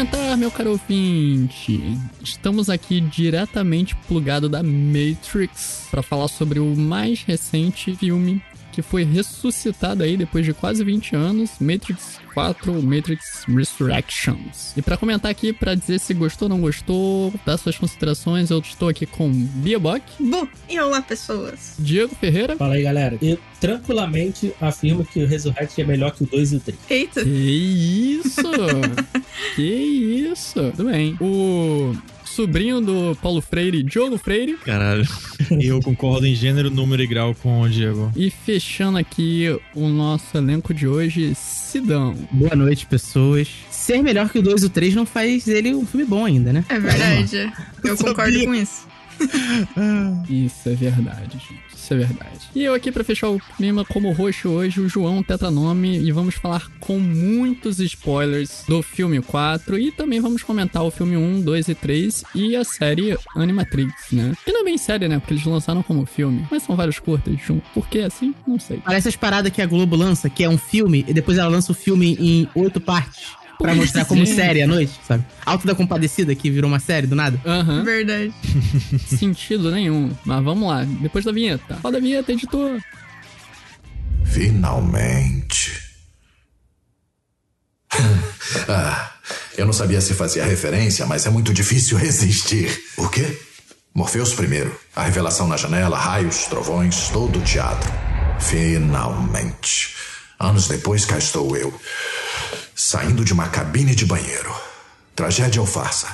Elementar, meu caro ouvinte, estamos aqui diretamente plugado da Matrix para falar sobre o mais recente filme que foi ressuscitado aí depois de quase 20 anos, Matrix 4, Matrix Resurrections. E para comentar aqui, para dizer se gostou ou não gostou, dar suas considerações, eu estou aqui com Bia Bock, Bu! E olá, pessoas! Diego Ferreira. Fala aí, galera. Eu tranquilamente afirmo que o Resurrect é melhor que o 2 e o 3. Eita! Que isso? que isso? Tudo bem. O sobrinho do Paulo Freire, Diogo Freire. Caralho. Eu concordo em gênero, número e grau com o Diego. E fechando aqui o nosso elenco de hoje, Sidão. Boa noite, pessoas. Ser melhor que o 2 e o 3 não faz ele um filme bom ainda, né? É verdade. Eu concordo com isso. Isso é verdade, gente. Isso é verdade. E eu aqui pra fechar o clima como roxo hoje, o João Tetranome, e vamos falar com muitos spoilers do filme 4 e também vamos comentar o filme 1, 2 e 3 e a série Animatrix, né? Que não é bem série, né? Porque eles lançaram como filme, mas são vários curtas juntos. Por que assim? Não sei. Parece as paradas que a Globo lança, que é um filme, e depois ela lança o filme em oito partes. Pra mostrar como é. série à noite, sabe? Alto da Compadecida, que virou uma série do nada. Aham. Verdade. Sentido nenhum. Mas vamos lá. Depois da vinheta. Roda a vinheta, editor. Finalmente. ah, eu não sabia se fazia referência, mas é muito difícil resistir. O quê? Morpheus primeiro. A revelação na janela, raios, trovões, todo o teatro. Finalmente. Anos depois, cá estou eu. Saindo de uma cabine de banheiro. Tragédia ou farsa?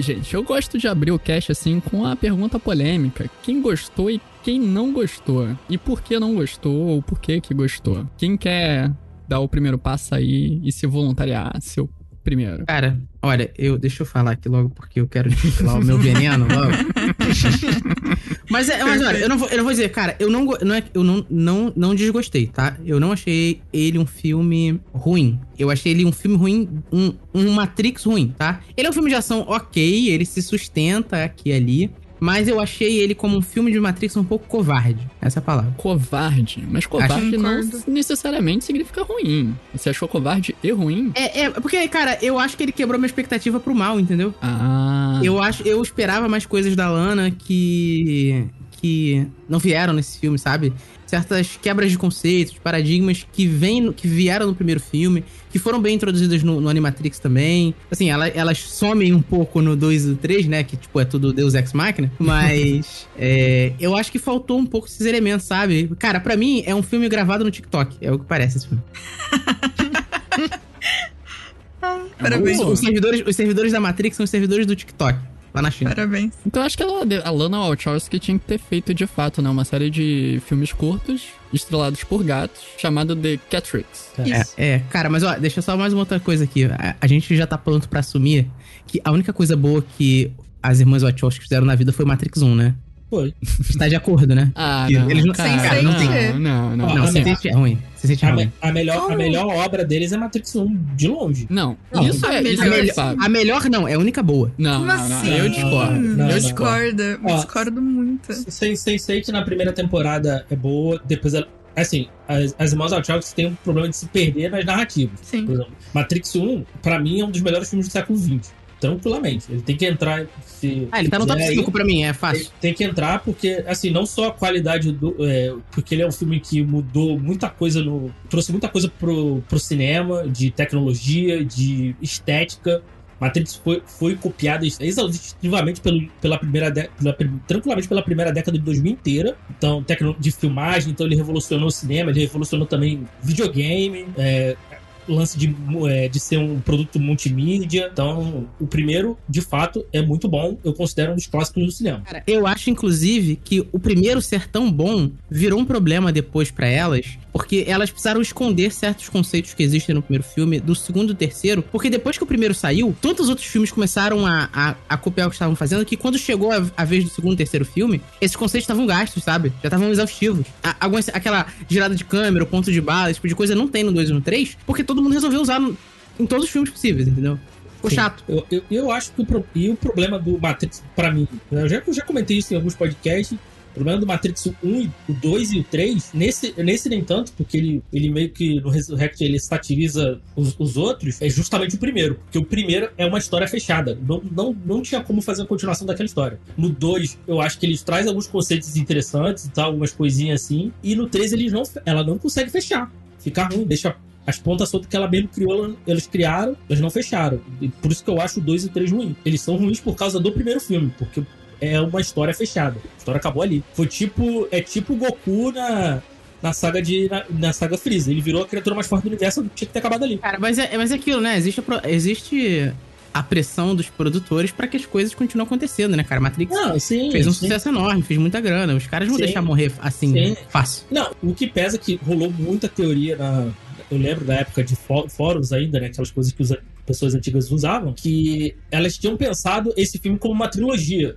Aí, gente, eu gosto de abrir o cast assim com a pergunta polêmica: quem gostou e quem não gostou? E por que não gostou ou por que que gostou? Quem quer dar o primeiro passo aí e se voluntariar seu primeiro? Cara, olha, eu deixa eu falar aqui logo porque eu quero destilar o meu veneno logo. mas, é, mas olha, eu não, vou, eu não vou dizer, cara, eu não, não, é, eu não, não, não desgostei, tá? Eu não achei ele um filme ruim. Eu achei ele um filme ruim, um, um Matrix ruim, tá? Ele é um filme de ação ok, ele se sustenta aqui e ali. Mas eu achei ele como um filme de Matrix um pouco covarde. Essa é a palavra. Covarde. Mas covarde não Concordo. necessariamente significa ruim. Você achou covarde e ruim? É, é, porque, cara, eu acho que ele quebrou minha expectativa pro mal, entendeu? Ah. Eu acho, eu esperava mais coisas da Lana que que não vieram nesse filme, sabe? Certas quebras de conceitos, de paradigmas que no- que vieram no primeiro filme, que foram bem introduzidas no, no Animatrix também. Assim, ela- elas somem um pouco no 2 e 3, né? Que, tipo, é tudo Deus Ex Machina. Mas é, eu acho que faltou um pouco esses elementos, sabe? Cara, pra mim, é um filme gravado no TikTok. É o que parece esse filme. Parabéns. Os, os servidores, os servidores da Matrix são os servidores do TikTok, lá na China. Parabéns. Então acho que ela, a Lana Wachowski tinha que ter feito de fato, né? Uma série de filmes curtos, estrelados por gatos, chamado The Catrix. É, é, cara, mas ó, deixa só mais uma outra coisa aqui. A, a gente já tá pronto pra assumir que a única coisa boa que as irmãs Wachowski fizeram na vida foi Matrix 1, né? Foi. Está de acordo, né? Ah, Que não, eles não- cara, Sem não, sente. não, não, Ó, não, a você me- sente é ruim. Você sente A, ruim. a melhor, a Como? melhor obra deles é Matrix 1, de longe. Não, Não, isso a é, isso melhor- é A, melhor, a melhor não, é a única boa. Não, não, não, assim? eu discordo. Não, eu não. discordo. Ó, Discordo muito. Sen- Sense8 na primeira temporada é boa, depois ela, assim, as, as irmãs Wachowski têm um problema de se perder nas narrativas. Sim. Por exemplo, Matrix 1, pra mim, é um dos melhores filmes do século XX. Tranquilamente. Ele tem que entrar. Se Ah, ele tá no top quiser 5 aí, pra mim, é fácil. tem que entrar porque, assim, não só a qualidade do. é, porque ele é um filme que mudou muita coisa no. trouxe muita coisa pro, pro cinema, de tecnologia, de estética. Matrix foi, foi copiada exaustivamente pelo, pela primeira dé- pela tranquilamente pela primeira década de 2000 inteira. Então, de filmagem, então ele revolucionou o cinema, ele revolucionou também videogame, é, lance de, é, de ser um produto multimídia. Então, o primeiro, de fato, é muito bom. Eu considero um dos clássicos do cinema. Cara, eu acho, inclusive, que o primeiro ser tão bom virou um problema depois pra elas, porque elas precisaram esconder certos conceitos que existem no primeiro filme, do segundo e terceiro, porque depois que o primeiro saiu, tantos outros filmes começaram a, a, a copiar o que estavam fazendo, que quando chegou a, a vez do segundo e terceiro filme, esses conceitos estavam gastos, sabe? Já estavam exaustivos. A, algumas- aquela girada de câmera, o ponto de bala, esse tipo de coisa não tem no 2 e no 3, porque todo mundo resolveu usar no- em todos os filmes possíveis, entendeu? Ficou Sim. chato. Eu, eu, eu acho que o, pro- e o problema do Matrix, pra mim, né, eu já, eu já comentei isso em alguns podcasts. O problema do Matrix 1, e- o 2 e o 3, nesse, nesse nem tanto, porque ele, ele meio que no Resurrect ele satiriza os, os outros, é justamente o primeiro. Porque o primeiro é uma história fechada. Não, não, não tinha como fazer a continuação daquela história. No 2, eu acho que eles trazem alguns conceitos interessantes e tal, algumas coisinhas assim. E no 3, eles não, ela não consegue fechar. Fica ruim, deixa as pontas soltas que ela mesmo criou, eles criaram, eles não fecharam. E por isso que eu acho o 2 e o 3 ruins. Eles são ruins por causa do primeiro filme, porque é uma história fechada. A história acabou ali. Foi tipo. É tipo o Goku na. Na saga de. Na, na saga Freeza. Ele virou a criatura mais forte do universo, tinha que ter acabado ali. Cara, mas é, mas é aquilo, né? Existe, a existe a pressão dos produtores pra que as coisas continuem acontecendo, né, cara? Matrix Não, sim. fez um sim. sucesso enorme, fez muita grana. Os caras não Sim. deixam morrer assim, Sim. fácil. Não, o que pesa é que rolou muita teoria na. Eu lembro da época de fó- fóruns ainda, né? Aquelas coisas que as pessoas antigas usavam, que elas tinham pensado esse filme como uma trilogia.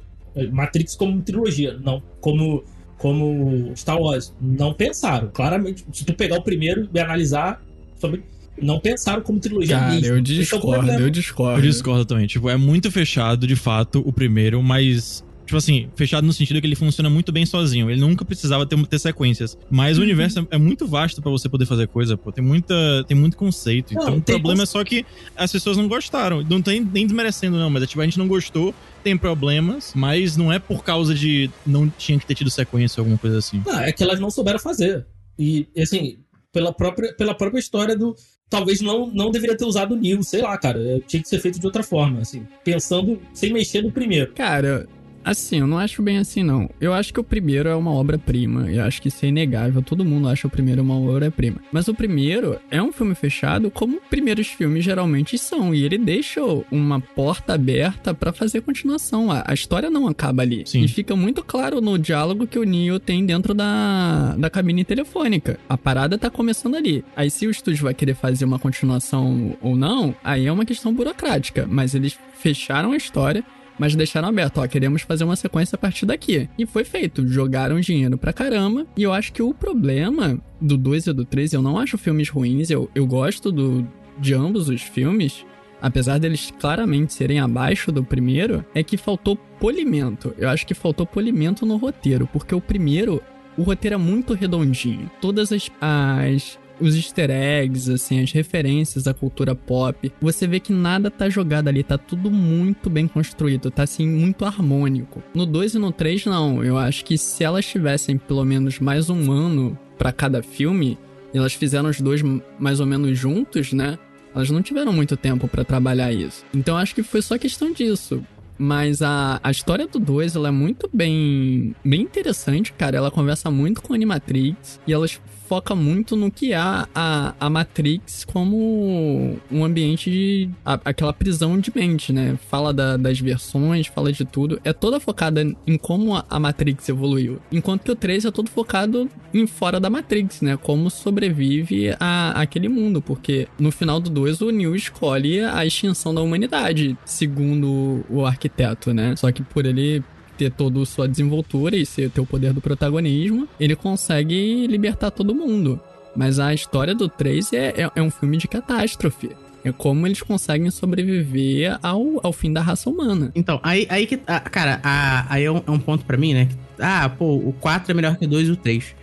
Matrix como trilogia, não como, como Star Wars. Não pensaram, claramente. Se tu pegar o primeiro e analisar sobre. Não pensaram como trilogia Cara, mesmo. eu é discordo, eu Eu discordo. discordo também. Tipo, é muito fechado, de fato, o primeiro, mas. Tipo assim, fechado no sentido que ele funciona muito bem sozinho. Ele nunca precisava ter, ter sequências. Mas o Uhum. universo é, é muito vasto pra você poder fazer coisa, pô. Tem, muita, tem muito conceito. Não, então o problema conce- é só que as pessoas não gostaram. Não tem nem desmerecendo, não. Mas é tipo, a gente não gostou, tem problemas, mas não é por causa de não tinha que ter tido sequência ou alguma coisa assim. Não, é que elas não souberam fazer. E, assim, pela própria, pela própria história do. Talvez não, não deveria ter usado o Neo, sei lá, cara. É, Tinha que ser feito de outra forma, assim. Pensando sem mexer no primeiro. Cara, assim, eu não acho bem assim, não. Eu acho que o primeiro é uma obra-prima. Eu acho que isso é inegável. Todo mundo acha o primeiro uma obra-prima. Mas o primeiro é um filme fechado, como primeiros filmes geralmente são. E ele deixa uma porta aberta pra fazer continuação. A, a história não acaba ali. Sim. E fica muito claro no diálogo que o Neo tem dentro da, da cabine telefônica. A parada tá começando ali. Aí se o estúdio vai querer fazer uma continuação ou não, aí é uma questão burocrática. Mas eles fecharam a história mas deixaram aberto, ó, queremos fazer uma sequência a partir daqui. E foi feito, jogaram dinheiro pra caramba. E eu acho que o problema do 2 e do 3, eu não acho filmes ruins, eu, eu gosto do, de ambos os filmes. Apesar deles claramente serem abaixo do primeiro, é que faltou polimento. Eu acho que faltou polimento no roteiro, porque o primeiro, o roteiro é muito redondinho. Todas as, as os easter eggs, assim, as referências à cultura pop. Você vê que nada tá jogado ali, tá tudo muito bem construído, tá assim, muito harmônico. No 2 e no 3, não. Eu acho que se elas tivessem pelo menos mais um ano pra cada filme, e elas fizeram os dois mais ou menos juntos, né? Elas não tiveram muito tempo pra trabalhar isso. Então acho que foi só questão disso. Mas a, a história do 2, ela é muito bem, bem interessante, cara. Ela conversa muito com a Animatrix e elas foca muito no que é a, a Matrix como um ambiente de. a- aquela prisão de mente, né? Fala da- das versões, fala de tudo. É toda focada em como a, a Matrix evoluiu. Enquanto que o 3 é todo focado em fora da Matrix, né? Como sobrevive a, aquele mundo. Porque no final do 2 o Neo escolhe a extinção da humanidade, segundo o arquiteto, né? Só que por ele ter toda sua desenvoltura e ser, ter o poder do protagonismo, ele consegue libertar todo mundo. Mas a história do 3 é, é, é um filme de catástrofe. É como eles conseguem sobreviver ao, ao fim da raça humana. Então, aí, aí que. ah, cara, aí é um, é um ponto pra mim, né? ah, pô, o 4 é melhor que o 2 e o 3.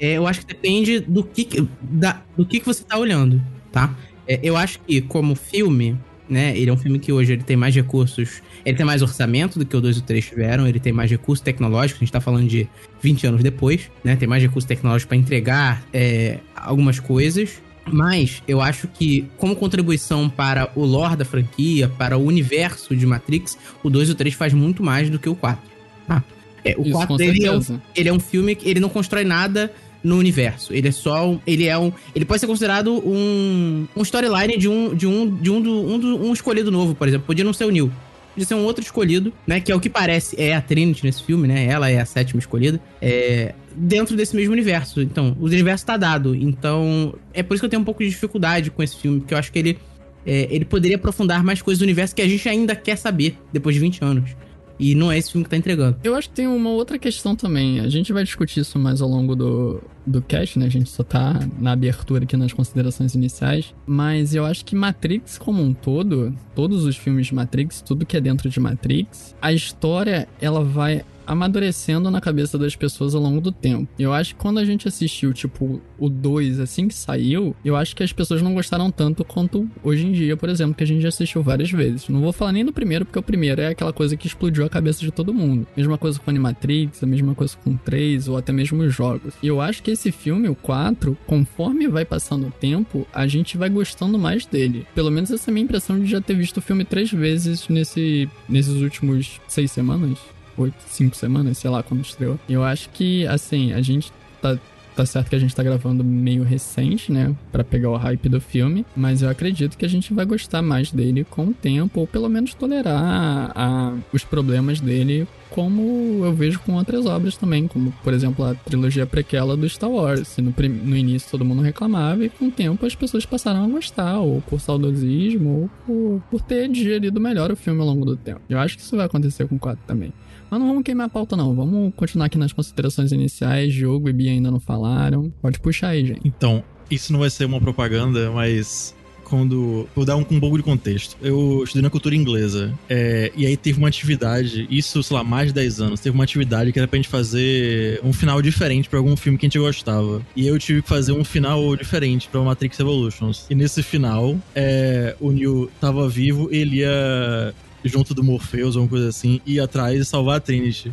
É, eu acho que depende do que, que- da, do que, que você tá olhando, tá? É, eu acho que, como filme, né? Ele é um filme que hoje ele tem mais recursos. Ele tem mais orçamento do que o 2 e o 3 tiveram. Ele tem mais recursos tecnológicos. A gente tá falando de 20 anos depois, né? Tem mais recursos tecnológicos pra entregar é, algumas coisas. Mas eu acho que, como contribuição para o lore da franquia, para o universo de Matrix, o 2 e o 3 faz muito mais do que o 4. Tá? É, o Isso, 4 com ele é, um, ele é um filme que ele não constrói nada no universo. Ele é só um, ele é um, ele pode ser considerado um, um storyline de um de um de um, do, um, do- um escolhido novo, por exemplo. Podia não ser o Neil. Podia ser um outro escolhido, né? Que é o que parece é a Trinity nesse filme, né? Ela é a sétima escolhida. É, dentro desse mesmo universo. Então, o universo tá dado. Então, é por isso que eu tenho um pouco de dificuldade com esse filme, porque eu acho que ele é, ele poderia aprofundar mais coisas do universo que a gente ainda quer saber depois de 20 anos. E não é esse filme que tá entregando. Eu acho que tem uma outra questão também. A gente vai discutir isso mais ao longo do, do cast, né? A gente só tá na abertura aqui nas considerações iniciais. Mas eu acho que Matrix como um todo, todos os filmes de Matrix, tudo que é dentro de Matrix, a história, ela vai amadurecendo na cabeça das pessoas ao longo do tempo. Eu acho que quando a gente assistiu, tipo, o 2 assim que saiu, eu acho que as pessoas não gostaram tanto quanto hoje em dia, por exemplo, que a gente já assistiu várias vezes. Não vou falar nem do primeiro, porque o primeiro é aquela coisa que explodiu a cabeça de todo mundo. Mesma coisa com Animatrix, a mesma coisa com o 3, ou até mesmo os jogos. E eu acho que esse filme, o 4, conforme vai passando o tempo, a gente vai gostando mais dele. Pelo menos essa é a minha impressão de já ter visto o filme três vezes nesse, nesses últimos seis semanas oito, cinco semanas, sei lá, quando estreou. Eu acho que, assim, a gente tá. Tá certo que a gente tá gravando meio recente, né? Pra pegar o hype do filme. Mas eu acredito que a gente vai gostar mais dele com o tempo, ou pelo menos tolerar a- os problemas dele, como eu vejo com outras obras também, como, por exemplo, a trilogia prequela do Star Wars. No, no início todo mundo reclamava, e com o tempo as pessoas passaram a gostar, ou por saudosismo, ou por, por ter digerido melhor o filme ao longo do tempo. Eu acho que isso vai acontecer com o 4 também. Mas não vamos queimar a pauta, não. Vamos continuar aqui nas considerações iniciais. Diogo e Bia ainda não falaram. Pode puxar aí, gente. Então, isso não vai ser uma propaganda, mas quando. Vou dar um, um pouco de contexto. Eu estudei na cultura inglesa. é, e aí teve uma atividade, isso, sei lá, mais de 10 anos, teve uma atividade que era pra gente fazer um final diferente pra algum filme que a gente gostava. E eu tive que fazer um final diferente pra Matrix Evolutions. E nesse final, é, o Neo tava vivo, ele ia. Junto do Morpheus ou alguma coisa assim, ir atrás e salvar a Trinity.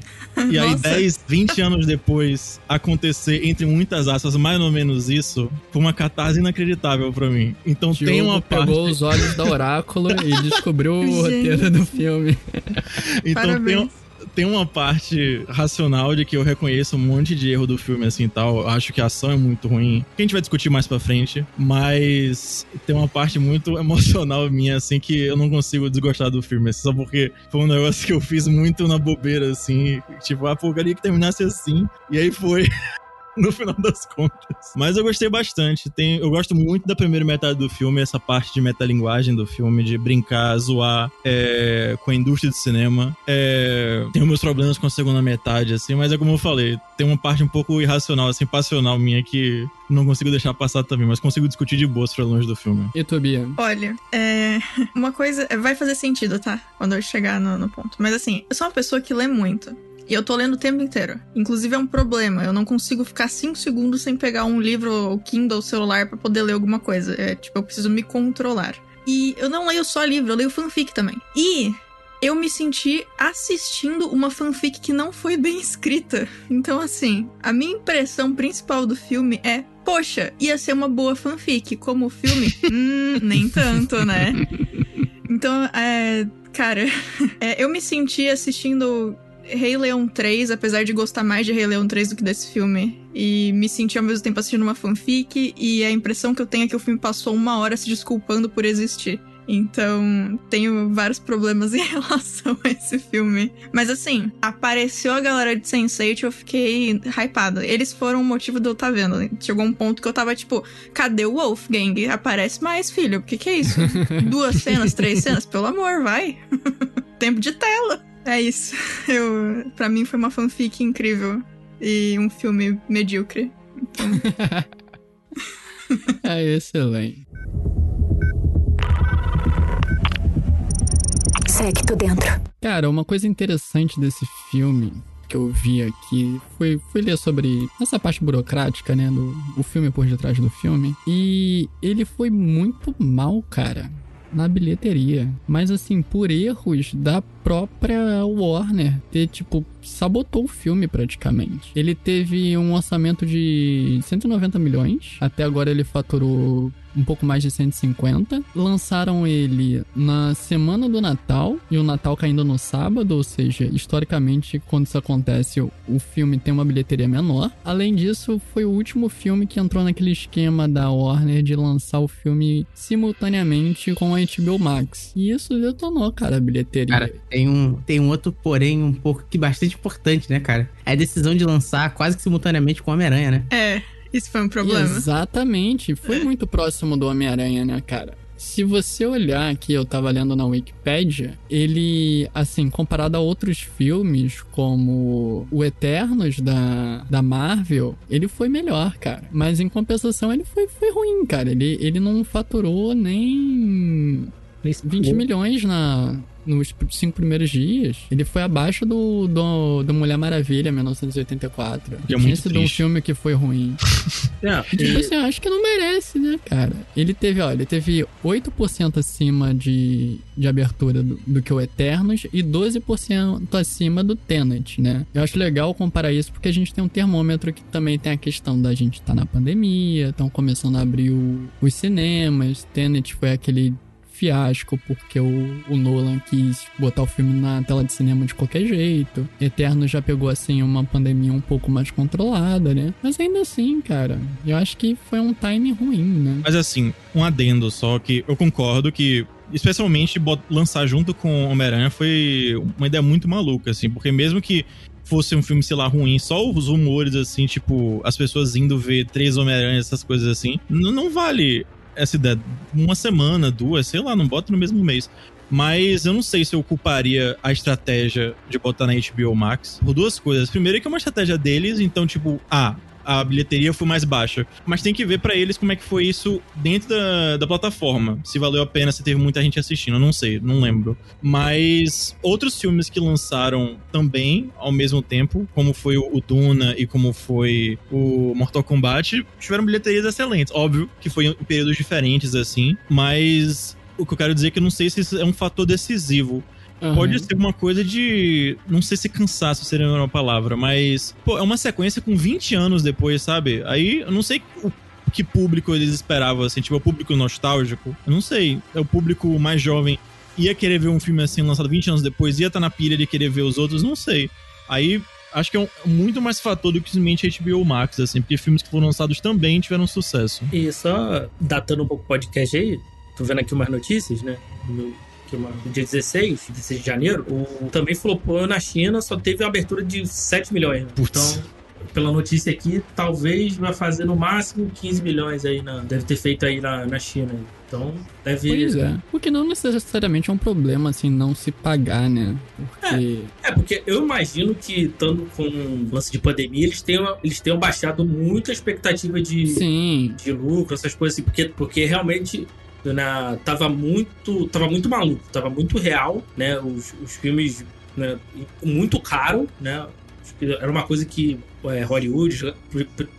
E aí, Nossa. 10, 20 anos depois, acontecer, entre muitas aspas, mais ou menos isso, foi uma catarse inacreditável pra mim. Então tem Diogo uma parte. pegou os olhos da Oráculo e descobriu o roteiro do filme. Então tem, Parabéns. tem uma parte racional de que eu reconheço um monte de erro do filme assim tal. Eu acho que a ação é muito ruim. Que a gente vai discutir mais pra frente. Mas tem uma parte muito emocional minha, assim, que eu não consigo desgostar do filme. assim, Só porque foi um negócio que eu fiz muito na bobeira, assim. Tipo, ah, pô, eu queria que terminasse assim. E aí foi. No final das contas. Mas eu gostei bastante. Tem, eu gosto muito da primeira metade do filme, essa parte de metalinguagem do filme, de brincar, zoar é, com a indústria do cinema. É, tenho meus problemas com a segunda metade, assim, mas é como eu falei, tem uma parte um pouco irracional, assim, passional minha que não consigo deixar passar também, mas consigo discutir de boas pra longe do filme. E tu, Bia? Olha, é. Uma coisa. Vai fazer sentido, tá? Quando eu chegar no, no ponto. Mas assim, eu sou uma pessoa que lê muito. E eu tô lendo o tempo inteiro. Inclusive é um problema. Eu não consigo ficar 5 segundos sem pegar um livro, ou Kindle, celular, pra poder ler alguma coisa. É tipo, eu preciso me controlar. E eu não leio só livro, eu leio fanfic também. E eu me senti assistindo uma fanfic que não foi bem escrita. Então, assim, a minha impressão principal do filme é: poxa, ia ser uma boa fanfic. Como o filme, hum, nem tanto, né? Então, é. Cara, é, eu me senti assistindo Rei Leão 3, apesar de gostar mais de Rei Leão 3 do que desse filme. E me senti ao mesmo tempo assistindo uma fanfic. E a impressão que eu tenho é que o filme passou uma hora se desculpando por existir. Então, tenho vários problemas em relação a esse filme. Mas assim, apareceu a galera de Sense8, eu fiquei hypada. Eles foram o motivo de eu estar vendo. Chegou um ponto que eu tava tipo, cadê o Wolfgang? Aparece mais, filho. O que que é isso? Duas cenas, três cenas? Pelo amor, vai. Tempo de tela. É isso. Eu, pra mim foi uma fanfic incrível. E um filme medíocre. É excelente. Segue, tô dentro. Cara, uma coisa interessante desse filme, que eu vi aqui, fui, fui ler sobre essa parte burocrática, né, do o filme por detrás do filme, e ele foi muito mal, cara na bilheteria. Mas assim, por erros da própria Warner ter, tipo, sabotou o filme praticamente. Ele teve um orçamento de 190 milhões. Até agora ele faturou um pouco mais de 150. Lançaram ele na semana do Natal e o Natal caindo no sábado, ou seja, historicamente, quando isso acontece, o filme tem uma bilheteria menor. Além disso, foi o último filme que entrou naquele esquema da Warner de lançar o filme simultaneamente com a HBO Max. E isso detonou, cara, a bilheteria. Cara, tem um, tem um outro porém um pouco que bastante importante, né, cara? É a decisão de lançar quase que simultaneamente com Homem-Aranha, né? É, isso foi um problema. Exatamente. Foi muito próximo do Homem-Aranha, né, cara? Se você olhar aqui, eu tava lendo na Wikipedia, ele, assim, comparado a outros filmes como o Eternos da, da Marvel, ele foi melhor, cara. Mas em compensação, ele foi, foi ruim, cara. Ele, ele não faturou nem 20 milhões na, nos cinco primeiros dias, ele foi abaixo do, do, do Mulher Maravilha, 1984. E é Tinha muito sido um filme que foi ruim. É, E, tipo assim, eu acho que não merece, né, cara? Ele teve, ó, ele teve 8% acima de, de abertura do, do que o Eternos e 12% acima do Tenet, né? Eu acho legal comparar isso porque a gente tem um termômetro que também tem a questão da gente tá na pandemia, estão começando a abrir o- os cinemas. Tenet foi aquele fiasco porque o, o Nolan quis botar o filme na tela de cinema de qualquer jeito. Eterno já pegou assim uma pandemia um pouco mais controlada, né? Mas ainda assim, cara, eu acho que foi um time ruim, né? Mas assim, um adendo só que eu concordo que, especialmente, lançar junto com Homem-Aranha foi uma ideia muito maluca, assim, porque mesmo que fosse um filme, sei lá, ruim, só os rumores, assim, tipo, as pessoas indo ver três Homem-Aranha, essas coisas assim, n- não vale essa ideia. Uma semana, duas, sei lá, não bota no mesmo mês. Mas eu não sei se eu culparia a estratégia de botar na HBO Max por duas coisas. Primeiro é que é uma estratégia deles, então, tipo, ah, a bilheteria foi mais baixa. Mas tem que ver pra eles como é que foi isso dentro da, da plataforma. Se valeu a pena, se teve muita gente assistindo, eu não sei, não lembro. Mas outros filmes que lançaram também ao mesmo tempo, como foi o o Duna e como foi o Mortal Kombat, tiveram bilheterias excelentes. Óbvio que foi em períodos diferentes, assim, mas o que eu quero dizer é que eu não sei se isso é um fator decisivo. Aham. Pode ser uma coisa de. Não sei se cansaço seria uma palavra, mas. Pô, é uma sequência com 20 anos depois, sabe? Aí eu não sei o que público eles esperavam, assim, tipo, é o público nostálgico. Eu não sei. É o público mais jovem. Ia querer ver um filme assim lançado 20 anos depois, ia estar na pilha de querer ver os outros, não sei. Aí acho que é um, muito mais fator do que simplesmente HBO Max, assim, porque filmes que foram lançados também tiveram sucesso. E só datando um pouco o podcast aí, tô vendo aqui umas notícias, né? No, no dia 16, 16 de janeiro, o também flopou na China, só teve abertura de 7 milhões. né? Então, pela notícia aqui, talvez vai fazer no máximo 15 milhões aí na. Deve ter feito aí na, na China. Então, deve. Pois é. O que não necessariamente é um problema, assim, não se pagar, né? Porque. É, porque eu imagino que, estando com um lance de pandemia, eles tenham, eles tenham baixado muito a expectativa de, Sim. de lucro, essas coisas assim, porque, porque realmente na, tava muito tava muito maluco, tava muito real, né? Os, os filmes né, muito caro, né? Era uma coisa que é, Hollywood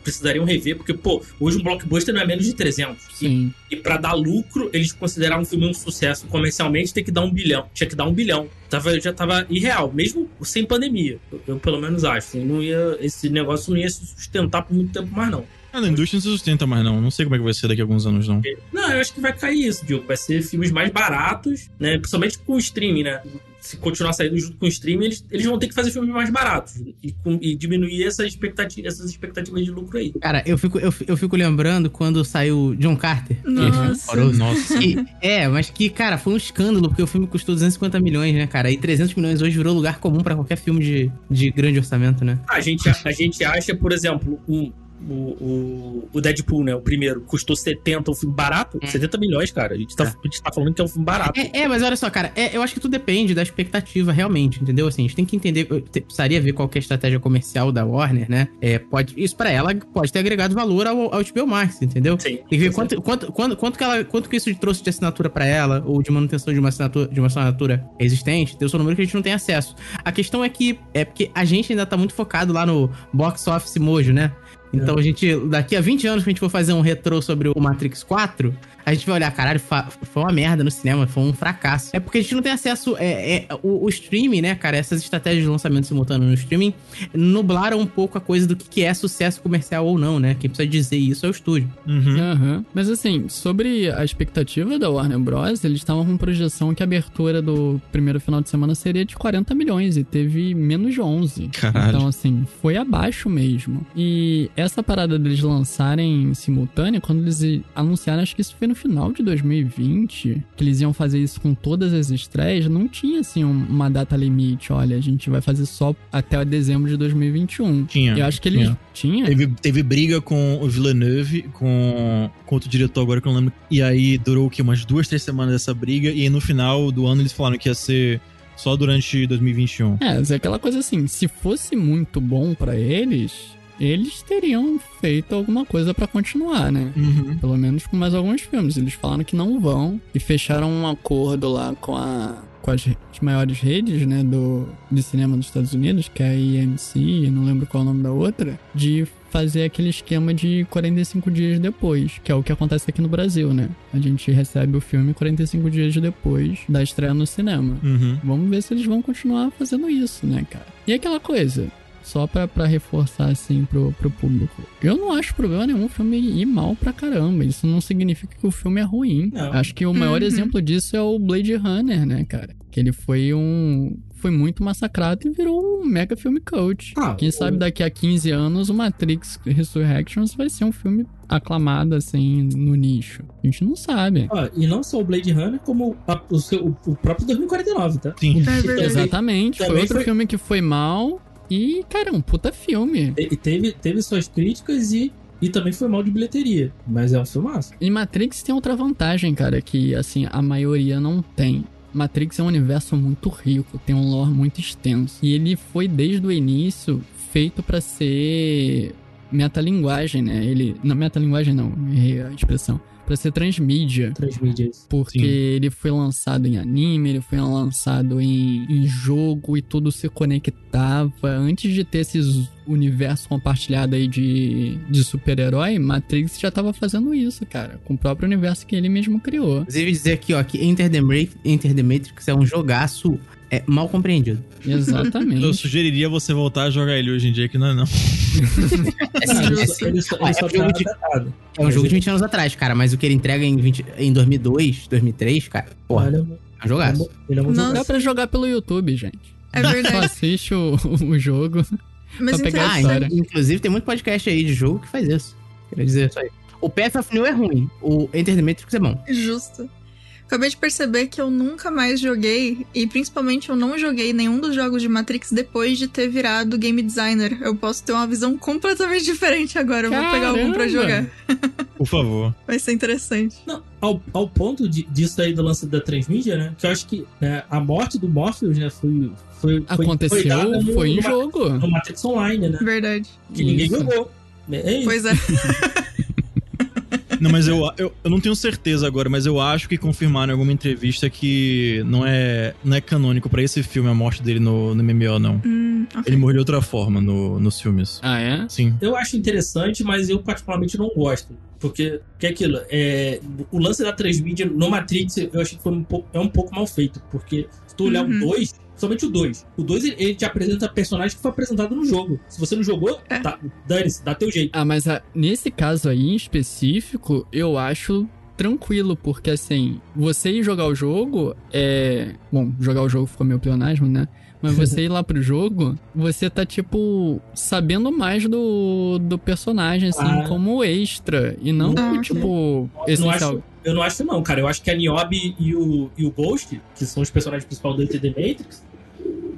precisariam rever, porque, pô, hoje um blockbuster não é menos de 300. E, Sim. e para dar lucro, eles consideraram um filme um sucesso comercialmente, tem que dar um bilhão. Tinha que dar um bilhão. Tava, já tava irreal, mesmo sem pandemia. Eu, eu pelo menos acho. assim, não ia, esse negócio não ia se sustentar por muito tempo mais, não. Ah, a indústria não se sustenta mais, não. Não sei como é que vai ser daqui a alguns anos, não. Não, eu acho que vai cair isso, Diogo. Vai ser filmes mais baratos, né? Principalmente com o streaming, né? Se continuar saindo junto com o streaming, eles, eles vão ter que fazer filmes mais baratos e, com- e diminuir essa expectativa, essas expectativas de lucro aí. Cara, eu fico, eu, eu fico lembrando quando saiu John Carter. Nossa. Nossa. Que- é, mas que, cara, foi um escândalo, porque o filme custou 250 milhões, né, cara? E 300 milhões hoje virou lugar comum pra qualquer filme de, de grande orçamento, né? A gente, a gente acha, por exemplo, um, o, o, o Deadpool, né? O primeiro, custou 70, um filme barato. 70 milhões, cara. A gente, tá, a gente tá falando que é um filme barato. É, é, mas olha só, cara, é, eu acho que tudo depende da expectativa realmente, entendeu? Assim, a gente tem que entender, eu te- precisaria ver qual que é a estratégia comercial da Warner, né? É, pode, isso pra ela pode ter agregado valor ao, ao HBO Max, entendeu? Sim. Tem que ver quanto, quanto, quanto, quanto, que ela, quanto que isso trouxe de assinatura pra ela, ou de manutenção de uma assinatura, de uma assinatura existente, tem o seu número que a gente não tem acesso. A questão é que é porque a gente ainda tá muito focado lá no box office mojo, né? Então a gente, daqui a 20 anos que a gente for fazer um retrô sobre o Matrix 4, a gente vai olhar, caralho, foi uma merda no cinema, foi um fracasso. É porque a gente não tem acesso. É, é, o, o streaming, né, cara? Essas estratégias de lançamento simultâneo no streaming nublaram um pouco a coisa do que que é sucesso comercial ou não, né? Quem precisa dizer isso é o estúdio. Uhum. Aham. Mas assim, sobre a expectativa da Warner Bros., eles estavam com projeção que a abertura do primeiro final de semana seria de 40 milhões e teve menos de 11. Caralho. Então, assim, foi abaixo mesmo. E essa parada deles lançarem em simultâneo, quando eles anunciaram, acho que isso foi no final de 2020, que eles iam fazer isso com todas as estreias, não tinha, assim, um- uma data limite. Olha, a gente vai fazer só até dezembro de 2021. Tinha. Eu acho que eles. tinha. Tinha? Teve, teve briga com o Villeneuve, com, com outro diretor agora que eu não lembro. E aí durou o quê? Umas duas, três semanas essa briga. E aí no final do ano eles falaram que ia ser só durante 2021. É, mas é aquela coisa assim, se fosse muito bom pra eles, eles teriam feito alguma coisa pra continuar, né? Uhum. Pelo menos com mais alguns filmes. Eles falaram que não vão e fecharam um acordo lá com a com as, as maiores redes, né, do de cinema dos Estados Unidos, que é a AMC, não lembro qual é o nome da outra, de fazer aquele esquema de 45 dias depois, que é o que acontece aqui no Brasil, né? A gente recebe o filme 45 dias depois da estreia no cinema. Uhum. Vamos ver se eles vão continuar fazendo isso, né, cara? E aquela coisa, só pra, pra reforçar assim pro, pro público. Eu não acho problema nenhum o filme ir mal pra caramba. Isso não significa que o filme é ruim. Não. Acho que o maior Uhum. exemplo disso é o Blade Runner, né, cara? Que ele foi um. Foi muito massacrado e virou um mega filme cult. Ah, Quem o- sabe daqui a 15 anos o Matrix Resurrections vai ser um filme aclamado, assim, no nicho. A gente não sabe. Ó, e não só o Blade Runner, como a- o, seu- o- próprio 2049, tá? Sim. É. Exatamente. Foi também outro foi- filme que foi mal. E, cara, um puta filme. E teve, teve suas críticas e, e também foi mal de bilheteria. Mas é um filmaço. E Matrix tem outra vantagem, cara, que, assim, a maioria não tem. Matrix é um universo muito rico, tem um lore muito extenso. E ele foi, desde o início, feito pra ser metalinguagem, né? Ele. Não, metalinguagem não, errei a expressão. Pra ser transmídia. Transmídias. Porque Sim. ele foi lançado em anime, ele foi lançado em, em jogo e tudo se conectava. Antes de ter esse universo compartilhado aí de, de super-herói, Matrix já tava fazendo isso, cara. Com o próprio universo que ele mesmo criou. Inclusive dizer aqui, ó, que Enter the, Ma- Enter the Matrix é um jogaço é, mal compreendido. Eu Exatamente. sugeriria você voltar a jogar ele hoje em dia, que não é não. É Ah, ele simples. só, ele só, Ah, é só um jogo de- datado. É um jogo de ele- 20 anos atrás, cara, mas o que ele entrega em, 20 em 2002, 2003, cara, porra, Ele é, é um jogaço. ele é Nossa. Dá pra jogar pelo YouTube, gente. É Só verdade. assiste o, o jogo. Mas pegar Ah, a história. inclusive tem muito podcast aí de jogo que faz isso. Queria dizer isso aí. O Path of New é ruim, o Enter the Matrix é bom. Justo. Acabei de perceber que eu nunca mais joguei, e principalmente eu não joguei nenhum dos jogos de Matrix depois de ter virado game designer. Eu posso ter uma visão completamente diferente agora. Eu vou pegar algum pra jogar. Por favor. Vai ser interessante. Não, ao, ao ponto de, disso aí do lance da transmídia, né? Que eu acho que né, a morte do Morpheus, né, foi. foi Aconteceu, foi, dada no- foi em no, jogo. No Matrix Online, né? Verdade. Que ninguém Isso. jogou. É isso. Pois é. Não, mas eu, eu, eu não tenho certeza agora, mas eu acho que confirmaram em alguma entrevista que não é, não é canônico pra esse filme a morte dele no, no MMO, não. Hum, ok. Ele morreu de outra forma no, nos filmes. Ah, é? Sim. Eu acho interessante, mas eu particularmente não gosto. Porque, que é aquilo, é, o lance da transmídia no Matrix eu achei que foi um pouco, é um pouco mal feito. Porque se tu olhar Uhum. o 2, somente o 2. O 2 ele, ele te apresenta personagem que foi apresentado no jogo. Se você não jogou, É. tá, dane-se, dá teu jeito. Ah, mas ah, nesse caso aí em específico, eu acho tranquilo, porque assim, você ir jogar o jogo é. Bom, jogar o jogo ficou meio pleonasmo, né? Mas você ir lá pro jogo, você tá, tipo, sabendo mais do, do personagem, assim, Ah. como extra. E não, Ah, tipo, não essencial. acho, eu não acho, não, cara. Eu acho que a Niobe e o, e o Ghost, que são os personagens principais do The Matrix,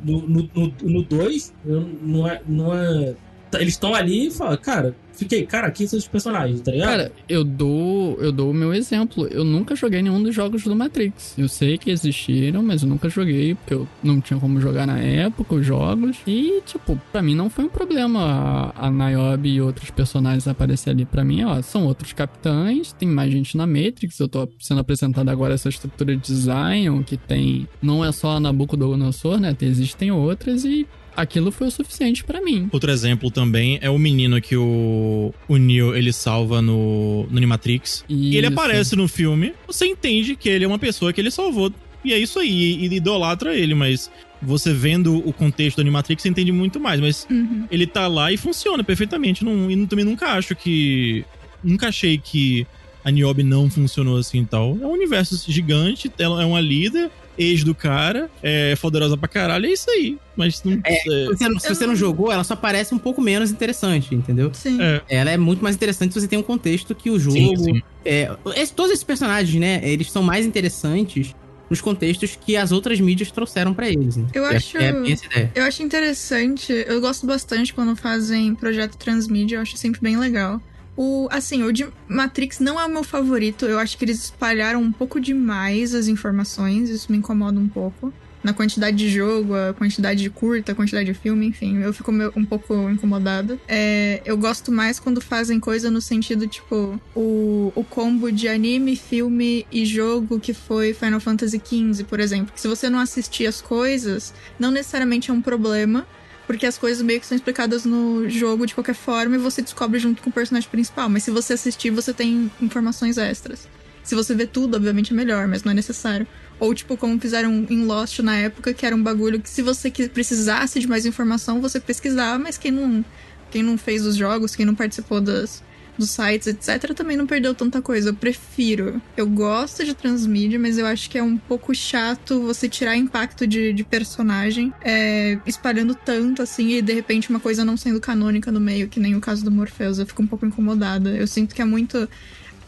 no 2, no, no, no dois, eu- não, é, não é. eles estão ali e falam, cara, fiquei, cara, quem são os personagens, tá ligado? Cara, eu dou, eu dou o meu exemplo. Eu nunca joguei nenhum dos jogos do Matrix. Eu sei que existiram, mas eu nunca joguei, porque eu não tinha como jogar na época os jogos. E, tipo, pra mim não foi um problema a, a Niobe e outros personagens aparecer ali. Pra mim, ó, são outros capitães, tem mais gente na Matrix. Eu tô sendo apresentado agora essa estrutura de Zion, que tem. Não é só a Nabucodonosor, né? Existem outras e aquilo foi o suficiente pra mim. Outro exemplo também é o menino que o, o Neo ele salva no, no Animatrix. E ele aparece no filme, você entende que ele é uma pessoa que ele salvou. E é isso aí, e, e idolatra ele, mas você vendo o contexto do Animatrix, você entende muito mais. Mas Uhum. ele tá lá e funciona perfeitamente. Não, e também nunca acho que. Nunca achei que a Niobe não funcionou assim e tal. É um universo gigante, ela é uma líder, ex do cara, é poderosa pra caralho, é isso aí. Mas não. É, Se você, não, se você não jogou, ela só parece um pouco menos interessante, entendeu? Sim. É. Ela é muito mais interessante se você tem um contexto que o jogo. Sim, sim. É, esse- todos esses personagens, né? Eles são mais interessantes nos contextos que as outras mídias trouxeram pra eles. né? Eu É- acho- É, bem essa ideia. Eu acho interessante, eu gosto bastante quando fazem projeto transmídia, eu acho sempre bem legal. O, assim, o de Matrix não é o meu favorito, eu acho que eles espalharam um pouco demais as informações, isso me incomoda um pouco. Na quantidade de jogo, a quantidade de curta, a quantidade de filme, enfim, eu fico um pouco incomodada. É, eu gosto mais quando fazem coisa no sentido, tipo, o, o combo de anime, filme e jogo que foi Final Fantasy XV, por exemplo. Que se você não assistir as coisas, não necessariamente é um problema, porque as coisas meio que são explicadas no jogo de qualquer forma e você descobre junto com o personagem principal. Mas se você assistir, você tem informações extras. Se você vê tudo, obviamente é melhor, mas não é necessário. Ou tipo, como fizeram em Lost na época, que era um bagulho que se você precisasse de mais informação, você pesquisava, mas quem não, quem não fez os jogos, quem não participou das, dos sites, etc., também não perdeu tanta coisa. Eu prefiro. Eu gosto de transmídia, mas eu acho que é um pouco chato você tirar impacto de, de personagem é, espalhando tanto assim e de repente uma coisa não sendo canônica no meio, que nem o caso do Morpheus. Eu fico um pouco incomodada. Eu sinto que é muito.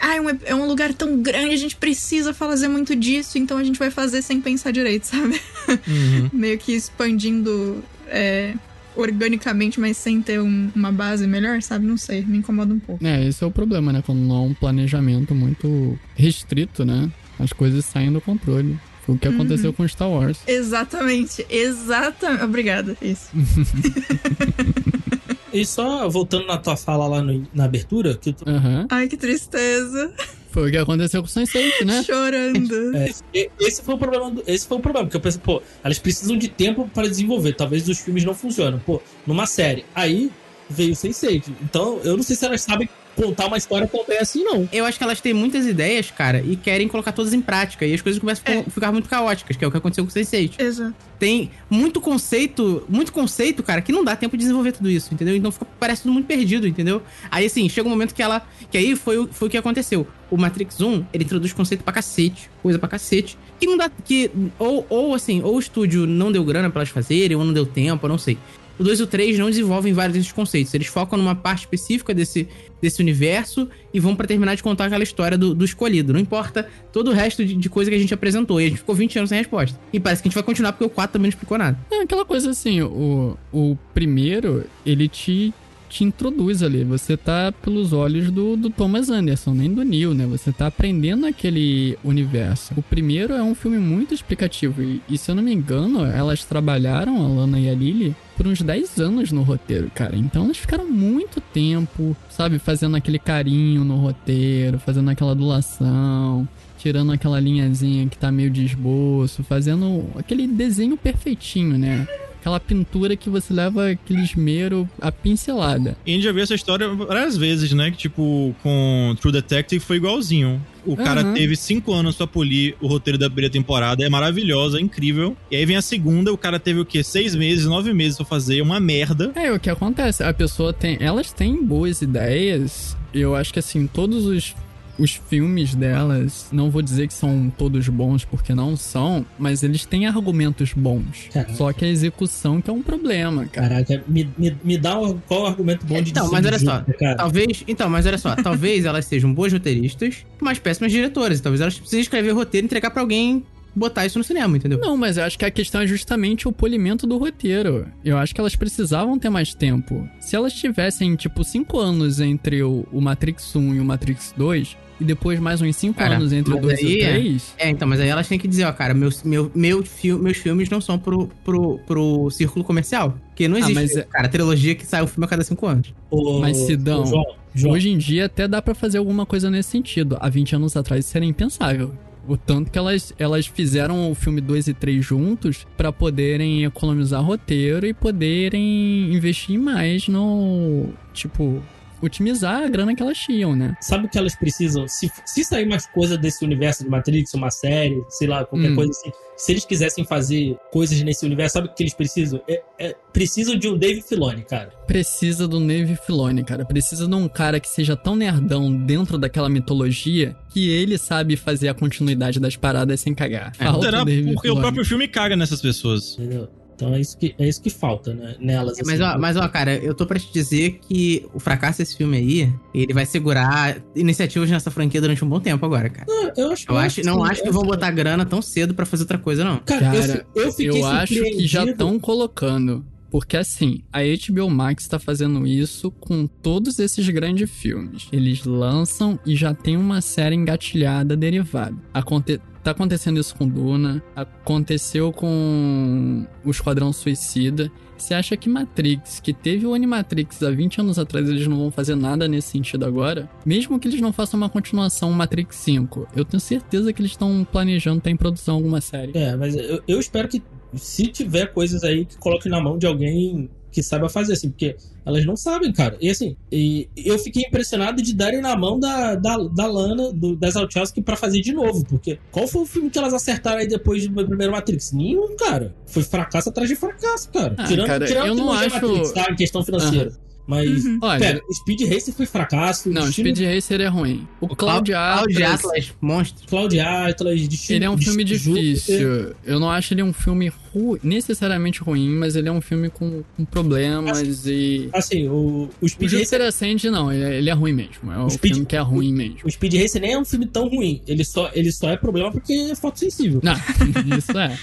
Ah, é um, é um lugar tão grande, a gente precisa fazer muito disso, então a gente vai fazer sem pensar direito, sabe? Uhum. Meio que expandindo é, organicamente, mas sem ter um- uma base melhor, sabe? Não sei, me incomoda um pouco. É, esse é o problema, né? Quando não há um planejamento muito restrito, né? As coisas saem do controle. Foi o que aconteceu com Star Wars. Exatamente, exatamente. Obrigada, isso. E só voltando na tua fala lá no- na abertura, que tu, Aham. Ai, que tristeza. Foi o que aconteceu com o Sense8, né? Chorando. é, esse foi o problema, do- esse foi o problema, porque eu pensei, pô, elas precisam de tempo para desenvolver, talvez os filmes não funcionam, pô, numa série. Aí veio o Sense8. Então, eu não sei se elas sabem contar uma história tão bem assim, não. Eu acho que elas têm muitas ideias, cara, e querem colocar todas em prática. E as coisas começam a ficar- muito caóticas, que é o que aconteceu com o Sense8. Exato. Tem muito conceito, muito conceito, cara, que não dá tempo de desenvolver tudo isso, entendeu? Então fica, parece tudo muito perdido, entendeu? Aí assim, chega um momento que ela. Que aí foi, o- foi o que aconteceu. O Matrix 1, ele introduz conceito pra cacete, coisa pra cacete. Que não dá. Que, ou, ou assim, ou o estúdio não deu grana pra elas fazerem, ou não deu tempo, eu não sei. O 2 e o 3 não desenvolvem vários desses conceitos. Eles focam numa parte específica desse, desse universo e vão pra terminar de contar aquela história do, do escolhido. Não importa todo o resto de, de coisa que a gente apresentou. E a gente ficou 20 anos sem resposta. E parece que a gente vai continuar porque o 4 também não explicou nada. É aquela coisa assim, o, o primeiro, ele te, te introduz ali. Você tá pelos olhos do, do Thomas Anderson, nem do Neil, né? Você tá aprendendo aquele universo. O primeiro é um filme muito explicativo. E, e se eu não me engano, elas trabalharam, a Lana e a Lily, por uns 10 anos no roteiro, cara. Então elas ficaram muito tempo, sabe, fazendo aquele carinho no roteiro, fazendo aquela adulação tirando aquela linhazinha que tá meio de esboço, fazendo aquele desenho perfeitinho, né? Aquela pintura que você leva aquele esmero, a pincelada. E a gente já viu essa história várias vezes, né? Que, tipo, com True Detective foi igualzinho. O cara Aham. teve cinco anos pra polir o roteiro da primeira temporada. É maravilhosa, é incrível. E aí vem a segunda, o cara teve o quê? Seis meses, nove meses pra fazer. Uma merda. É, o que acontece? A pessoa tem. Elas têm boas ideias. Eu acho que assim, todos os. Os filmes delas, não vou dizer que são todos bons, porque não são, mas eles têm argumentos bons. Caraca. Só que a execução que é um problema, cara. Caraca, me, me, me dá um- qual o argumento bom de Então, mas olha só, cara. Talvez, então, mas olha só, talvez elas sejam boas roteiristas, mas péssimas diretoras. Talvez elas precisem escrever roteiro e entregar pra alguém botar isso no cinema, entendeu? Não, mas eu acho que a questão é justamente o polimento do roteiro. Eu acho que elas precisavam ter mais tempo. Se elas tivessem, tipo, cinco anos entre o, o Matrix 1 e o Matrix 2, e depois mais uns cinco Cara, anos entre o mas 2 e o aí é- 3. É, então, mas aí elas têm que dizer, ó, cara, meus, meu, meu fil- meus filmes não são pro, pro, pro círculo comercial. Porque não Ah, existe, mas é- cara, trilogia que sai um filme a cada cinco anos. Ô, Mas, Sidão, João, João, Hoje em dia até dá pra fazer alguma coisa nesse sentido. Há 20 anos atrás isso era impensável. O tanto que elas, elas fizeram o filme 2 e 3 juntos pra poderem economizar roteiro e poderem investir mais no. Tipo, otimizar a grana que elas tinham, né? sabe o que elas precisam? Se, se sair mais coisa desse universo de Matrix, uma série, sei lá, qualquer Hum. coisa assim, se eles quisessem fazer coisas nesse universo, sabe o que eles precisam? É, é- precisam de um Dave Filoni, cara. Precisa do Navy Filoni, cara. Precisa de um cara que seja tão nerdão dentro daquela mitologia que ele sabe fazer a continuidade das paradas sem cagar. Falta Será o Dave porque o Filoni. próprio filme caga nessas pessoas. Entendeu? Então é isso que, é isso que falta, né? Nelas. Mas, assim. ó, mas, ó, cara, eu tô pra te dizer que o fracasso desse filme aí, ele vai segurar iniciativas nessa franquia durante um bom tempo agora, cara. Não, eu acho, Eu acho, não acho que eu vão botar grana tão cedo pra fazer outra coisa, não. Cara, eu, Cara, fi- eu fiquei Eu acho que já estão colocando. Porque assim, a HBO Max tá fazendo isso com todos esses grandes filmes. Eles lançam e já tem uma série engatilhada derivada. Aconte tá acontecendo isso com Duna, aconteceu com o Esquadrão Suicida. Você acha que Matrix, que teve o Animatrix há 20 anos atrás, eles não vão fazer nada nesse sentido agora? Mesmo que eles não façam uma continuação Matrix 5, eu tenho certeza que eles estão planejando estar em produção alguma série. É, mas eu, eu espero que se tiver coisas aí que coloque na mão de alguém que saiba fazer, assim, porque elas não sabem, cara. E assim, e eu fiquei impressionado de darem na mão da, da, da Lana, do, das Wachowski pra fazer de novo, porque qual foi o filme que elas acertaram aí depois do meu primeiro Matrix? Nenhum, cara. Foi fracasso atrás de fracasso, cara. Ah, tirando cara, tirando eu a não acho- Matrix, tá? Em questão financeira. Mas, Uhum. Olha, pera, Speed Racer foi fracasso. Não, Destino- Speed Racer é ruim. O, O Cloud Atlas, Cloud Atlas, monstro. Cloud Atlas, Destino ele é um filme difícil. Eu não acho ele um filme ru- necessariamente ruim, mas ele é um filme com, com problemas e... Assim, o, o O Speed Racer Júpiter Ascend, não, ele é, ele é ruim mesmo. É um Speed- filme que é ruim mesmo. O Speed Racer nem é um filme tão ruim. Ele só, ele só é problema porque é fotossensível. Não, isso é.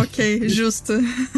ok, justo.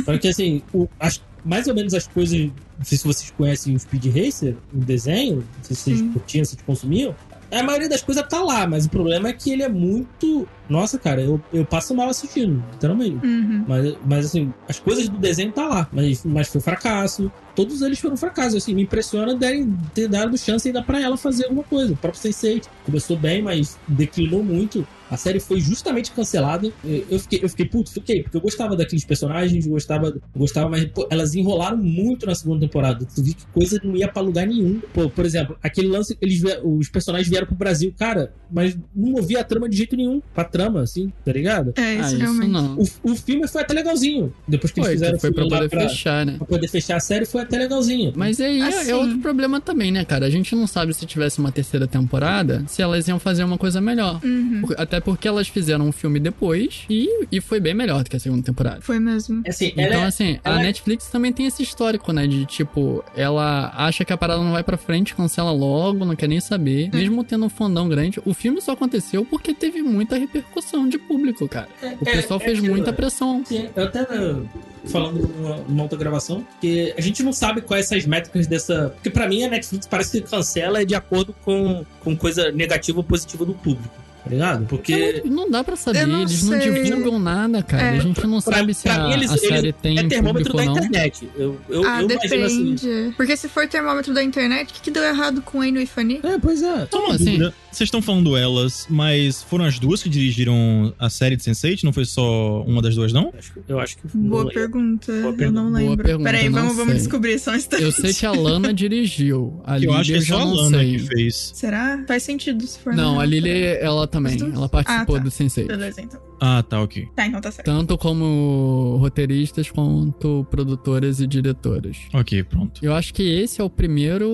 Porque assim, o- as- mais ou menos as coisas. Não sei se vocês conhecem o Speed Racer, o desenho, não sei se vocês Sim. curtiam, se vocês consumiam. A maioria das coisas tá lá, mas o problema é que ele é muito. Nossa, cara, eu, eu passo mal assistindo, literalmente. Uhum. Mas, mas assim, as coisas do desenho tá lá. Mas, mas foi fracasso. Todos eles foram fracassos. Assim, me impressiona derem, ter dado chance ainda pra ela fazer alguma coisa. O próprio Sense8 começou bem, mas declinou muito. A série foi justamente cancelada. Eu fiquei, eu fiquei puto, fiquei, porque eu gostava daqueles personagens, gostava, gostava, mas pô, elas enrolaram muito na segunda temporada. Tu vi que coisa não ia pra lugar nenhum. Pô, por exemplo, aquele lance, eles, os personagens vieram pro Brasil, cara, mas não movia a trama de jeito nenhum. Pra trama, assim, tá ligado? É, isso ah, isso realmente. não. O, o filme foi até legalzinho. Depois que eles fizeram foi o pra poder pra, fechar, né? pra poder fechar a série, foi até legalzinho. Mas aí é- Assim. é outro problema também, né, cara? A gente não sabe se tivesse uma terceira temporada, se elas iam fazer uma coisa melhor. Uhum. Até porque elas fizeram um filme depois e, e foi bem melhor do que a segunda temporada. Foi mesmo. Assim, Então, ela é- assim, a ela é- Netflix também tem esse histórico, né? De tipo, ela acha que a parada não vai pra frente, cancela logo, não quer nem saber. Mesmo tendo um fandão grande, o filme só aconteceu porque teve muita repercussão de público, cara. O é- pessoal é fez aquilo, muita é. pressão. Sim, eu até né, falando numa, numa outra gravação, que a gente não sabe quais são as métricas dessa. Porque pra mim a Netflix parece que cancela de acordo com, com coisa negativa ou positiva do público, tá ligado? Porque. É, não, não dá pra saber, não eles não sei. divulgam nada, cara. É. a gente não Pra- sabe se pra a, mim, eles- a série eles- tem é termômetro público da ou não. internet. Eu, eu, ah, eu imagino assim. depende. Porque se for termômetro da internet, o que, que deu errado com Eno e Fanny? É, pois é. Só uma assim? dúvida. Vocês estão falando elas, mas foram as duas que dirigiram a série de Sense8? Não foi só uma das duas, não? Acho que- Eu acho que. Boa não- pergunta. Boa Eu pergunta. não Boa lembro. pergunta, Peraí, não vamos, vamos descobrir só um instante. Eu sei que a Lana dirigiu. A eu acho que é só a Lana sei. que fez. Será? Faz sentido se for. Não, a Lily, ela também. Ela participou Ah, tá. do Sensei. Beleza, então. Ah, tá, ok. Tá, então tá certo. Tanto como roteiristas quanto produtoras e diretoras. Ok, pronto. Eu acho que esse é o primeiro.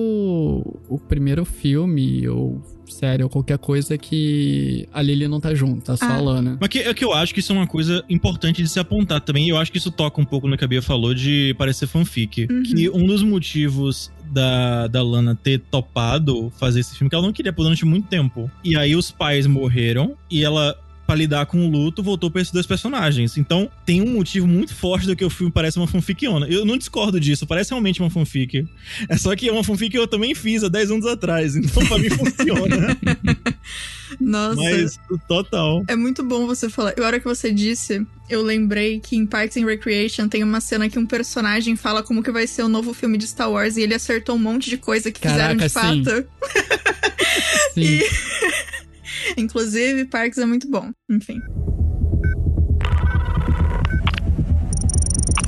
O primeiro filme ou série ou qualquer coisa que a Lily não tá junto, tá só Ah. a Lana. Mas que, é que eu acho que isso é uma coisa importante de se apontar também. E eu acho que isso toca um pouco no que a Bia falou de parecer fanfic. Uhum. Que um dos motivos da, da Lana ter topado fazer esse filme, que ela não queria por durante muito tempo. E aí os pais morreram e ela pra lidar com o luto, voltou pra esses dois personagens. Então, tem um motivo muito forte do que o filme parece uma fanficona. Eu não discordo disso, parece realmente uma fanfic. É só que é uma fanfic que eu também fiz há 10 anos atrás, então pra mim funciona. Nossa. Mas, total. É muito bom você falar. E a hora que você disse, eu lembrei que em Parks and Recreation tem uma cena que um personagem fala como que vai ser o novo filme de Star Wars e ele acertou um monte de coisa que Caraca, fizeram de sim. fato. Sim. E... Inclusive, Parks é muito bom. Enfim.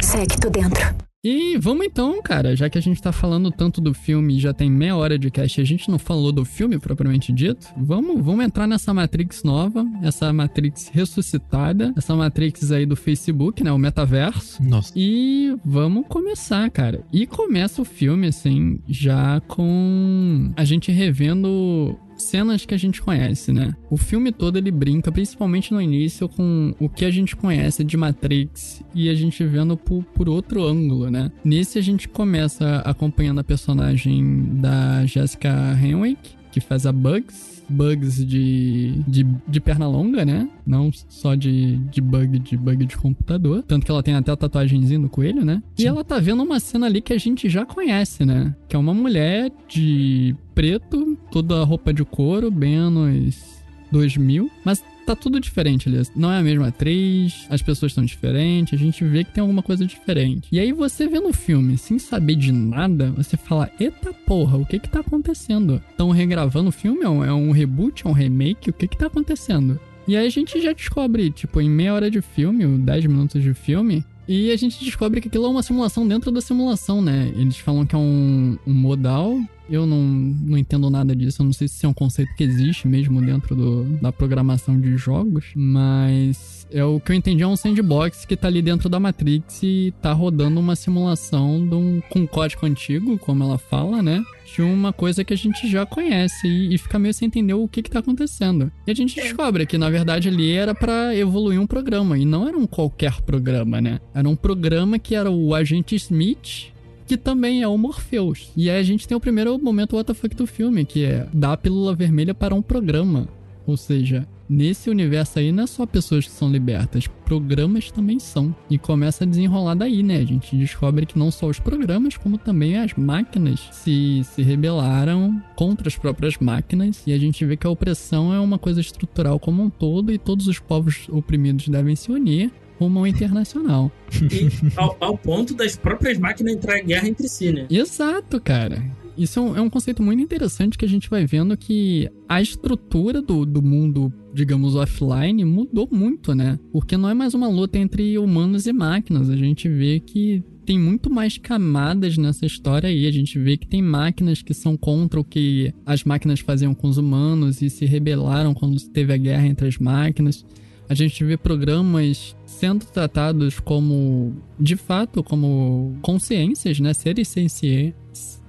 Segue, tô dentro. E vamos então, cara, já que a gente tá falando tanto do filme e já tem meia hora de cast e a gente não falou do filme propriamente dito, vamos, vamos entrar nessa Matrix nova, essa Matrix ressuscitada, essa Matrix aí do Facebook, né, o metaverso. Nossa. E vamos começar, cara. E começa o filme, assim, já com a gente revendo cenas que a gente conhece, né? O filme todo ele brinca, principalmente no início, com o que a gente conhece de Matrix e a gente vendo por, por outro ângulo, né? Nesse a gente começa acompanhando a personagem da Jessica Henwick, que faz a Bugs. Bugs de, de, de perna longa, né? Não só de, de bug de bug de computador. Tanto que ela tem até a tatuagenzinha no coelho, né? E ela tá vendo uma cena ali que a gente já conhece, né? Que é uma mulher de preto, toda roupa de couro, bem anos 2000. Mas tá tudo diferente ali. Não é a mesma atriz, as pessoas estão diferentes, a gente vê que tem alguma coisa diferente. E aí você vê no filme, sem saber de nada, você fala: Eita porra, o que que tá acontecendo? Estão regravando o filme? É um, é um reboot? É um remake? O que que tá acontecendo? E aí a gente já descobre, tipo, em meia hora de filme, ou 10 minutos de filme, e a gente descobre que aquilo é uma simulação dentro da simulação, né? Eles falam que é um, um modal. Eu não, não entendo nada disso. Eu não sei se é um conceito que existe mesmo dentro do, da programação de jogos. Mas é o que eu entendi é um sandbox que tá ali dentro da Matrix e tá rodando uma simulação de um, com código antigo, como ela fala, né? De uma coisa que a gente já conhece e, e fica meio sem entender o que que tá acontecendo. E a gente descobre que, na verdade, ali era pra evoluir um programa. E não era um qualquer programa, né? Era um programa que era o Agente Smith que também é o Morpheus. E aí a gente tem o primeiro momento WTF do filme, que é dar a pílula vermelha para um programa. Ou seja, nesse universo aí não é só pessoas que são libertas, programas também são. E começa a desenrolar daí, né? A gente descobre que não só os programas, como também as máquinas se, se rebelaram contra as próprias máquinas. E a gente vê que a opressão é uma coisa estrutural como um todo e todos os povos oprimidos devem se unir rumo ao internacional. E ao, ao ponto das próprias máquinas entrar em guerra entre si, né? Exato, cara. Isso é um, é um conceito muito interessante que a gente vai vendo que a estrutura do, do mundo, digamos, offline mudou muito, né? Porque não é mais uma luta entre humanos e máquinas. A gente vê que tem muito mais camadas nessa história aí. A gente vê que tem máquinas que são contra o que as máquinas faziam com os humanos e se rebelaram quando teve a guerra entre as máquinas. A gente vê programas sendo tratados como, de fato, como consciências, né? Seres sencientes.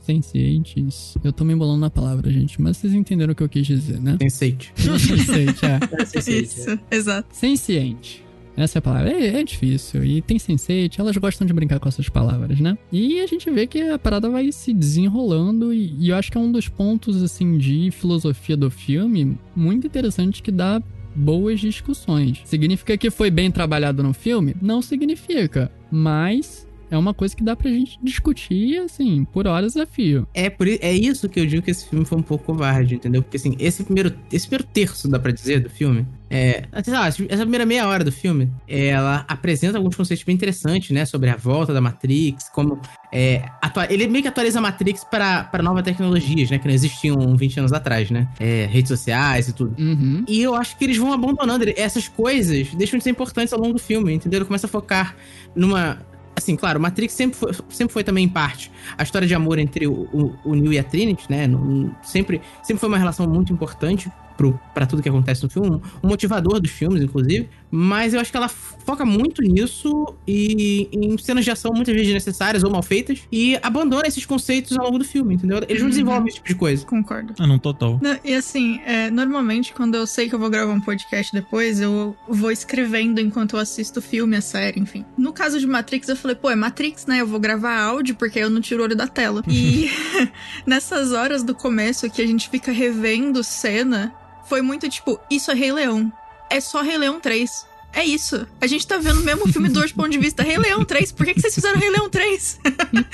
Sencientes. Eu tô me embolando na palavra, gente, mas vocês entenderam o que eu quis dizer, né? Sense8. Sense8, é. É, sim. Isso, exato. Senciente. Essa é a palavra. É, é difícil. E tem Sense8, elas gostam de brincar com essas palavras, né? E a gente vê que a parada vai se desenrolando. E, e eu acho que é um dos pontos, assim, de filosofia do filme muito interessante que dá boas discussões. Significa que foi bem trabalhado no filme? Não significa. Mas é uma coisa que dá pra gente discutir, assim, por horas a fio. É, por, é isso que eu digo que esse filme foi um pouco covarde, entendeu? Porque assim, esse primeiro, esse primeiro terço, dá pra dizer, do filme, é. Sei lá, essa primeira meia hora do filme, ela apresenta alguns conceitos bem interessantes, né? Sobre a volta da Matrix, como. É, ele meio que atualiza a Matrix para novas tecnologias, né? Que não existiam 20 anos atrás, né? É, redes sociais e tudo. Uhum. E eu acho que eles vão abandonando essas coisas, deixam de ser importantes ao longo do filme, entendeu? Ele começa a focar numa. Assim, claro, Matrix sempre foi, sempre foi também, em parte, a história de amor entre o, o, o Neo e a Trinity, né? Não- sempre, sempre foi uma relação muito importante pro, pra tudo que acontece no filme, um motivador dos filmes, inclusive. Mas eu acho que ela foca muito nisso e em cenas de ação muitas vezes desnecessárias ou mal feitas e abandona esses conceitos ao longo do filme, entendeu? Eles não Uhum. desenvolvem esse tipo de coisa. Concordo. Ah, não, total. Não, e assim, é, normalmente quando eu sei que eu vou gravar um podcast depois, eu vou escrevendo enquanto eu assisto o filme, a série, enfim. No caso de Matrix, eu falei, pô, é Matrix, né? Eu vou gravar áudio porque eu não tiro o olho da tela. E nessas horas do começo que a gente fica revendo cena, foi muito tipo, isso é Rei Leão. É só Rei Leão 3. É isso. A gente tá vendo o mesmo filme do outro ponto de vista. Rei Leão 3. Por que, que vocês fizeram Rei Leão 3?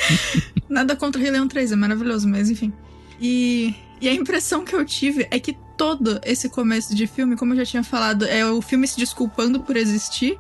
Nada contra Rei Leão 3, é maravilhoso, mas enfim. E, e a impressão que eu tive é que todo esse começo de filme, como eu já tinha falado, é o filme se desculpando por existir,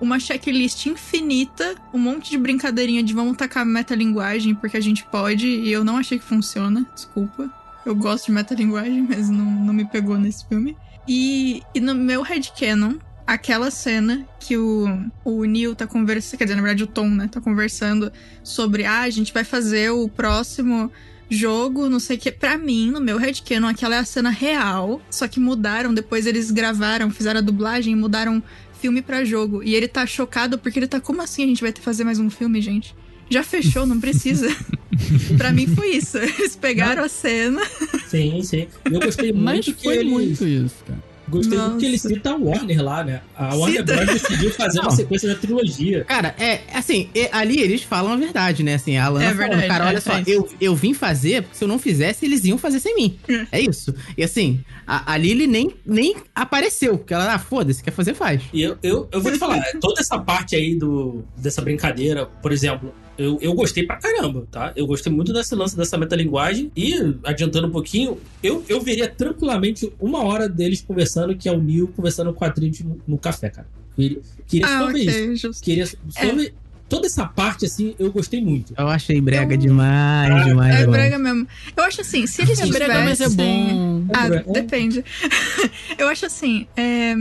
uma checklist infinita, um monte de brincadeirinha de vamos tacar metalinguagem porque a gente pode, e eu não achei que funciona, desculpa. Eu gosto de metalinguagem, mas não, não me pegou nesse filme. E, e no meu headcanon, aquela cena que o, o Neil tá conversando, quer dizer, na verdade o Tom, né, tá conversando sobre, ah, a gente vai fazer o próximo jogo, não sei o que. Pra mim, no meu headcanon, aquela é a cena real, só que mudaram, depois eles gravaram, fizeram a dublagem mudaram filme pra jogo. E ele tá chocado porque ele tá, como assim a gente vai ter que fazer mais um filme, gente? Já fechou, não precisa. pra mim foi isso. Eles pegaram a cena. Sim, sim. Eu gostei muito Mas que foi eles... muito isso, cara. Gostei muito que ele Nossa. cita a Warner lá, né? A Warner. Bros. decidiu fazer uma Não. sequência da trilogia. Cara, é assim, e- ali eles falam a verdade, né? Assim, a Lana É verdade, cara, olha é, só, eu, eu vim fazer, porque se eu não fizesse, eles iam fazer sem mim. É isso. E assim, a, a Lily nem, nem apareceu, porque ela, ah, foda-se, quer fazer, faz. E eu, eu, eu vou te falar, toda essa parte aí do, dessa brincadeira, por exemplo, eu, eu gostei pra caramba, tá? Eu gostei muito desse lance dessa metalinguagem. E, adiantando um pouquinho, eu, eu veria tranquilamente uma hora deles conversando, que é o Neil conversando com a Trinity no, no café, cara. Queria, queria Ah, só ver isso. justo. Queria sobre toda essa parte, assim, eu gostei muito. Eu achei brega Eu- demais, demais. É demais. brega mesmo. Eu acho assim, se eles É brega, mas é tivessem- bom. Ah, É bom. depende. eu acho assim, é...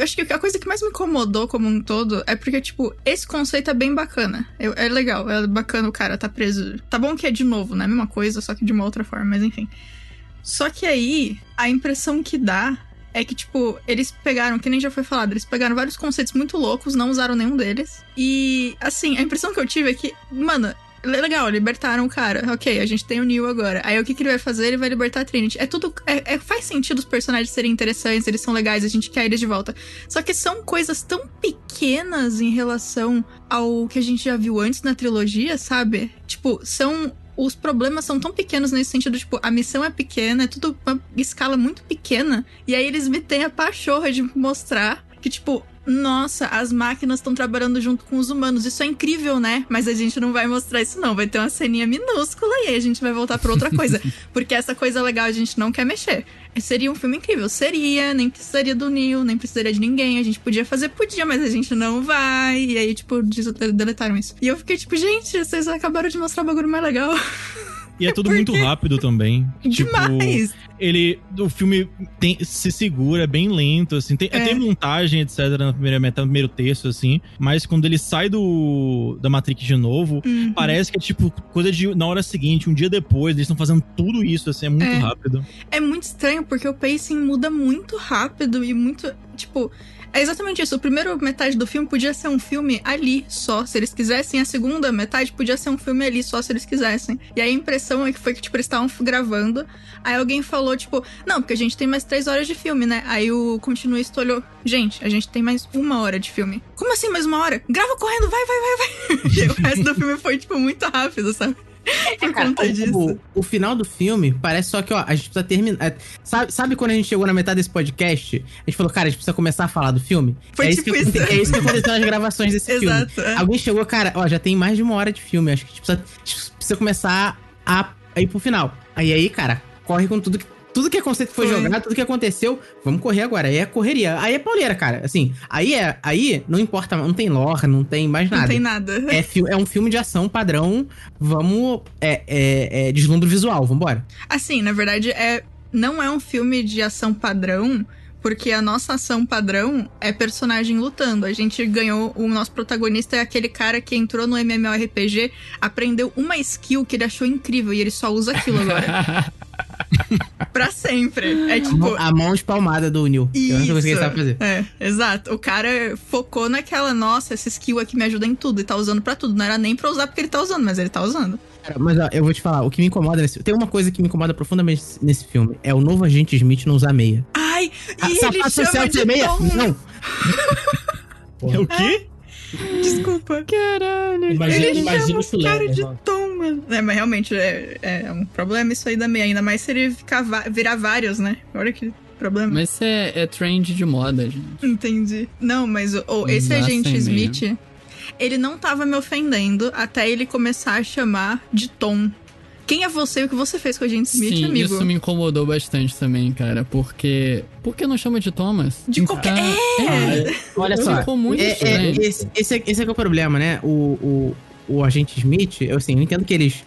Acho que a coisa que mais me incomodou como um todo é porque, tipo, esse conceito é bem bacana. Eu- é legal, é bacana o cara tá preso. Tá bom que é de novo, né? Mesma coisa, só que de uma outra forma, mas enfim. Só que aí, a impressão que dá é que, tipo, eles pegaram, que nem já foi falado, eles pegaram vários conceitos muito loucos, não usaram nenhum deles. E, assim, a impressão que eu tive é que, mano, legal, libertaram o cara. Ok, a gente tem o Neil agora. Aí o que, que ele vai fazer? Ele vai libertar a Trinity. É tudo. É, é- faz sentido os personagens serem interessantes, eles são legais, a gente quer eles de volta. Só que são coisas tão pequenas em relação ao que a gente já viu antes na trilogia, sabe? Tipo, são. Os problemas são tão pequenos nesse sentido, tipo, a missão é pequena, é tudo uma escala muito pequena. E aí eles me têm a pachorra de mostrar que, tipo, nossa, as máquinas estão trabalhando junto com os humanos. Isso é incrível, né? Mas a gente não vai mostrar isso, não. Vai ter uma ceninha minúscula e aí a gente vai voltar pra outra coisa. Porque essa coisa legal a gente não quer mexer. Seria um filme incrível. Seria, nem precisaria do Neil, nem precisaria de ninguém. A gente podia fazer, podia, mas a gente não vai. E aí, tipo, deletaram isso. E eu fiquei tipo, gente, vocês acabaram de mostrar o bagulho mais legal. E é tudo muito rápido também. Tipo, Demais! ele. O filme tem- se segura, é bem lento, assim. Tem, É. tem montagem, etc., na primeira metade, no primeiro terço, assim. Mas quando ele sai do da Matrix de novo, Uhum. parece que é tipo coisa de na hora seguinte, um dia depois, eles estão fazendo tudo isso, assim, é muito É. rápido. É muito estranho, porque o pacing muda muito rápido e muito. Tipo. É exatamente isso. O primeiro metade do filme podia ser um filme ali só, se eles quisessem. A segunda metade podia ser um filme ali só, se eles quisessem. E aí a impressão é que foi que, tipo, eles estavam gravando. Aí alguém falou, tipo, não, porque a gente tem mais três horas de filme, né? Aí o continuista olhou, gente, a gente tem mais uma hora de filme. Como assim mais uma hora? Grava correndo, vai, vai, vai, vai. e o resto do filme foi, tipo, muito rápido, sabe? Por Cara, conta o- disso. O, o final do filme parece só que, ó, a gente precisa terminar. é, Sabe, sabe quando a gente chegou na metade desse podcast? A gente falou, cara, a gente precisa começar a falar do filme? Foi é, tipo isso que, isso. é isso que aconteceu nas gravações desse filme. Exato. é. Alguém chegou, cara, ó, já tem mais de uma hora de filme. Acho que a gente precisa, a gente precisa começar a, a ir pro final. Aí aí, cara, corre com tudo que. Tudo que é conceito que foi, Foi. jogado, tudo que aconteceu, vamos correr agora. Aí é correria. Aí é pauleira, cara. Assim, aí é. Aí não importa, não tem lore, não tem mais nada. Não tem nada. É, é um filme de ação padrão. Vamos. É, é, é deslumbre visual, vambora. Assim, na verdade, é não é um filme de ação padrão, porque a nossa ação padrão é personagem lutando. A gente ganhou. O nosso protagonista é aquele cara que entrou no MMORPG, aprendeu uma skill que ele achou incrível e ele só usa aquilo agora. pra sempre. É A tipo. mão- A mão espalmada do Neil. que é a única coisa que ele Isso. sabe fazer. É, exato. O cara focou naquela, nossa, essa skill aqui me ajuda em tudo e tá usando pra tudo. Não era nem pra usar porque ele tá usando, mas ele tá usando. Cara, Mas ó, eu vou te falar, o que me incomoda nesse. Tem uma coisa que me incomoda profundamente nesse filme: é o novo agente Smith não usar meia. Ai, Ah, e ele sapato social chama de meia? Tom. Não. É o quê? Desculpa. Caralho. Imagina, Ele imagina chama o filé. cara de né? tom, mano. É, mas realmente é, é um problema isso aí da meia. Ainda mais se ele ficar virar vários, né? Olha que problema. Mas isso é, é trend de moda, gente. Entendi. Não, mas o, o- esse Dá agente Smith, ele não tava me ofendendo até ele começar a chamar de Tom. Quem é você e o que você fez com o agente Smith, Sim, amigo? isso me incomodou bastante também, cara. Porque. Por que não chama de Thomas? De qualquer. É, Olha só, Ficou muito é, é, estranho. esse, esse, é, esse é que é o problema, né? O, o, o agente Smith, eu, assim, eu entendo que eles.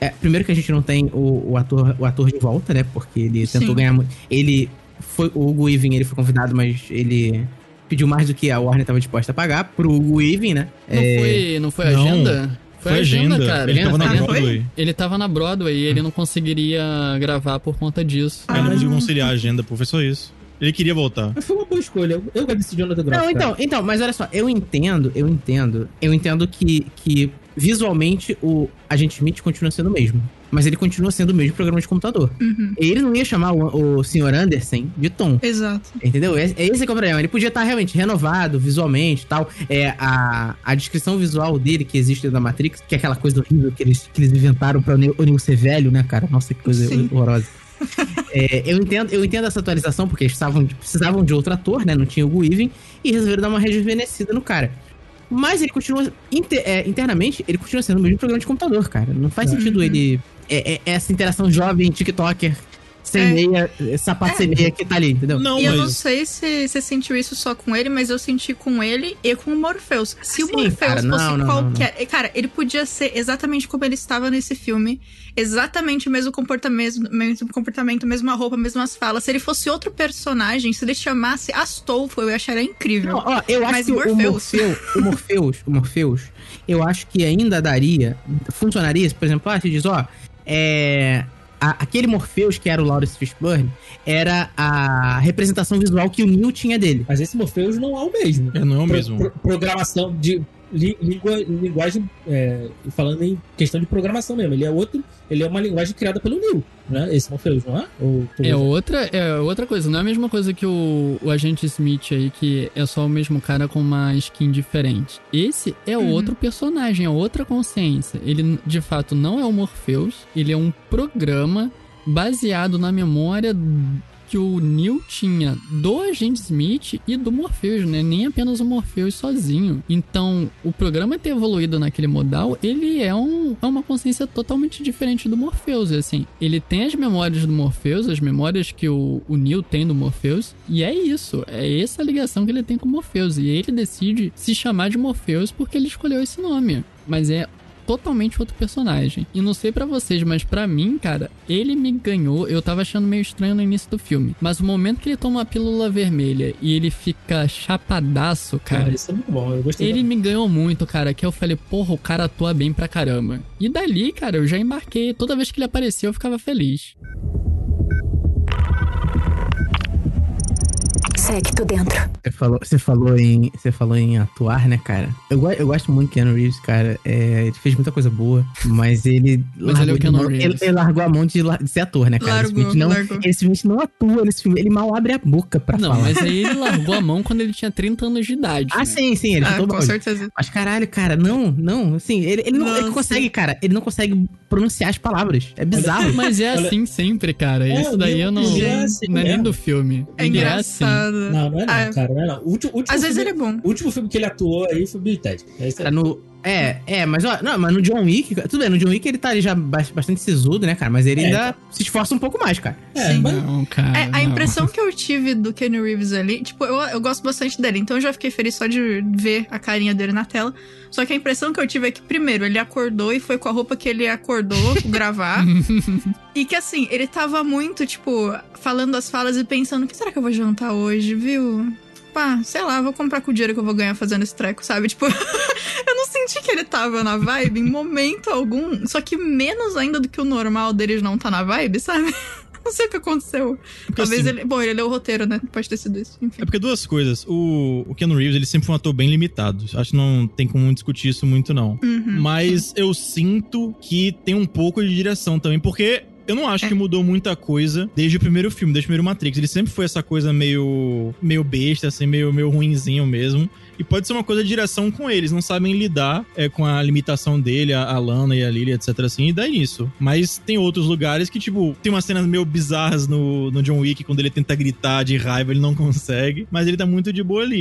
é, primeiro que a gente não tem o, o, ator, o ator de volta, né? Porque ele tentou Sim. ganhar muito. Ele foi. O Hugo Weaving, ele foi convidado, mas ele pediu mais do que a Warner estava disposta a pagar pro Hugo Weaving, né? Não, É, foi, não foi não. agenda? Foi agenda. cara. Ele tava na Ah, foi? Broadway. Ele tava na Broadway e ele não conseguiria gravar por conta disso. Aí não conseguiu conciliar a agenda, pô. Foi só isso. Ele queria voltar. Mas foi uma boa escolha. Eu, gosto desse Jonathan Groff. Não, cara. então, então, mas olha só, eu entendo, eu entendo, eu entendo que, que visualmente o agente Smith continua sendo o mesmo. Mas ele continua sendo o mesmo programa de computador. Uhum. Ele não ia chamar o, o Sr. Anderson de Tom. Exato. Entendeu? Esse, esse que é o problema. Ele podia estar realmente renovado visualmente e tal. É, a, a descrição visual dele que existe dentro da Matrix, que é aquela coisa horrível que eles, que eles inventaram pra o Neo o Neo ser velho, né, cara? Nossa, que coisa Sim. horrorosa. É, eu, entendo, eu entendo essa atualização, porque eles precisavam, precisavam de outro ator, né? Não tinha o Weaving, e resolveram dar uma rejuvenescida no cara. Mas ele continua. inter- é, internamente, ele continua sendo o mesmo programa de computador, cara. Não faz sentido ele. é- é- essa interação jovem, TikToker, sem É. meia, é, sapato sem meia que tá ali, entendeu? Não, e eu não mas. sei se você sentiu isso só com ele, mas eu senti com ele e com o Morpheus. Se o Sim, Morpheus cara, não, fosse não, não, qualquer. Cara, ele podia ser exatamente como ele estava nesse filme. Exatamente o mesmo comportamento, mesmo comportamento, mesma roupa, mesmas falas. Se ele fosse outro personagem, se ele chamasse Astolfo, eu acharia incrível. Não, ó, eu acho Mas que o Morpheus. Morpheus, o Morpheus, o Morpheus, eu acho que ainda daria, funcionaria, se, por exemplo, ah, você diz, ó, é, a- aquele Morpheus que era o Lawrence Fishburne era a representação visual que o Neil tinha dele. Mas esse Morpheus não é o mesmo. É, não é o Pro- mesmo. pro- programação de língua, linguagem, é, falando em questão de programação mesmo. Ele é outro, ele é uma linguagem criada pelo Neil, né? Esse Morpheus, não é? Ou, É outra, é outra coisa, não é a mesma coisa que o, o agente Smith aí, que é só o mesmo cara com uma skin diferente. Esse é Uhum. outro personagem, é outra consciência. Ele, de fato, não é o Morpheus, ele é um programa baseado na memória que o Neil tinha do agente Smith e do Morpheus, né? Nem apenas o Morpheus sozinho. Então, o programa ter evoluído naquele modal, ele é, um, é uma consciência totalmente diferente do Morpheus, assim. Ele tem as memórias do Morpheus, as memórias que o, o Neil tem do Morpheus, e é isso. É essa ligação que ele tem com o Morpheus. E ele decide se chamar de Morpheus porque ele escolheu esse nome. Mas é totalmente outro personagem. E não sei pra vocês, mas pra mim, cara, ele me ganhou. Eu tava achando meio estranho no início do filme. Mas o momento que ele toma a pílula vermelha e ele fica chapadaço, Cara, cara. isso é muito bom. Eu gostei. Ele me ganhou muito, cara, que eu falei, porra, o cara atua bem pra caramba. E dali, cara, eu já embarquei. Toda vez que ele aparecia, eu ficava feliz. Segue, tô dentro. Você falou, você falou, em, você falou em atuar, né, cara? Eu, eu gosto muito do Keanu Reeves, cara. É, ele fez muita coisa boa, mas ele. Mas ele é o de Keanu mão- ele, ele largou a mão de, de ser ator, né, cara? Largou, esse filme não, largou. esse filme não atua nesse filme. Ele mal abre a boca pra Não, falar. mas aí ele largou a mão quando ele tinha 30 anos de idade. Ah, né? sim, sim, ele Ah, com certeza. Mas caralho, cara, não, não, assim, ele, ele não ele consegue, cara, ele não consegue pronunciar as palavras. É bizarro. Mas é assim sempre, cara. É, Isso daí eu não. ele é assim não é nem mesmo. do filme. É ele Não, não é não, Ah, cara, não é não. O último, último Às vezes filme, ele é bom. O último filme que ele atuou aí foi Bill e Ted. É isso aí. Cara, no, é, é, mas ó, não, mas no John Wick, tudo bem, no John Wick ele tá ali já bas- bastante sisudo, né, cara? Mas ele É. ainda se esforça um pouco mais, cara. É, Sim. mas Não, cara. É, a não. impressão que eu tive do Kenny Reeves ali, tipo, eu, eu gosto bastante dele, então eu já fiquei feliz só de ver a carinha dele na tela. Só que a impressão que eu tive é que, primeiro, ele acordou e foi com a roupa que ele acordou gravar. e que, assim, ele tava muito, tipo, falando as falas e pensando: o que será que eu vou jantar hoje, viu? Pá, sei lá, vou comprar com o dinheiro que eu vou ganhar fazendo esse treco, sabe? Tipo, eu não senti que ele tava na vibe em momento algum. Só que menos ainda do que o normal dele de não tá na vibe, sabe? Não sei o que aconteceu. Porque, Talvez assim, ele. Bom, ele leu o roteiro, né? Pode ter sido isso. Enfim. É porque duas coisas. O, o Keanu Reeves, ele sempre foi um ator bem limitado. Acho que não tem como discutir isso muito, não. Uhum. Mas eu sinto que tem um pouco de direção também, porque Eu não acho que mudou muita coisa desde o primeiro filme, desde o primeiro Matrix. Ele sempre foi essa coisa meio, meio besta, assim, meio, meio ruinzinho mesmo. E pode ser uma coisa de direção com eles, não sabem lidar é, com a limitação dele, a, a Lana e a Lily, etc. assim, e dá isso. Mas tem outros lugares que, tipo, tem umas cenas meio bizarras no, no John Wick, quando ele tenta gritar de raiva, ele não consegue. Mas ele tá muito de boa ali.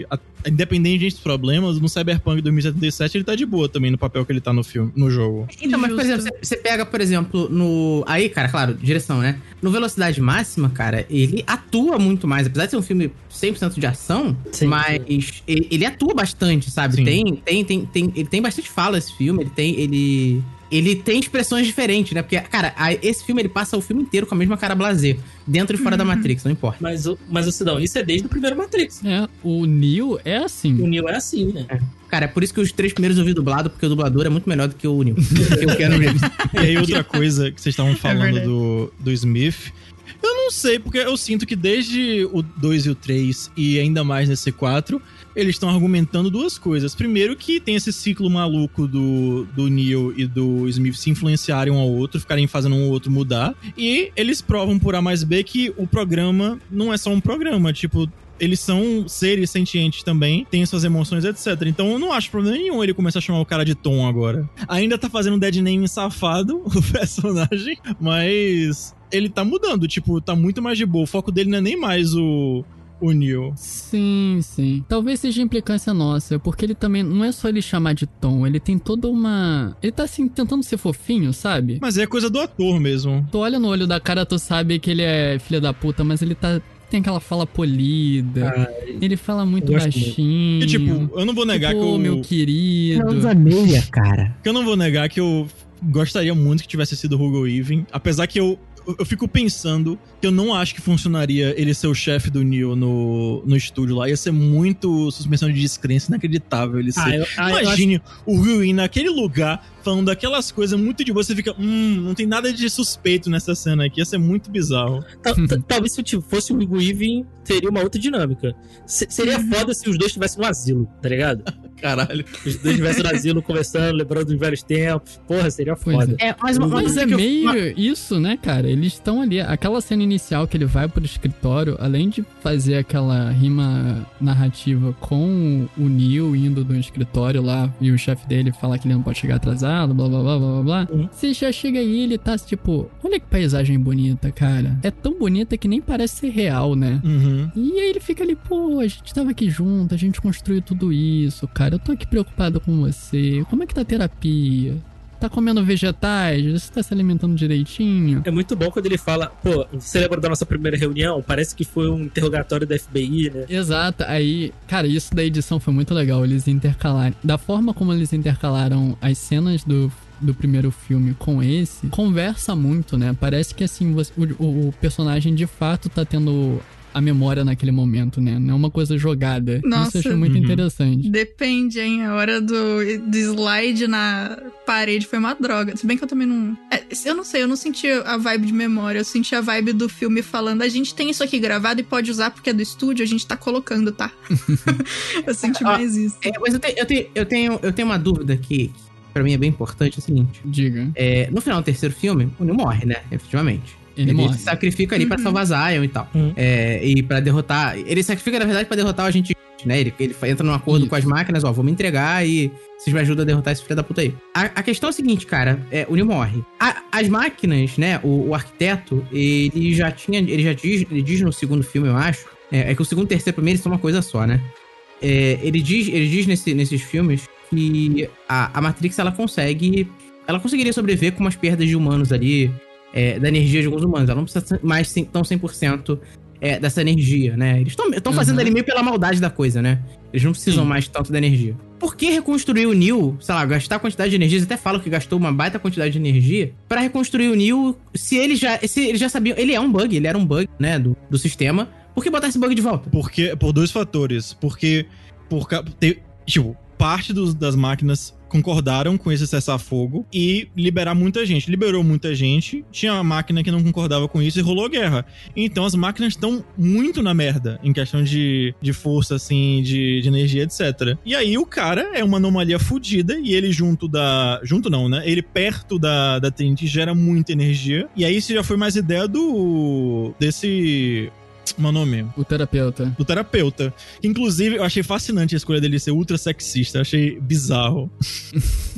E a, independente dos problemas, no Cyberpunk 2077 ele tá de boa também no papel que ele tá no filme, no jogo. Então, mas, por exemplo, você- pega, por exemplo, no. Aí, cara, claro, direção, né? No Velocidade Máxima, cara, ele atua muito mais. Apesar de ser um filme 100% de ação, Sim, mas ele, ele atua bastante, sabe? Sim. Tem, tem, tem, tem, ele tem bastante fala esse filme, ele tem. Ele. Ele tem expressões diferentes, né? Porque, cara, a- esse filme ele passa o filme inteiro com a mesma cara blazer. Dentro e fora da Matrix, não importa. Mas, o- mas o Sidão, isso é desde o primeiro Matrix. É, o Neo é O assim. Neo é assim, né? Cara, é por isso que os três primeiros eu vi dublado, porque o dublador é muito melhor do que o Neo. que o Keanu Reeves. E aí, outra coisa que vocês estavam falando verdade. do, do Smith. Eu não sei, porque eu sinto que desde o 2 e o 3, e ainda mais nesse 4, eles estão argumentando duas coisas. Primeiro, que tem esse ciclo maluco do, do Neo e do Smith se influenciarem um ao outro, ficarem fazendo um ao outro mudar. E eles provam por A mais B que o programa não é só um programa. Tipo, eles são seres sentientes também, têm suas emoções, etc. Então eu não acho problema nenhum ele começar a chamar o cara de Tom agora. Ainda tá fazendo dead name safado, o personagem, mas ele tá mudando, tipo, tá muito mais de boa. O foco dele não é nem mais o, o Neo. Sim, sim. Talvez seja implicância nossa, porque ele também não é só ele chamar de Tom, ele tem toda uma. Ele tá assim, tentando ser fofinho, sabe? Mas é coisa do ator mesmo. Tu olha no olho da cara, tu sabe que ele é filho da puta, mas ele tá. Tem aquela fala polida. Ah, ele fala muito baixinho. E, tipo, eu não vou negar tipo, que eu. meu querido. meia, cara. que eu não vou negar que eu gostaria muito que tivesse sido Hugo Even. Apesar que eu, eu- eu fico pensando que eu não acho que funcionaria ele ser o chefe do Neo no, no estúdio lá. Ia ser muito suspensão de descrença inacreditável ele ser. ah, eu, ah, eu acho Imagine o Will naquele lugar falando aquelas coisas muito de boa. Você fica, hum, não tem nada de suspeito nessa cena aqui. Ia ser muito bizarro. Tal- tal- Talvez se tipo, fosse o Hugo Weaving, teria uma outra dinâmica. Se- seria foda se os dois estivessem no asilo, tá ligado? Caralho. Os dois estivessem no asilo conversando, lembrando dos velhos tempos. Porra, seria foda. É, mas uma Mas coisa é que eu- meio isso, né, cara? Eles estão ali. Aquela cena inicial que ele vai pro escritório, além de fazer aquela rima narrativa com o Neil indo do escritório lá e o chefe dele falar que ele não pode chegar atrasado, blá blá blá blá blá blá. Uhum. Você já chega aí e ele tá tipo, olha que paisagem bonita, cara. É tão bonita que nem parece ser real, né? Uhum. E aí ele fica ali, pô, a gente tava aqui junto, a gente construiu tudo isso, cara. Eu tô aqui preocupado com você. Como é que tá a terapia? Tá comendo vegetais? Você tá se alimentando direitinho? É muito bom quando ele fala, pô, você lembra da nossa primeira reunião? Parece que foi um interrogatório da FBI, né? Exato, aí, cara, isso da edição foi muito legal, eles intercalarem. Da forma como eles intercalaram as cenas do, do primeiro filme com esse, conversa muito, né? Parece que assim, você- o- o personagem de fato tá tendo a memória naquele momento, né? Não é uma coisa jogada. Isso Nossa. eu achei muito Uhum. interessante. Depende, hein? A hora do, do slide na parede foi uma droga. Se bem que eu também não. É, eu não sei, eu não senti a vibe de memória. Eu senti a vibe do filme falando: a gente tem isso aqui gravado e pode usar porque é do estúdio, a gente tá colocando, tá? eu senti Ah, mais isso. É, mas eu, te- eu tenho, eu, tenho, eu tenho uma dúvida que, que pra mim é bem importante, é o seguinte. Diga. É, no final do terceiro filme, o Neo morre, né? Efetivamente. Ele, morre. se sacrifica ali pra Uhum. salvar Zion e tal. Uhum. É, e pra derrotar... Ele sacrifica, na verdade, pra derrotar o agente, né? Ele, ele entra num acordo Isso. com as máquinas, ó, vou me entregar e vocês me ajudam a derrotar esse filho da puta aí. A, a questão é a seguinte, cara, é, o Neo morre. A- as máquinas, né, o, o arquiteto, ele já tinha, ele já diz, ele diz no segundo filme, eu acho, é, é que o segundo e terceiro, pra mim, eles são uma coisa só, né? É, ele diz, ele diz nesse- nesses filmes que a, a Matrix, ela consegue, ela conseguiria sobreviver com umas perdas de humanos ali, é, da energia de alguns humanos. Ela não precisa mais tão 100% é, dessa energia, né? Eles estão fazendo Uhum. ali meio pela maldade da coisa, né? Eles não precisam Sim. mais tanto da energia. Por que reconstruir o Neo, sei lá, gastar a quantidade de energia? Eles até falam que gastou uma baita quantidade de energia pra reconstruir o Neo, se ele já, se ele já sabia, ele é um bug, ele era um bug, né, do, do sistema. Por que botar esse bug de volta? Porque, por dois fatores. Porque, por, te- tipo, parte dos- das máquinas concordaram com esse cessar-fogo e liberar muita gente. Liberou muita gente, tinha uma máquina que não concordava com isso e rolou guerra. Então as máquinas estão muito na merda em questão de, de força, assim, de, de energia, etc. E aí o cara é uma anomalia fodida e ele junto da. Junto não, né? Ele perto da, da TNT gera muita energia. E aí isso já foi mais ideia do. desse meu nome? O terapeuta. Do terapeuta. Inclusive, eu achei fascinante a escolha dele ser ultra sexista. Eu achei bizarro.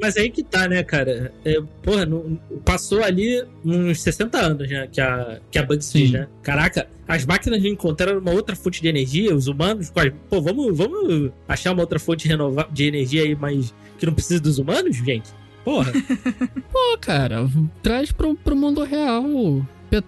Mas aí que tá, né, cara? É, porra, não- passou ali uns 60 anos, né? Que a, que a Bugs diz, né? Caraca, as máquinas encontraram uma outra fonte de energia, os humanos. quase- Pô, vamos, vamos achar uma outra fonte de energia aí, mas que não precisa dos humanos, gente? Porra. Pô, cara, traz pro, pro mundo real.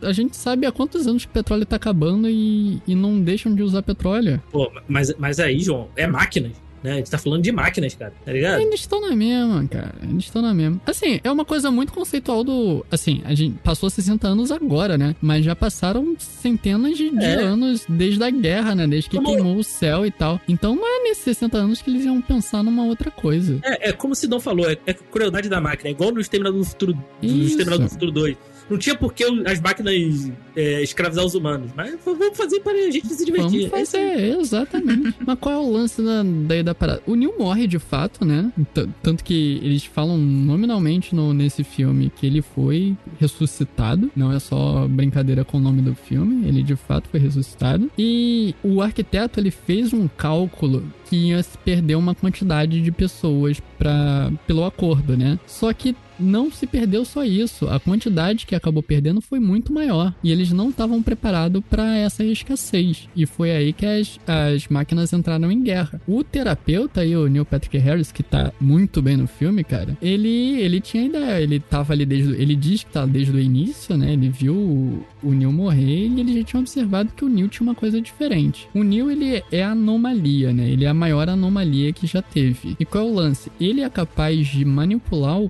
A gente sabe há quantos anos que o petróleo tá acabando e, e não deixam de usar petróleo. Pô, mas, mas aí, João, é máquinas, né? A gente tá falando de máquinas, cara, tá ligado? Eles estão na mesma, cara. Eles estão na mesma. Assim, é uma coisa muito conceitual do. Assim, a gente passou 60 anos agora, né? Mas já passaram centenas de, É. anos desde a guerra, né? Desde que Como- queimou o céu e tal. Então não é nesses 60 anos que eles iam pensar numa outra coisa. É, é como o Sidão falou, é, é crueldade da máquina, é igual no Exterminador do Futuro, no. Exterminador do Futuro 2. Não tinha por que as máquinas é, escravizar os humanos, mas vamos fazer para a gente se divertir. Vamos É fazer, exatamente. Mas qual é o lance da, daí da parada? O Neil morre de fato, né? T- Tanto que eles falam nominalmente no, nesse filme que ele foi ressuscitado. Não é só brincadeira com o nome do filme. Ele de fato foi ressuscitado. E o arquiteto ele fez um cálculo que ia se perder uma quantidade de pessoas pra, pelo acordo, né? Só que não se perdeu só isso. A quantidade que acabou perdendo foi muito maior. E eles não estavam preparados para essa escassez. E foi aí que as, as máquinas entraram em guerra. O terapeuta aí, o Neil Patrick Harris, que tá muito bem no filme, cara, ele, ele tinha ideia. Ele tava ali desde. Ele diz que tá desde o início, né? Ele viu o, o Neil morrer e ele já tinha observado que o Neil tinha uma coisa diferente. O Neil, ele é anomalia, né? Ele é a maior anomalia que já teve. E qual é o lance? Ele é capaz de manipular o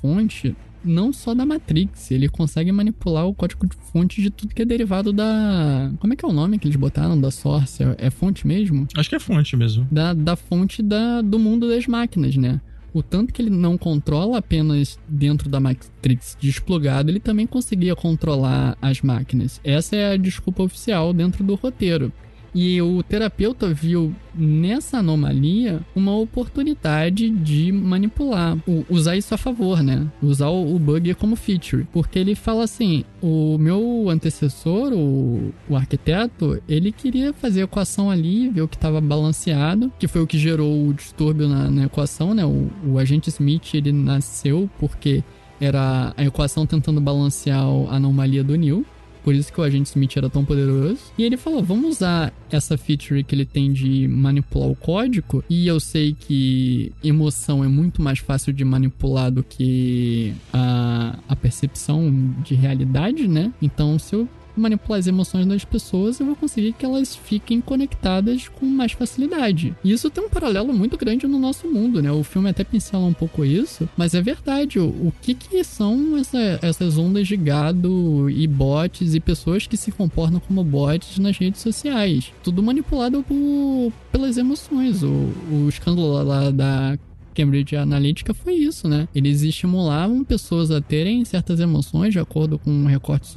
código-fonte não só da Matrix, ele consegue manipular o código-fonte de tudo que é derivado da. Como é que é o nome que eles botaram da Source? É, fonte mesmo? Acho que é fonte mesmo. Da, da fonte da, do mundo das máquinas, né? O tanto que ele não controla apenas dentro da Matrix desplugado, ele também conseguia controlar as máquinas. Essa é a desculpa oficial dentro do roteiro. E o terapeuta viu nessa anomalia uma oportunidade de manipular, usar isso a favor, né? Usar o, o bug como feature. Porque ele fala assim: o meu antecessor, o, o arquiteto, ele queria fazer a equação ali, ver o que estava balanceado, que foi o que gerou o distúrbio na, na equação, né? O, o agente Smith ele nasceu porque era a equação tentando balancear a anomalia do Neil. Por isso que o agente Smith era tão poderoso. E ele falou: vamos usar essa feature que ele tem de manipular o código. E eu sei que emoção é muito mais fácil de manipular do que a, a percepção de realidade, né? Então, se eu manipular as emoções das pessoas, eu vou conseguir que elas fiquem conectadas com mais facilidade. E isso tem um paralelo muito grande no nosso mundo, né? O filme até pincela um pouco isso, mas é verdade. O, o que que são essa- essas ondas de gado e bots e pessoas que se comportam como bots nas redes sociais? Tudo manipulado por, pelas emoções. O, o escândalo lá da Cambridge Analytica foi isso, né? Eles estimulavam pessoas a terem certas emoções de acordo com um recorte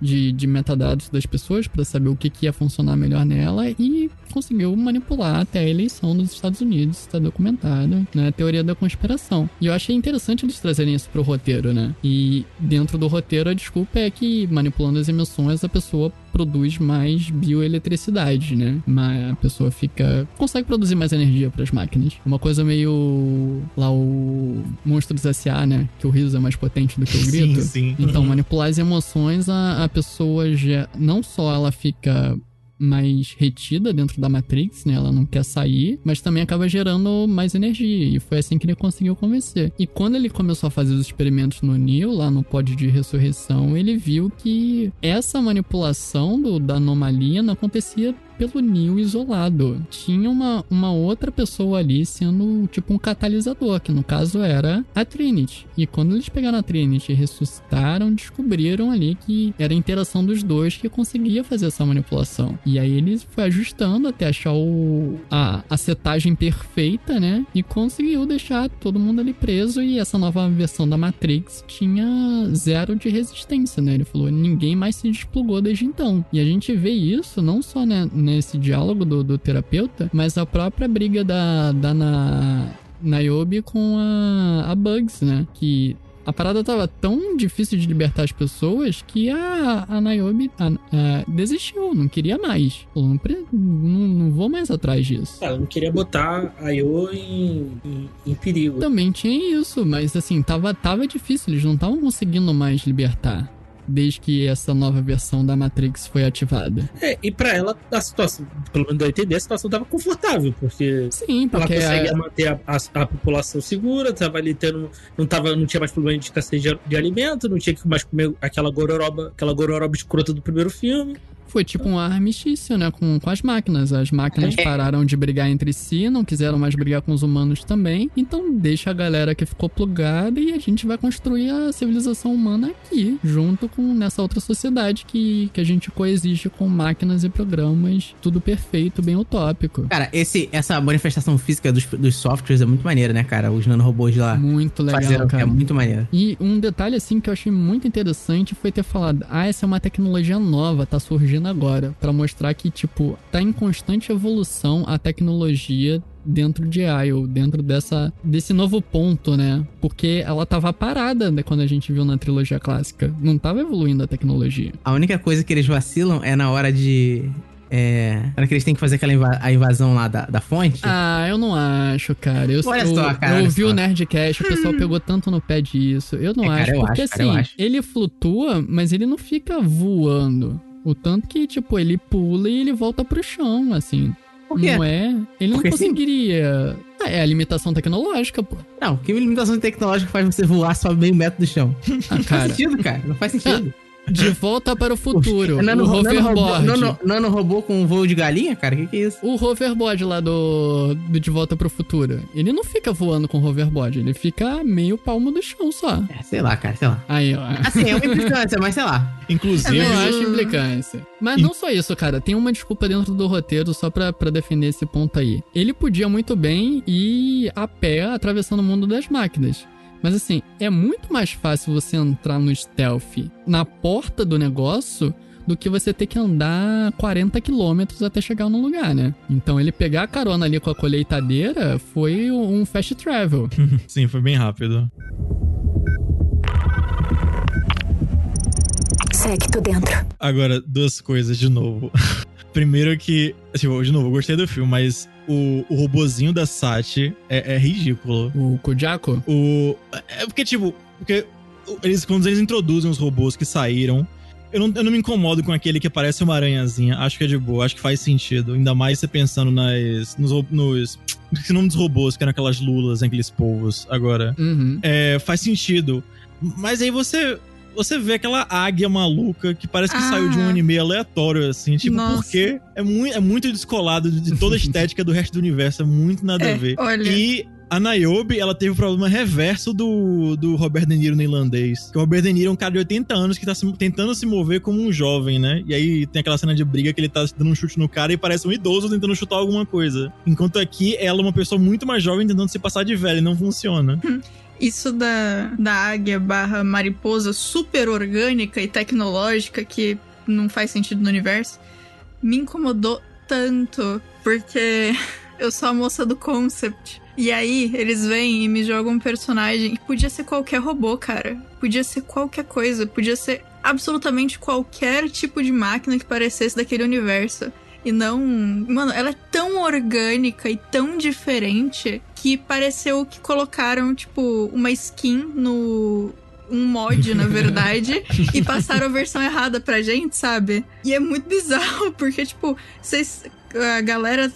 de, de metadados das pessoas para saber o que, que ia funcionar melhor nela e conseguiu manipular até a eleição dos Estados Unidos, está documentado, né? A teoria da conspiração. E eu achei interessante eles trazerem isso pro roteiro, né? E dentro do roteiro a desculpa é que manipulando as emoções a pessoa produz mais bioeletricidade, né? Mas a pessoa fica. consegue produzir mais energia para as máquinas. Uma coisa meio. lá o Monstros S.A., né? Que o riso é mais potente do que o grito. Sim, sim. Então, manipular as emoções, a, a pessoa já. Não só ela fica mais retida dentro da Matrix, né? Ela não quer sair, mas também acaba gerando mais energia. E foi assim que ele conseguiu convencer. E quando ele começou a fazer os experimentos no Neo, lá no pod de ressurreição, ele viu que essa manipulação do- da anomalia não acontecia pelo Neo isolado. Tinha uma, uma outra pessoa ali sendo tipo um catalisador, que no caso era a Trinity. E quando eles pegaram a Trinity e ressuscitaram, descobriram ali que era a interação dos dois que conseguia fazer essa manipulação. E aí ele foi ajustando até achar o, a, a setagem perfeita, né? E conseguiu deixar todo mundo ali preso. E essa nova versão da Matrix tinha zero de resistência, né? Ele falou: ninguém mais se desplugou desde então. E a gente vê isso não só né, nesse diálogo do, do terapeuta, mas a própria briga da, da na, Niobe com a, a Bugs, né? Que a parada tava tão difícil de libertar as pessoas que a, a Niobe a, a, desistiu, não queria mais. Falou, não, não, não, vou mais atrás disso. Ela não queria botar a Io em, em, em, perigo. Também tinha isso, mas assim, tava, tava difícil, eles não estavam conseguindo mais libertar desde que essa nova versão da Matrix foi ativada. É, e para ela, a situação, pelo menos eu entendi, a situação tava confortável, porque, Sim, porque ela conseguia a... manter a, a, a, população segura, tava ali tendo, não, tava, não tinha mais problema de escassez de, de alimento, não tinha que mais comer aquela gororoba, aquela gororoba escrota do primeiro filme foi tipo um armistício, né? Com, com as máquinas. As máquinas é. pararam de brigar entre si, não quiseram mais brigar com os humanos também. Então deixa a galera que ficou plugada e a gente vai construir a civilização humana aqui, junto com nessa outra sociedade que, que a gente coexiste com máquinas e programas, tudo perfeito, bem utópico. Cara, esse, essa manifestação física dos, dos softwares é muito maneira, né, cara? Os nanorobôs lá. Muito legal, cara. É muito maneiro. E um detalhe, assim, que eu achei muito interessante foi ter falado: ah, essa é uma tecnologia nova, tá surgindo agora, para mostrar que, tipo, tá em constante evolução a tecnologia dentro de IO, dentro dessa desse novo ponto, né? Porque ela tava parada né, quando a gente viu na trilogia clássica. Não tava evoluindo a tecnologia. A única coisa que eles vacilam é na hora de é. Hora que eles têm que fazer aquela inva a invasão lá da, da fonte? Ah, eu não acho, cara. Eu, olha eu, só, cara. Eu ouvi o Nerdcast, o pessoal pegou tanto no pé disso. Eu não é, acho, cara, eu porque acho, assim, cara, ele flutua, mas ele não fica voando. O tanto que, tipo, ele pula e ele volta pro chão, assim. Por quê? Não é? Ele Porque não conseguiria. Sim. Ah, é a limitação tecnológica, pô. Não, que limitação tecnológica faz você voar só meio metro do chão? Ah, não faz sentido, cara. Não faz sentido. De volta para o futuro. Nano, o hoverboard. Nano, nano, robô com um voo de galinha, cara? O que, que, é isso? O hoverboard lá do, do De Volta para o Futuro. Ele não fica voando com o hoverboard, ele fica meio palmo do chão só. É, sei lá, cara, sei lá. Aí, ó. Assim, é uma implicância, mas sei lá. Inclusive. Eu acho implicância. Mas não só isso, cara. Tem uma desculpa dentro do roteiro só pra, pra defender esse ponto aí. Ele podia muito bem ir a pé atravessando o mundo das máquinas. Mas assim, é muito mais fácil você entrar no stealth na porta do negócio do que você ter que andar 40 quilômetros até chegar no lugar, né? Então ele pegar a carona ali com a colheitadeira foi um fast travel. Sim, foi bem rápido. Segue, tô dentro. Agora, duas coisas de novo. Primeiro que, assim, de novo, eu gostei do filme, mas o, o robozinho da Sati é, é ridículo. O Kojako? O. É porque, tipo, porque eles, quando eles introduzem os robôs que saíram, eu não, eu não me incomodo com aquele que parece uma aranhazinha. Acho que é de boa, acho que faz sentido. Ainda mais você pensando nas. nos. nos que nome dos robôs, que eram aquelas lulas, aqueles povos agora. Uhum. É, faz sentido. Mas aí você você vê aquela águia maluca que parece que ah. saiu de um anime aleatório, assim. Tipo, Nossa. porque é muito, é muito descolado de toda a estética do resto do universo. É muito nada é, a ver. Olha. E a Niobe, ela teve o problema reverso do, do Robert De Niro no irlandês. Que o Robert De Niro é um cara de 80 anos que tá se, tentando se mover como um jovem, né? E aí tem aquela cena de briga que ele tá dando um chute no cara e parece um idoso tentando chutar alguma coisa. Enquanto aqui, ela é uma pessoa muito mais jovem tentando se passar de velho e não funciona. Isso da, da águia barra mariposa super orgânica e tecnológica que não faz sentido no universo me incomodou tanto, porque eu sou a moça do concept. E aí, eles vêm e me jogam um personagem que podia ser qualquer robô, cara. Podia ser qualquer coisa. Podia ser absolutamente qualquer tipo de máquina que parecesse daquele universo. E não. Mano, ela é tão orgânica e tão diferente que pareceu que colocaram, tipo, uma skin no. Um mod, na verdade, e passaram a versão errada pra gente, sabe? E é muito bizarro, porque, tipo, vocês a galera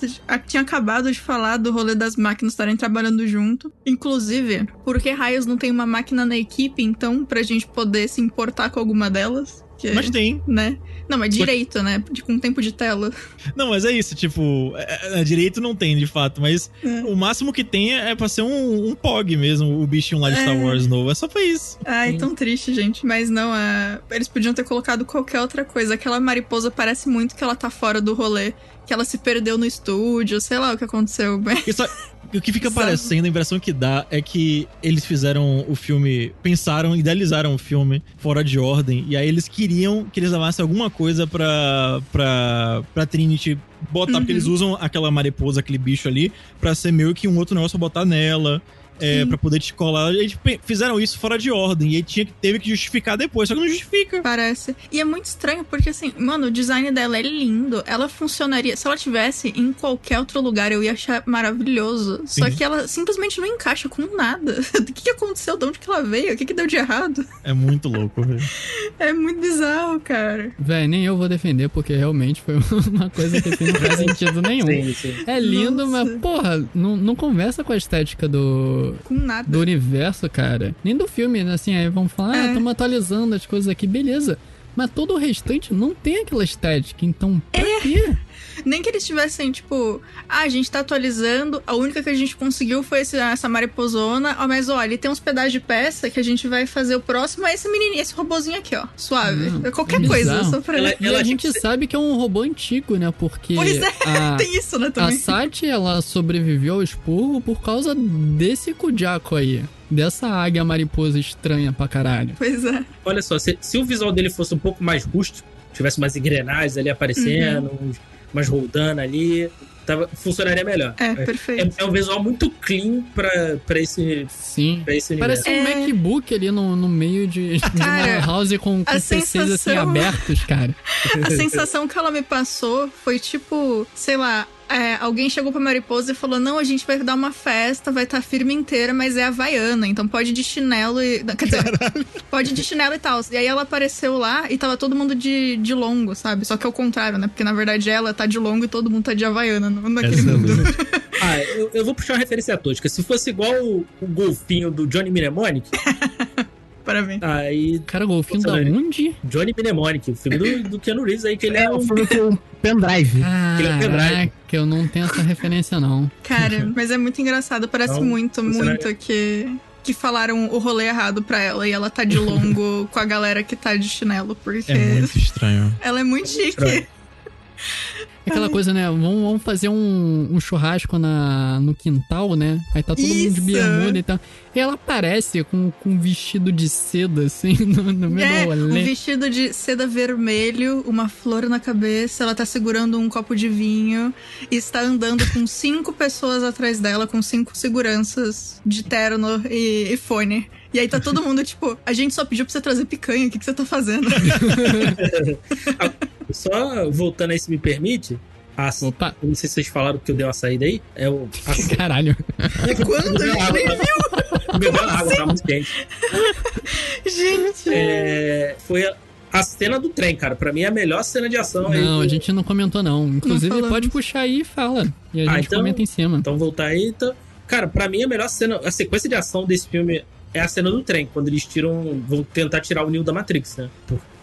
tinha acabado de falar do rolê das máquinas estarem trabalhando junto. Inclusive, por que raios não tem uma máquina na equipe, então, pra gente poder se importar com alguma delas? Porque. Mas tem. Né? Não, mas direito, né? De, com tempo de tela. Não, mas é isso, tipo, é, é, direito não tem, de fato, mas É. o máximo que tem é, é pra ser um, um POG mesmo, o bichinho lá de Star É. Wars novo. É só pra isso. Ai, Sim. tão triste, gente. Mas não, a... eles podiam ter colocado qualquer outra coisa. Aquela mariposa parece muito que ela tá fora do rolê. Que ela se perdeu no estúdio, sei lá o que aconteceu. Só- o que fica parecendo, a impressão que dá é que eles fizeram o filme, pensaram, idealizaram o filme fora de ordem, e aí eles queriam que eles levassem alguma coisa pra, pra, pra Trinity botar, porque Uhum. eles usam aquela mariposa, aquele bicho ali, pra ser meio que um outro negócio pra botar nela. É, pra poder te colar. Eles fizeram isso fora de ordem. E aí tinha, que- teve que justificar depois. Só que não justifica. Parece. E é muito estranho, porque assim, mano, o design dela é lindo. Ela funcionaria. Se ela tivesse em qualquer outro lugar, eu ia achar maravilhoso. Só Sim. que ela simplesmente não encaixa com nada. O que, que aconteceu? De onde que ela veio? O que, que deu de errado? É muito louco, velho. É muito bizarro, cara. Véi, nem eu vou defender, porque realmente foi uma coisa que assim, não faz sentido nenhum. Sim, sim. É lindo, Nossa. mas, porra, não, não conversa com a estética do, Com nada. do universo, cara. Nem do filme, né? Assim, aí vamos falar, ah, É. estamos atualizando as coisas aqui, beleza. Mas todo o restante não tem aquela estética, então pra É. quê? Nem que eles tivessem, tipo, ah, a gente tá atualizando, a única que a gente conseguiu foi esse- essa mariposona, ó, mas olha, tem uns pedaços de peça que a gente vai fazer o próximo, é esse menininho, esse robozinho aqui, ó, suave. Não, Qualquer é coisa, bizarro. só pra... Ela- E ela a tinha gente sabe que é um robô antigo, né? Porque Pois é, a, Tem isso, né, a também. Sati, ela sobreviveu ao expurgo por causa desse Kujako aí. Dessa águia mariposa estranha pra caralho. Pois é. Olha só, se, se o visual dele fosse um pouco mais rústico, tivesse umas engrenagens ali aparecendo, Uhum. uns, umas roldana ali, tava, funcionaria melhor. É, É, perfeito. é um visual muito clean pra, pra esse, Sim. pra esse universo. Parece um É. MacBook ali no, no meio de, de Cara, uma house com, com a PCs assim sensação- abertos, cara. A sensação que ela me passou foi tipo, sei lá, é, alguém chegou pra Mariposa e falou: Não, a gente vai dar uma festa, vai estar firme inteira, mas é havaiana, então pode ir de chinelo e. Quer dizer, pode ir de chinelo e tal. E aí ela apareceu lá e tava todo mundo de, de longo, sabe? Só que é o contrário, né? Porque na verdade ela tá de longo e todo mundo tá de havaiana no- naquele mundo. Exatamente. Ah, eu, eu vou puxar uma referência tosca. Se fosse igual o, o golfinho do Johnny Mnemonic, Parabéns. aí. Cara, golfinho da onde? Johnny Mnemonic, o filme do, do Keanu Reeves aí, que ele é, É um. filme com pendrive. Aquele é um pendrive. Caraca, eu não tenho essa referência, não. Cara, mas é muito engraçado. Parece Não, muito, muito que. Que falaram o rolê errado pra ela e ela tá de longo com a galera que tá de chinelo, porque É muito estranho. ela é muito chique. Estranho. Aquela coisa, né? Vamos, vamos fazer um, um churrasco na, no quintal, né? Aí tá todo mundo de Isso. bermuda e tal. E ela aparece com, com um vestido de seda, assim, no, no meio É, do um vestido de seda vermelho, uma flor na cabeça, ela tá segurando um copo de vinho e está andando com cinco pessoas atrás dela, com cinco seguranças de terno e, e fone. E aí tá todo mundo tipo, a gente só pediu pra você trazer picanha, o que, que você tá fazendo? Só voltando aí, se me permite. A, Opa, eu não sei se vocês falaram que eu dei uma saída aí. É o. A, caralho. Quando a gente nem viu? Bebendo água, tá muito quente. Gente, É, foi a, a cena do trem, cara. Pra mim é a melhor cena de ação. aí Não, do- a gente não comentou, não. Inclusive, falamos. pode puxar aí e fala. E a Ah, gente então- comenta em cima. Então voltar aí. Então... Cara, pra mim a melhor cena, a sequência de ação desse filme é a cena do trem, quando eles tiram. vão tentar tirar o Neo da Matrix, né? Porque.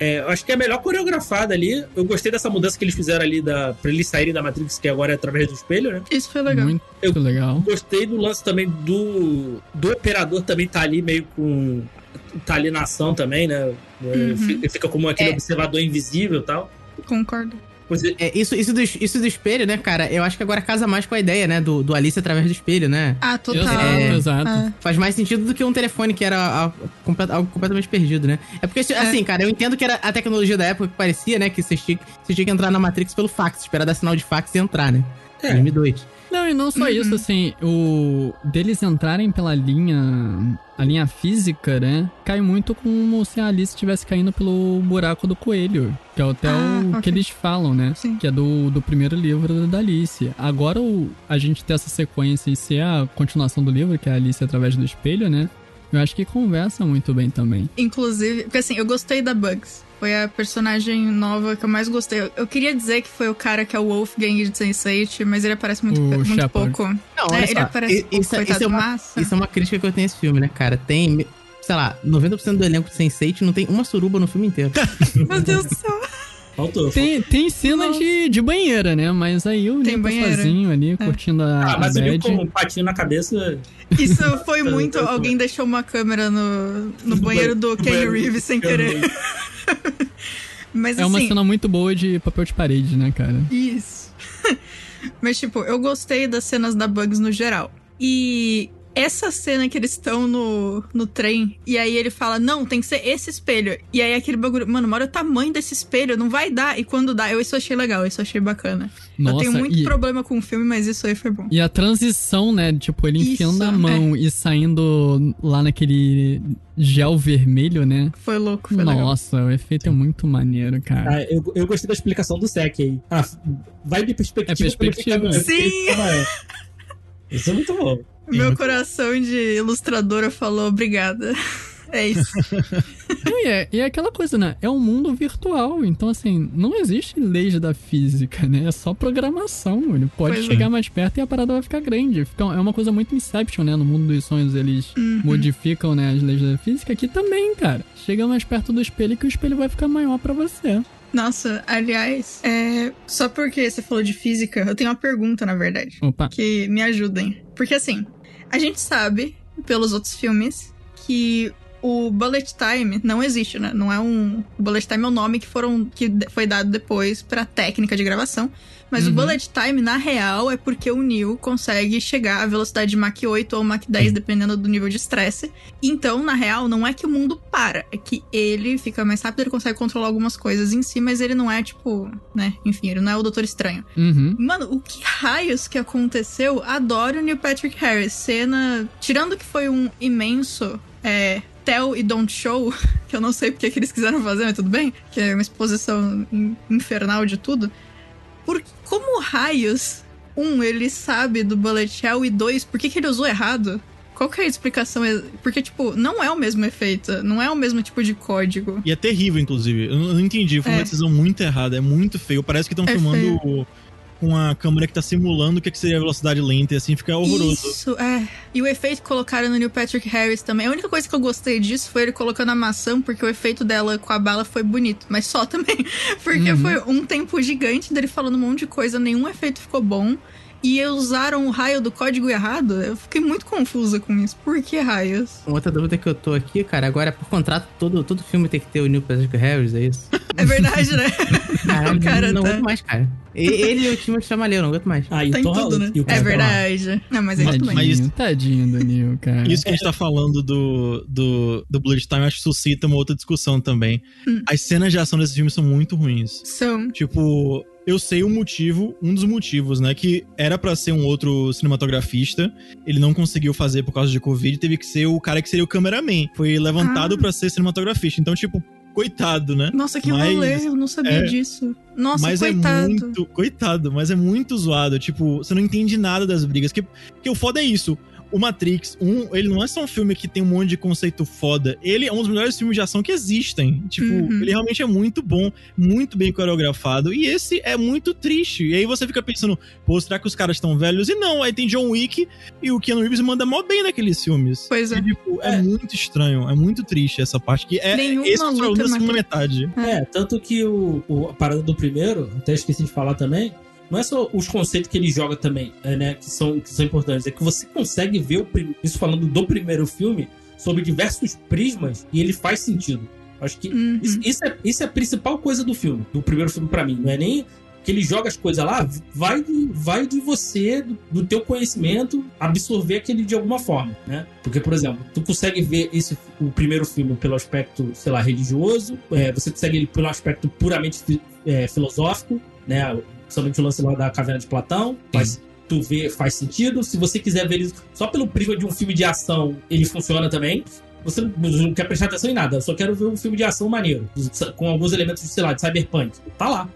É, eu acho que é a melhor coreografada ali. Eu gostei dessa mudança que eles fizeram ali da, pra eles saírem da Matrix, que agora é através do espelho, né? isso foi legal. Muito Eu- legal. Gostei do lance também do. Do operador também tá ali meio com. tá ali na ação também, né? É, Uhum. Fica, fica como aquele É. observador invisível e tal. Concordo. É, É, isso, isso, do, isso do espelho, né, cara? Eu acho que agora casa mais com a ideia, né? Do, do Alice através do espelho, né? Ah, total. Exato, É. exato. Ah, Faz mais sentido do que um telefone que era a- comple- algo completamente perdido, né? É porque, assim, cara, eu entendo que era a tecnologia da época que parecia, né? Que você tinha, você tinha que entrar na Matrix pelo fax, esperar dar sinal de fax e entrar, né? É. 2002. Não, e não só isso, assim, o deles entrarem pela linha, a linha física, né, cai muito como se a Alice estivesse caindo pelo buraco do coelho, que é até Ah, o ok. que eles falam, né, Sim. que é do, do primeiro livro da Alice. Agora o, a gente ter essa sequência e ser a continuação do livro, que é a Alice através do espelho, né, eu acho que conversa muito bem também. Inclusive, porque assim, eu gostei da Bugs. Foi a personagem nova que eu mais gostei. Eu, eu queria dizer que foi o cara que é o Wolfgang de Sense8, mas ele aparece muito, muito Shepard. pouco. Não, É, ele aparece pouco, isso, coitado, isso é uma, massa. isso é uma crítica que eu tenho a esse filme, né, cara? Tem. sei lá, 90% do elenco de Sense8 não tem uma suruba no filme inteiro. Meu Deus do céu. Faltou. Tem, tem cena de, de banheira, né? Mas aí o Tem sozinho ali, curtindo a, Ah, a mas ele bad. com um patinho na cabeça. Isso foi muito. Alguém deixou uma câmera no, no banheiro do Kenny. Reeves sem querer. Mas É uma assim, cena muito boa de papel de parede, né, cara? Isso. Mas, tipo, eu gostei das cenas da Bugs no geral. E essa cena que eles estão no, no trem, e aí ele fala: Não, tem que ser esse espelho. E aí aquele bagulho, mano, mora o tamanho desse espelho, não vai dar. E quando dá, eu isso achei legal, isso achei bacana. eu Nossa, tenho muito e, problema com o filme, mas isso aí foi bom. e a transição, né? Tipo, ele enfiando Isso, a mão e saindo lá naquele gel vermelho, né? Foi louco, foi legal. Nossa, o efeito é muito maneiro, cara. Ah, eu, eu gostei da explicação do Sec aí. Ah, vai de perspectiva. É perspectiva. Sim. É. Isso é muito bom. Meu coração de ilustradora falou obrigada. É isso. E é, e é aquela coisa, né? É um mundo virtual, então assim, não existe leis da física, né? É só programação. Ele pode Pois é. chegar mais perto e a parada vai ficar grande. Fica, é uma coisa muito Inception, né? No mundo dos sonhos eles Uhum. modificam né, as leis da física. Aqui também, cara. Chega mais perto do espelho que o espelho vai ficar maior pra você. Nossa, aliás, é... só porque você falou de física, eu tenho uma pergunta, na verdade. Opa. que me ajudem. Porque assim, a gente sabe, pelos outros filmes, que o bullet time não existe, né? Não é um. O bullet time é o nome que foram. que foi dado depois pra técnica de gravação. Mas Uhum. o bullet time, na real, é porque o Neo consegue chegar à velocidade de Mach 8 ou Mach 10, dependendo do nível de estresse. Então, na real, não é que o mundo para, é que ele fica mais rápido, ele consegue controlar algumas coisas em si, mas ele não é, tipo, né? Enfim, ele não é o Doutor Estranho. Uhum. Mano, o que raios que aconteceu? Adoro o Neil Patrick Harris. Cena. Tirando que foi um imenso. É. Tell e Don't Show, que eu não sei porque que eles quiseram fazer, mas tudo bem, que é uma exposição in- infernal de tudo. Por como raios, um, ele sabe do Bullet Hell, e dois, por que, que ele usou errado? Qual que é a explicação? ex- Porque, tipo, não é o mesmo efeito, não é o mesmo tipo de código. E é terrível, inclusive. Eu não eu não entendi. Foi uma É. decisão muito errada. É muito feio. Parece que estão É filmando com a câmera que tá simulando o que que seria a velocidade lenta. E assim fica horroroso. Isso, é. E o efeito que colocaram no Neil Patrick Harris também. A única coisa que eu gostei disso foi ele colocando a maçã, porque o efeito dela com a bala foi bonito. Mas só também. Porque Uhum. foi um tempo gigante dele falando um monte de coisa, nenhum efeito ficou bom. E usaram o raio do código errado. Eu fiquei muito confusa com isso. Por que raios? Outra dúvida que eu tô aqui, cara, agora por contrato, todo, todo filme tem que ter o Neil Patrick Harris, é isso? É verdade, né? Caralho, O cara não tá- aguento mais, cara. Ele e o time Chamaléu, não aguento mais. Ah, e Tá tudo, né? E É tá verdade. Não, mas tudo bem. Mas- Tadinho, do Neil, cara. Isso que a gente tá falando do, do, do Bullet Time, acho que suscita uma outra discussão também. Hum. As cenas de ação desse filme são muito ruins. São. Tipo, eu sei o motivo, um dos motivos, né? Que era pra ser um outro cinematografista, ele não conseguiu fazer por causa de Covid, teve que ser o cara que seria o cameraman. Foi levantado Ah. pra ser cinematografista. Então, tipo, coitado, né? Nossa, que Mas- rolê. Eu não sabia é. disso. Nossa, mas coitado. é muito. Coitado, mas é muito zoado. Tipo, você não entende nada das brigas. Que, que o foda é isso. O Matrix 1, ele não é só um filme que tem um monte de conceito foda. Ele é um dos melhores filmes de ação que existem. Tipo, Uhum. ele realmente é muito bom, muito bem coreografado. E esse é muito triste. E aí você fica pensando, pô, será que os caras estão velhos? E não, aí tem John Wick e o Keanu Reeves manda mó bem naqueles filmes. Pois é. E, tipo, é. É. muito estranho, é muito triste essa parte. Que é Nenhuma esse é luta da segunda metade. É, tanto que o, o- a parada do primeiro, até esqueci de falar também, não é só os conceitos que ele joga também, é, né, que são, que são importantes, é que você consegue ver o prim- isso falando do primeiro filme sob diversos prismas e ele faz sentido. Acho que Uhum. isso, isso é, isso é a principal coisa do filme, do primeiro filme pra mim. Não é nem que ele joga as coisas lá, vai de, vai de você, do, do teu conhecimento, absorver aquele de alguma forma, né? Porque, por exemplo, tu consegue ver esse, o primeiro filme pelo aspecto, sei lá, religioso, é, você consegue ele pelo aspecto puramente é, filosófico, né? Principalmente o lance lá da caverna de Platão, mas tu vê, faz sentido. Se você quiser ver ele só pelo prisma de um filme de ação, ele funciona também. Você não, não quer prestar atenção em nada, eu só quero ver um filme de ação maneiro, com alguns elementos, sei lá, de cyberpunk. Tá lá.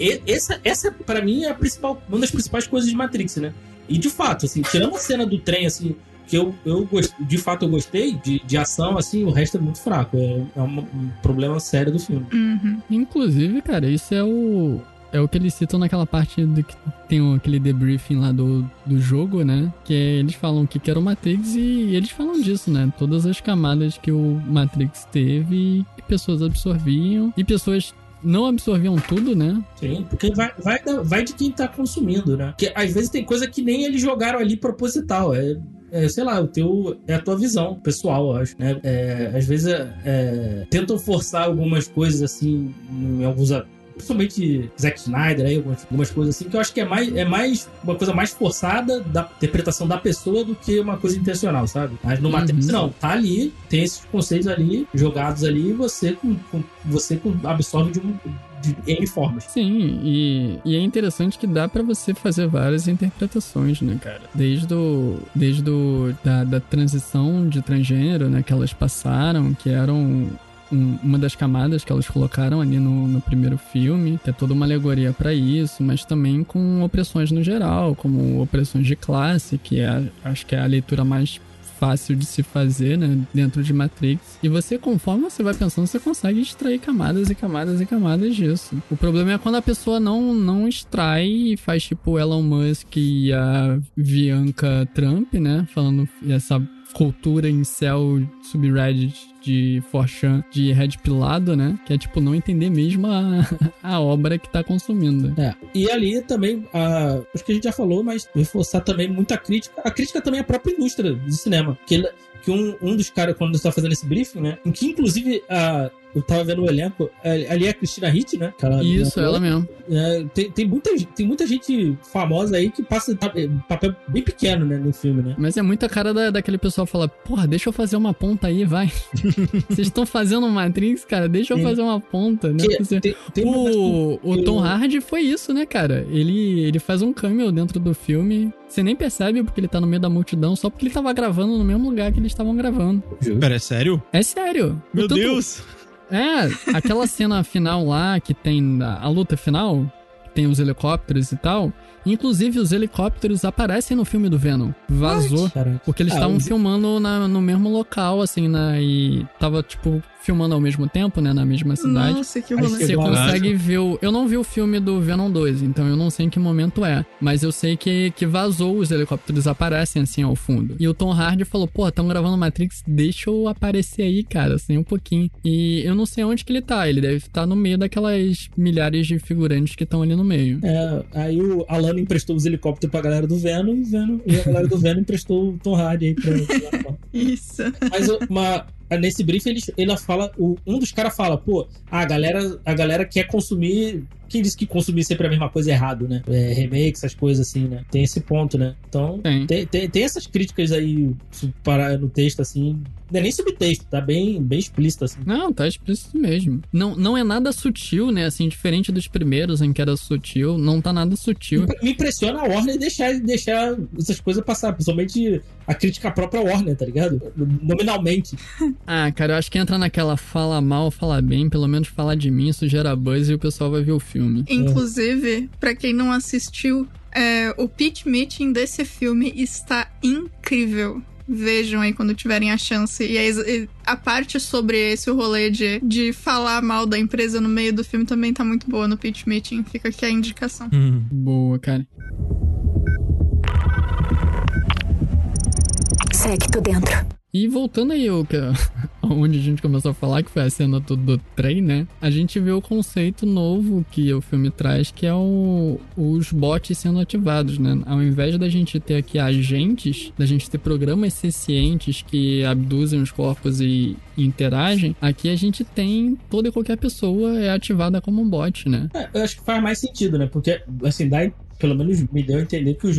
E- essa, essa para mim, é a principal, uma das principais coisas de Matrix, né? E de fato, assim, tirando a cena do trem, assim, que eu, eu gost- de fato eu gostei de, de ação, assim, o resto é muito fraco. É, é um, um problema sério do filme. Uhum. Inclusive, cara, isso é o, é o que eles citam naquela parte do que tem aquele debriefing lá do, do jogo, né? Que é, eles falam o que que era o Matrix e eles falam disso, né? Todas as camadas que o Matrix teve e pessoas absorviam e pessoas não absorviam tudo, né? Sim, porque vai, vai, vai de quem tá consumindo, né? Porque às vezes tem coisa que nem eles jogaram ali proposital. É, é, sei lá, o teu, é a tua visão pessoal, eu acho, né? É, às vezes é, é, tentam forçar algumas coisas assim, em alguns. Principalmente Zack Snyder, aí, algumas, algumas coisas assim, que eu acho que é mais, é mais uma coisa mais forçada da interpretação da pessoa do que uma coisa intencional, sabe? Mas no Uhum. Matrix, não, tá ali, tem esses conceitos ali, jogados ali, e você, com, com- você com- absorve de, um, de N formas. Sim, e, e é interessante que dá pra você fazer várias interpretações, né, cara? Desde o, desde o, da, da transição de transgênero, né, que elas passaram, que eram um- uma das camadas que elas colocaram ali no, no primeiro filme, que é toda uma alegoria pra isso, mas também com opressões no geral, como opressões de classe, que é, acho que é a leitura mais fácil de se fazer, né, dentro de Matrix. E você, conforme você vai pensando, você consegue extrair camadas e camadas e camadas disso. O problema é quando a pessoa não, não extrai e faz tipo Elon Musk e a Bianca Trump, né, falando essa cultura em céu subreddit de Forchan de Red Pilado, né? Que é tipo não entender mesmo a, a obra que tá consumindo. É. E ali também, a, acho que a gente já falou, mas reforçar também muita crítica. A crítica também a própria indústria de cinema. Que, ele- que um, um dos caras, quando está fazendo esse briefing, né? Em que inclusive a, eu tava vendo o elenco, ali ali é a Cristina Hitt, né? Aquela- Isso, ela mesmo. É, tem, tem, muita, tem muita gente famosa aí que passa pa- papel bem pequeno, né, no filme, né? Mas é muita cara da, daquele pessoal falar, porra, deixa eu fazer uma ponta aí, vai. Vocês estão fazendo Matrix, cara, deixa eu Sim. fazer uma ponta, né? Que- tem, tem uma O, o Tom eu- Hardy foi isso, né, cara? Ele, ele faz um cameo dentro do filme. Você nem percebe porque ele tá no meio da multidão, só porque ele tava gravando no mesmo lugar que eles estavam gravando. Pera, é sério? É sério. Meu tanto- Deus! É, aquela cena final lá que tem a, a luta final, que tem os helicópteros e tal. Inclusive, os helicópteros aparecem no filme do Venom. Vazou. Caraca. Porque eles Ah, estavam o- filmando na- no mesmo local, assim, na, e tava, tipo, filmando ao mesmo tempo, né, na mesma cidade. Nossa, que rolê. Você consegue ver o... Eu não vi o filme do Venom 2, então eu não sei em que momento é. Mas eu sei que, que vazou, os helicópteros aparecem assim ao fundo. E o Tom Hardy falou, pô, estão gravando Matrix, deixa eu aparecer aí, cara, assim, um pouquinho. E eu não sei onde que ele tá, ele deve estar no meio daquelas milhares de figurantes que estão ali no meio. É, aí o Alano emprestou os helicópteros pra galera do Venom e, Venom, e a galera do Venom emprestou o Tom Hardy aí pra. pra- Isso. Mas uma, nesse briefing ele, ele fala, o- um dos caras fala, pô, a galera, a galera quer consumir. Quem disse que consumir sempre a mesma coisa é errado, né? É, remake, essas coisas assim, né? Tem esse ponto, né? Então, Tem. tem, tem, essas críticas aí para, no texto, assim. Não é nem subtexto, tá bem, bem explícito, assim. Não, tá explícito mesmo. Não, não é nada sutil, né? Assim, diferente dos primeiros em que era sutil, não tá nada sutil. Me- impressiona a Warner deixar, deixar essas coisas passar, principalmente a crítica própria Warner, tá ligado? Nominalmente. Ah, cara, eu acho que entra naquela fala mal, fala bem, pelo menos falar de mim, isso gera buzz e o pessoal vai ver o filme. Inclusive, pra quem não assistiu, é, o pitch meeting desse filme está incrível. Vejam aí quando tiverem a chance. E a, a parte sobre esse rolê de, de falar mal da empresa no meio do filme também tá muito boa no pitch meeting. Fica aqui a indicação. Hum. Boa, cara. Segue, tô dentro. E voltando aí ao que, onde a gente começou a falar, que foi a cena do, do trem, né? A gente vê o conceito novo que o filme traz, que é o, os bots sendo ativados, né? Ao invés da gente ter aqui agentes, da gente ter programas sencientes que abduzem os corpos e, e interagem, aqui a gente tem toda e qualquer pessoa é ativada como um bot, né? É, eu acho que faz mais sentido, né? Porque, assim, dá, pelo menos me deu a entender que os,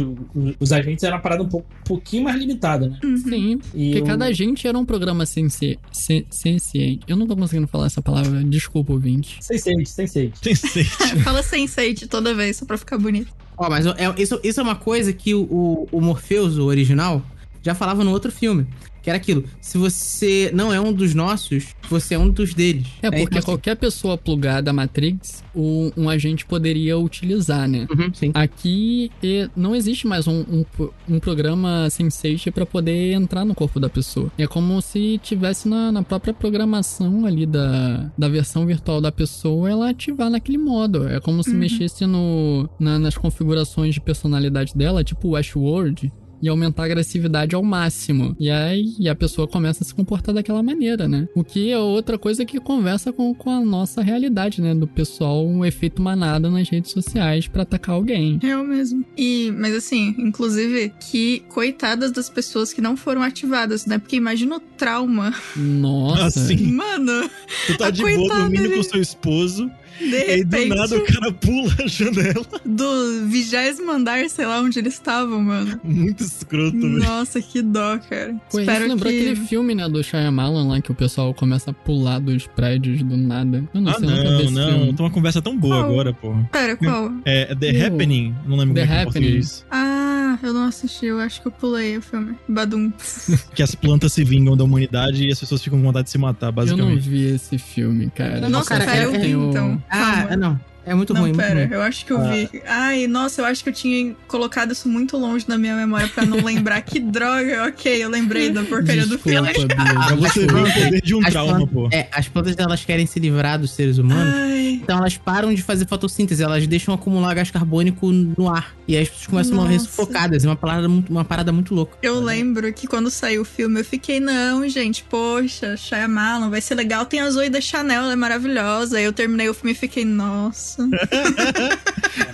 os, agentes eram uma parada um pouco, pouquinho mais limitada, né? Sim, E porque o- cada agente era um programa senci, sen-. Eu não tô conseguindo falar essa palavra, desculpa, ouvinte. Sense8, Sense8. Tem sede. Fala Sense8 toda vez, só pra ficar bonito. Ó, mas é- isso, isso é uma coisa que o, o, o Morpheus, o original, já falava no outro filme. Que era aquilo, se você não é um dos nossos, você é um dos deles. É, porque então, qualquer pessoa plugada à Matrix, o- um agente poderia utilizar, né? Uhum, sim. Aqui não existe mais um, um, um programa Sense8 pra poder entrar no corpo da pessoa. É como se tivesse na, na própria programação ali da, da versão virtual da pessoa ela ativar naquele modo. É como se mexesse no, na- nas configurações de personalidade dela, tipo o Westworld. E aumentar a agressividade ao máximo. E aí e a pessoa começa a se comportar daquela maneira, né? O que é outra coisa que conversa com, com a nossa realidade, né? Do pessoal, um efeito manada nas redes sociais pra atacar alguém. Eu mesmo. E, mas assim, inclusive, que coitadas das pessoas que não foram ativadas, né? Porque imagina o trauma. Nossa. Assim, Mano, tu tá de boa dormindo dele. com seu esposo, de e aí do repente, nada o cara pula a janela. do vigésimo andar, sei lá onde eles estavam, mano. Muito escroto, velho. Nossa, que dó, cara. Pô, Espero isso lembrou que... aquele filme, né, do Shyamalan lá, que o pessoal começa a pular dos prédios do nada. Eu não Ah, sei, não, não. filme. Tem uma conversa tão boa Qual? agora, porra. Pera, qual? É The Uh, Happening. Não lembro The como é que é em Happening. português. Ah, eu não assisti, eu acho que eu pulei o filme. Badum. Que as plantas se vingam da humanidade e as pessoas ficam com vontade de se matar, Eu não basicamente. vi esse filme, cara. Nossa, cara, pera, é- eu vi o- então. Ah, Calma. não. É muito Não, ruim, muito pera, ruim. eu acho que eu Ah. vi. Ai, nossa, eu acho que eu tinha colocado isso muito longe da minha memória pra não lembrar. que droga, ok, eu lembrei da porcaria do Desculpa, filme. Bia, Pra você ver o poder de um As trauma, plantas- pô. É, as plantas elas querem se livrar dos seres humanos. Ai, Então elas param de fazer fotossíntese, elas deixam acumular gás carbônico no ar. E aí as pessoas começam a morrer Nossa. sufocadas. É uma parada muito, uma parada muito louca. eu lembro que quando saiu o filme eu fiquei, não, gente, poxa, Shyamalan, vai ser legal. Tem a Zoe da Chanel, ela é maravilhosa. Aí eu terminei o filme e fiquei, nossa.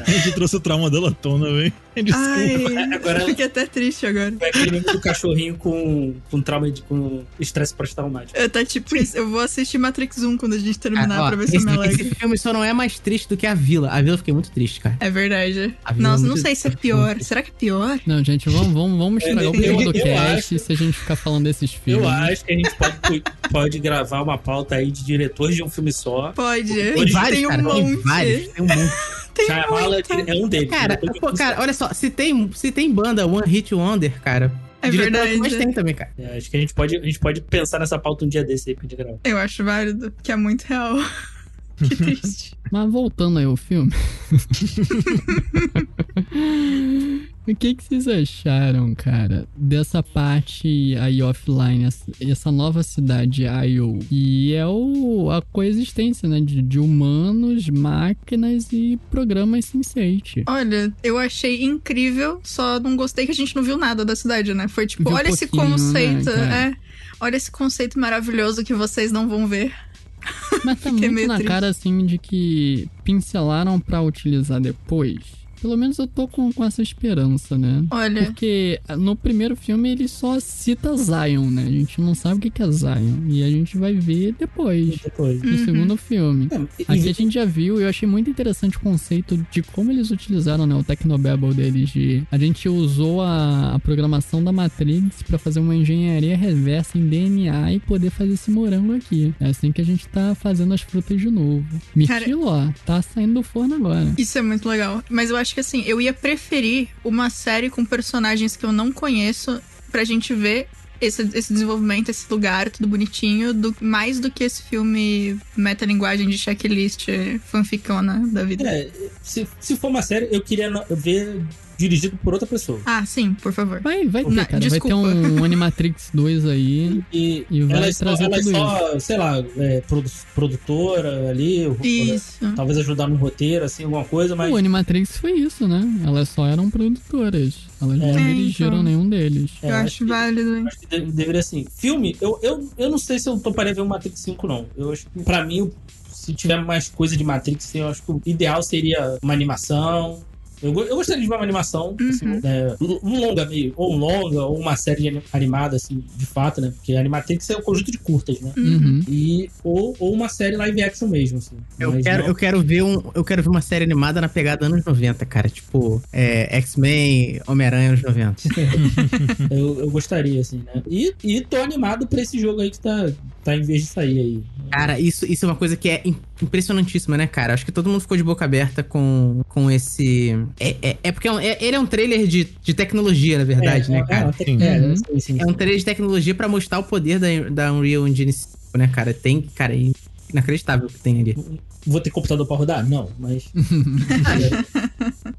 A gente trouxe o trauma dela à tona, velho. Desculpa. Ai, Agora- eu fiquei até triste agora. É aquele meme do cachorrinho com, com trauma de com estresse pós-traumático. Eu tá tipo isso, eu vou assistir Matrix 1 quando a gente terminar Ah, ó, pra ver se eu me alegro. esse filme só não é mais triste do que a Vila. A Vila eu fiquei muito triste, cara. É verdade. Nossa, é não sei se é pior. Será que é pior? Não, gente, vamos, vamos, vamos estragar Eu- o se a gente ficar falando desses filmes. Eu acho que a gente pode, pode gravar uma pauta aí de diretores de um filme só. Pode. Tem vários, tem um cara. monte. Tem vários. Tem um monte. Tem Shyamalan muito. é um deles. Cara, diretor de pô, cara, olha só. Se tem, se tem banda One Hit Wonder, cara. É diretor verdade. Mas tem também, cara. É, acho que a gente, pode, a gente pode pensar nessa pauta um dia desse aí pra gente gravar. Eu acho válido, que é muito real. que triste. Mas voltando aí ao filme. o que, que vocês acharam, cara, dessa parte aí offline, essa, nova cidade Io? E é o, a coexistência, né, de, de humanos, máquinas e programas Sense8. Olha, eu achei incrível, só não gostei que a gente não viu nada da cidade, né? Foi tipo, Viu olha esse pouquinho, né, conceito, cara? é. Olha esse conceito maravilhoso que vocês não vão ver. Mas tá muito na triste. cara, assim, de que pincelaram pra utilizar depois. Pelo menos eu tô com, com essa esperança, né? Olha, Porque no primeiro filme ele só cita Zion, né? A gente não sabe o que que é Zion. E a gente vai ver depois, Depois. no Uhum. segundo filme. É, e- Aqui a gente já viu, e eu achei muito interessante o conceito de como eles utilizaram né, o Technobabble deles. De, a gente usou a, a programação da Matrix pra fazer uma engenharia reversa em DNA e poder fazer esse morango aqui. É assim que a gente tá fazendo as frutas de novo. Mirtilo, ó, tá saindo do forno agora. isso é muito legal. Mas eu acho que assim, eu ia preferir uma série com personagens que eu não conheço pra gente ver esse, esse desenvolvimento, esse lugar, tudo bonitinho, do, mais do que esse filme metalinguagem de checklist fanficona da vida. É, se, se for uma série, eu queria ver dirigido por outra pessoa. Ah, sim, por favor. Vai, vai ter, Não, cara. desculpa. Vai ter um Animatrix 2 aí. E, E vai ela é só, trazer ela é tudo só sei lá, é, produ- produtora ali, Isso. talvez ajudar no roteiro, assim, alguma coisa, mas O Animatrix foi isso, né? Elas só eram produtoras. Elas não É, dirigiram então. nenhum deles. É, eu acho acho que- válido. hein? acho que de- deveria assim. Filme, eu, eu, eu não sei se eu toparia ver o Matrix 5, não. Eu acho que, pra mim, se tiver mais coisa de Matrix, eu acho que o ideal seria uma animação. Eu, eu gostaria de ver uma animação, assim, Uhum. é, um longa meio, ou um longa, ou uma série ani- animada, assim, de fato, né? Porque a Animatrix é um conjunto de curtas, né? Uhum. E, ou, ou uma série live action mesmo, assim. Eu Mas quero, não- eu quero ver um, eu quero ver uma série animada na pegada anos 90, cara. Tipo, é, X-Men, Homem-Aranha anos 90. eu, eu gostaria, assim, né? E, e tô animado pra esse jogo aí que tá. Tá em vez de sair aí. Cara, isso, isso é uma coisa que é im- impressionantíssima, né, cara? Acho que todo mundo ficou de boca aberta com, com esse. É, é, é porque é um- é- ele é um trailer de, de tecnologia, na verdade, é, né, cara? É, Sim. é, Uhum. sim, sim, É um trailer de tecnologia pra mostrar o poder da, da Unreal Engine 5, né, cara? Tem, cara, é inacreditável o que tem ali. Vou ter computador pra rodar? Não, mas. quero,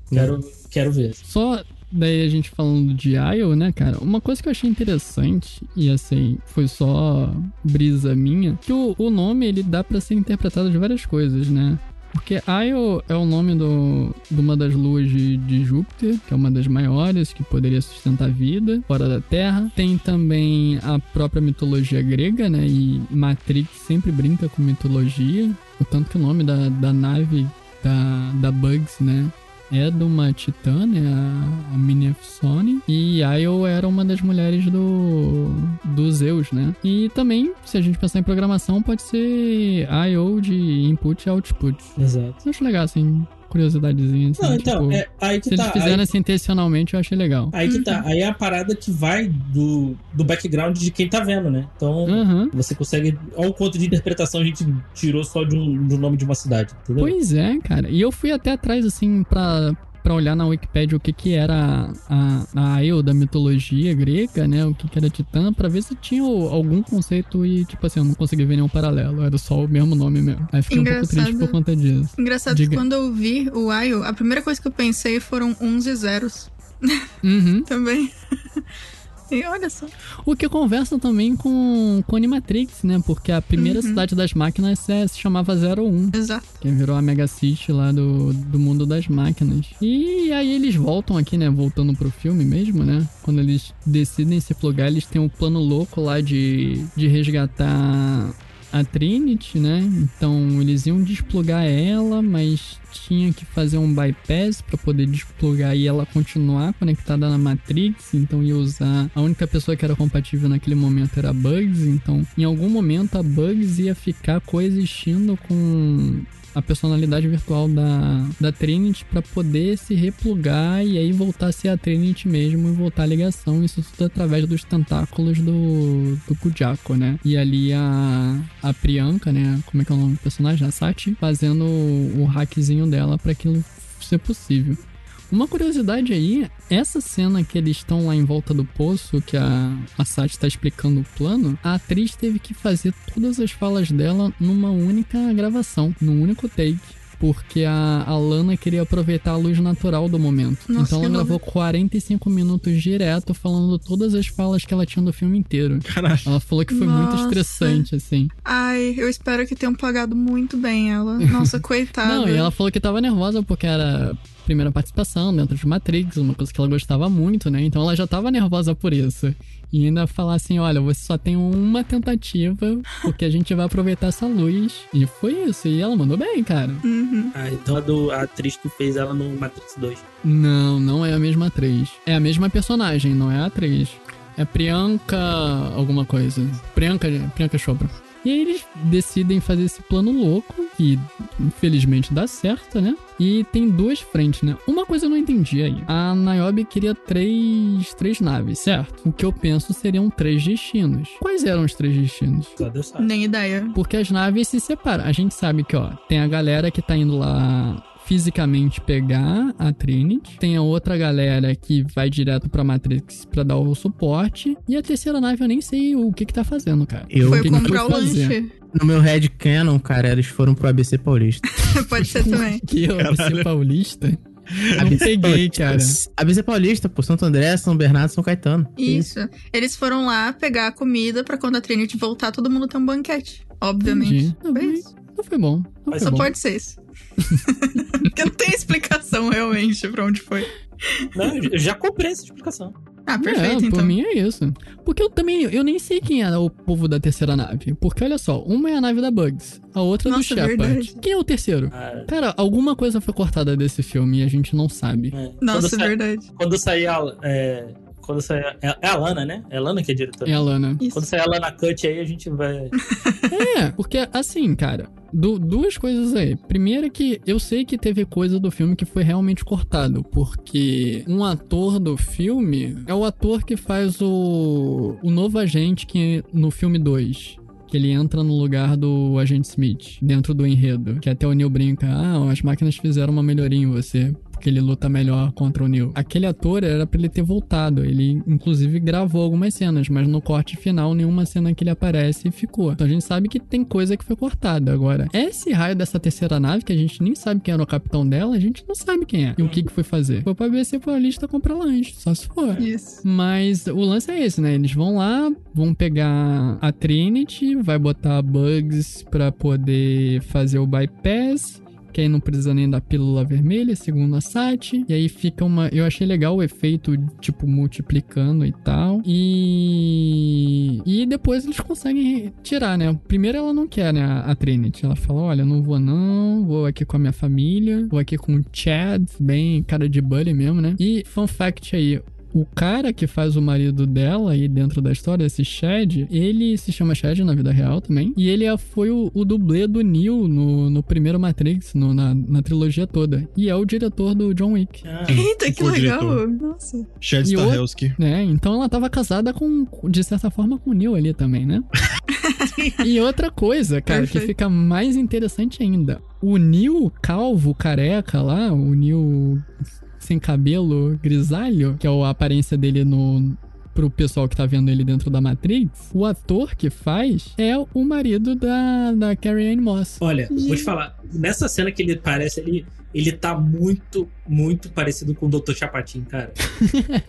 quero, quero ver. Só daí a gente falando de IO, né, cara? Uma coisa que eu achei interessante, e assim, foi só brisa minha, que o, o nome ele dá pra ser interpretado de várias coisas, né? Porque Io é o nome do, de uma das luas de, de Júpiter, que é uma das maiores, que poderia sustentar vida fora da Terra. Tem também a própria mitologia grega, né? E Matrix sempre brinca com mitologia. O tanto que o nome da, da nave da, da Bugs, né? É de uma titã, né? A, a Minefsone. E Io era uma das mulheres do, do Zeus, né? E também, se a gente pensar em programação, pode ser Io de input e output. Exato. Eu acho legal, assim, curiosidadezinha. Assim, Não, então, tipo, é, aí que se tá. eles fizeram aí, assim intencionalmente, eu achei legal. aí que tá. Aí é a parada que vai do, do background de quem tá vendo, né? Então. Aham. Você consegue. Olha o quanto de interpretação a gente tirou só de um, do nome de uma cidade, entendeu? Pois é, cara. E eu fui até atrás, assim, pra, pra olhar na Wikipedia o que que era a, a Io da mitologia grega, né? O que que era Titã, pra ver se tinha algum conceito e, tipo assim, eu não consegui ver nenhum paralelo. Era só o mesmo nome mesmo. Aí fiquei um pouco triste Engraçado. por conta disso. Engraçado Diga. que quando eu vi o Io, a primeira coisa que eu pensei foram uns e zeros Uhum. também. E olha só. O que conversa também com, com Animatrix, né? Porque a primeira Uhum. cidade das máquinas é- se chamava 01. Exato. Que virou a Mega City lá do, do mundo das máquinas. E aí eles voltam aqui, né? Voltando pro filme mesmo, né? Quando eles decidem se plugar, eles têm um plano louco lá de, de resgatar a Trinity, né? Então eles iam desplugar ela, mas tinha que fazer um bypass pra poder desplugar e ela continuar conectada na Matrix. Então ia usar. A única pessoa que era compatível naquele momento era Bugs. Então em algum momento a Bugs ia ficar coexistindo com a personalidade virtual da, da Trinity pra poder se replugar e aí voltar a ser a Trinity mesmo e voltar a ligação. Isso tudo através dos tentáculos do, do Kujako, né? E ali a, a Priyanka, né? Como é que é o nome do personagem? A Sati, fazendo o, o hackzinho dela pra aquilo ser possível. Uma curiosidade aí, essa cena que eles estão lá em volta do poço, que a, Sati tá explicando o plano, a atriz teve que fazer todas as falas dela numa única gravação, num único take. Porque a, a Lana queria aproveitar a luz natural do momento. Nossa, então ela gravou louco. 45 minutos direto falando todas as falas que ela tinha do filme inteiro. Caralho. Ela falou que foi muito Nossa. estressante, assim. Ai, eu espero que tenham pagado muito bem ela. Nossa, coitada. Não, e ela falou que tava nervosa porque era a primeira participação dentro de Matrix, uma coisa que ela gostava muito, né? Então ela já tava nervosa por isso. E ainda falar assim: olha, você só tem uma tentativa, porque a gente vai aproveitar essa luz. E foi isso. E ela mandou bem, cara. Uhum. Ah, então a, do, a atriz que fez ela no Matrix 2. Não, não é a mesma atriz. É a mesma personagem, não é a atriz. É Priyanka alguma coisa. Priyanka, Priyanka Chopra. E aí eles decidem fazer esse plano louco, que infelizmente dá certo, né? E tem duas frentes, né? Uma coisa eu não entendi aí. A Niobe queria três, três naves, certo? O que eu penso seriam três destinos. Quais eram os três destinos? Só Deus sabe. Nem ideia. Porque as naves se separam. A gente sabe que, ó, tem a galera que tá indo lá fisicamente pegar a Trinity, tem a outra galera que vai direto pra Matrix pra dar o suporte, e a terceira nave eu nem sei o que que tá fazendo, cara. Eu- Foi que comprar o lanche. No meu Red Canon, cara, eles foram pro ABC Paulista. Pode ser também. Que eu, ABC Paulista? Não ABC peguei, Paulista. cara. ABC Paulista, pô, Santo André, São Bernardo, São Caetano. Isso. Eles foram lá pegar a comida pra quando a Trinity voltar, todo mundo ter um banquete. Obviamente. Entendi. Foi isso. Não foi bom. Não Mas foi Só bom. pode ser isso. Porque não tem explicação realmente pra onde foi. Não, eu já comprei essa explicação. Ah, perfeito, é, então. Por mim é isso. Porque eu também, eu nem sei quem era o povo da terceira nave. Porque olha só, uma é a nave da Bugs, a outra é do Nossa, Shepard. verdade. Quem é o terceiro? Ah, Cara, alguma coisa foi cortada desse filme e a gente não sabe. é. Nossa, quando, sa- verdade. quando sair a. É, quando sair. É, é a Lana, né? É a Lana que é diretora. É a Lana. Isso. Quando sair a Lana Cut aí, a gente vai. É, porque assim, cara, du- duas coisas aí. Primeiro é que eu sei que teve coisa do filme que foi realmente cortado, porque um ator do filme é o ator que faz o, o novo agente que no filme 2. Que ele entra no lugar do agente Smith, dentro do enredo. Que até o Neil brinca: ah, as máquinas fizeram uma melhoria em você porque ele luta melhor contra o Neil. Aquele ator era pra ele ter voltado. Ele, inclusive, gravou algumas cenas, mas no corte final, nenhuma cena que ele aparece ficou. Então a gente sabe que tem coisa que foi cortada. Agora, esse raio dessa terceira nave, que a gente nem sabe quem era o capitão dela, a gente não sabe quem é e o que, que foi fazer. Foi pra ver se foi a lista comprar lanche, só se for. Isso. Mas o lance é esse, né? Eles vão lá, vão pegar a Trinity, vai botar bugs pra poder fazer o bypass. Que aí não precisa nem da pílula vermelha, segundo a Sati. E aí fica uma. Eu achei legal o efeito, tipo, multiplicando e tal. E. E depois eles conseguem tirar, né? Primeiro ela não quer, né? A Trinity. Ela fala: olha, não vou não, vou aqui com a minha família, vou aqui com o Chad, bem cara de bully mesmo, né? E fun fact aí: o cara que faz o marido dela aí dentro da história, esse Chad, ele se chama Chad na vida real também. E ele é- foi o, o dublê do Neo no, no primeiro Matrix, no- na, na trilogia toda. E é o diretor do John Wick. Ah, Eita, que legal. Nossa. Chad E o- Stahelski. né? Então ela tava casada com, de certa forma, com o Neo ali também, né? e outra coisa, cara, que Perfeito. fica mais interessante ainda. O Neo calvo, careca lá, o Neo sem cabelo, grisalho, que é a aparência dele no pro pessoal que tá vendo ele dentro da Matrix, o ator que faz é o marido da, da Carrie Ann Moss. Olha, vou te falar, nessa cena que ele parece, ele, ele tá muito, muito parecido com o Dr. Chapatin, cara.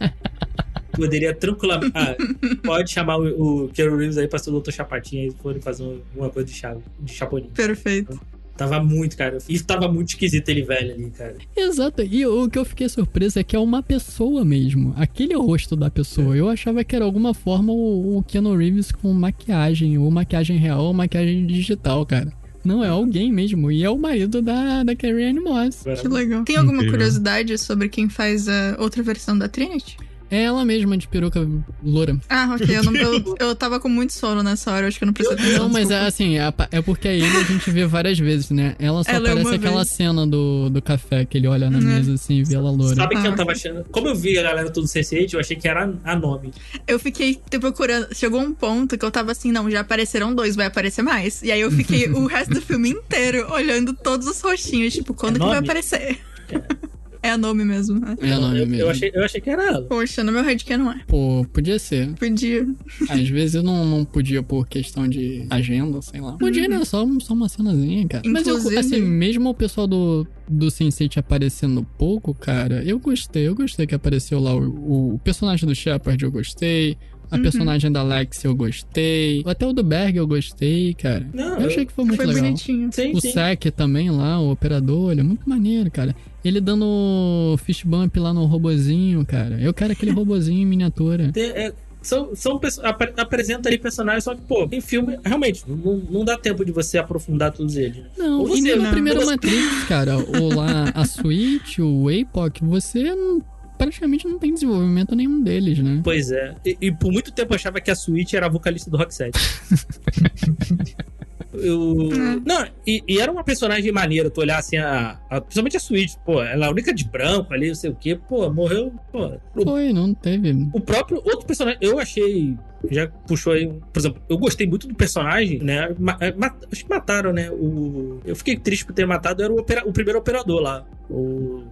Poderia tranquilamente. Ah, pode chamar o, o Keanu Reeves aí pra ser o Dr. Chapatin aí, se forem fazer uma coisa de, chave, de Chapolin. Perfeito. Tava muito, cara. E tava muito esquisito ele velho ali, cara. Exato, e o que eu fiquei surpreso é que é uma pessoa mesmo. Aquele é o rosto da pessoa. Eu achava que era alguma forma o, o Keanu Reeves com maquiagem, ou maquiagem real, ou maquiagem digital, cara. Não, é alguém mesmo. E é o marido da, da Carrie Ann Moss. Que legal. Tem alguma Incrível. curiosidade sobre quem faz a outra versão da Trinity? É ela mesma de peruca loura. Ah, ok. Eu, não, eu, eu tava com muito sono nessa hora, eu acho que eu não prestei atenção. Não, mas é assim, é, é porque a ele a gente vê várias vezes, né? Ela só Ela é aparece uma aquela vez. cena do, do café que ele olha na É. mesa assim e vê ela loura. Sabe Ah, eu tava ok. achando? Como eu vi a galera tudo Sense8, eu achei que era a nome. Eu fiquei te procurando. Chegou um ponto que eu tava assim, não, já apareceram dois, vai aparecer mais. E aí eu fiquei o resto do filme inteiro olhando todos os rostinhos, tipo, quando É que vai aparecer? É a nome mesmo. né? É nome eu, mesmo. eu, achei, eu achei que era ela. Poxa, no meu headcan não é. Pô, podia ser. Podia. Às vezes eu não, não podia por questão de agenda, sei lá. Podia, né? Só, só uma cenazinha, cara. Mas eu, Inclusive- assim, mesmo o pessoal do, do Sense8 aparecendo pouco, cara, eu gostei. Eu gostei que apareceu lá o, o personagem do Shepard, eu gostei. A Uhum. personagem da Lex eu gostei. Até o do Berg eu gostei, cara. Não, eu achei que foi muito Foi legal. bonitinho. Sim, O sim. Sec também lá, o operador, ele é muito maneiro, cara. Ele dando fist bump lá no robozinho, cara. Eu quero aquele robozinho em miniatura. Tem- é, são, são apre- apresenta ali personagens, só que, pô, em filme, realmente, não, não dá tempo de você aprofundar todos eles. né? Não, Ou e você, nem no né? primeiro você- Matrix, cara, ou lá a Switch, o APOC, você não- praticamente não tem desenvolvimento nenhum deles, né? Pois é. E, e por muito tempo eu achava que a Switch era a vocalista do Rock 7. Eu... Não, e, e era uma personagem maneira, tu olhar assim, a, a- principalmente a Switch, pô, ela é a única de branco ali, não sei o quê, pô, morreu, pô. O, Foi, não teve. o próprio outro personagem, eu achei, já puxou aí, por exemplo, eu gostei muito do personagem, né, é, acho que mataram, né, o, eu fiquei triste por ter matado, era o, opera- o primeiro operador lá, o,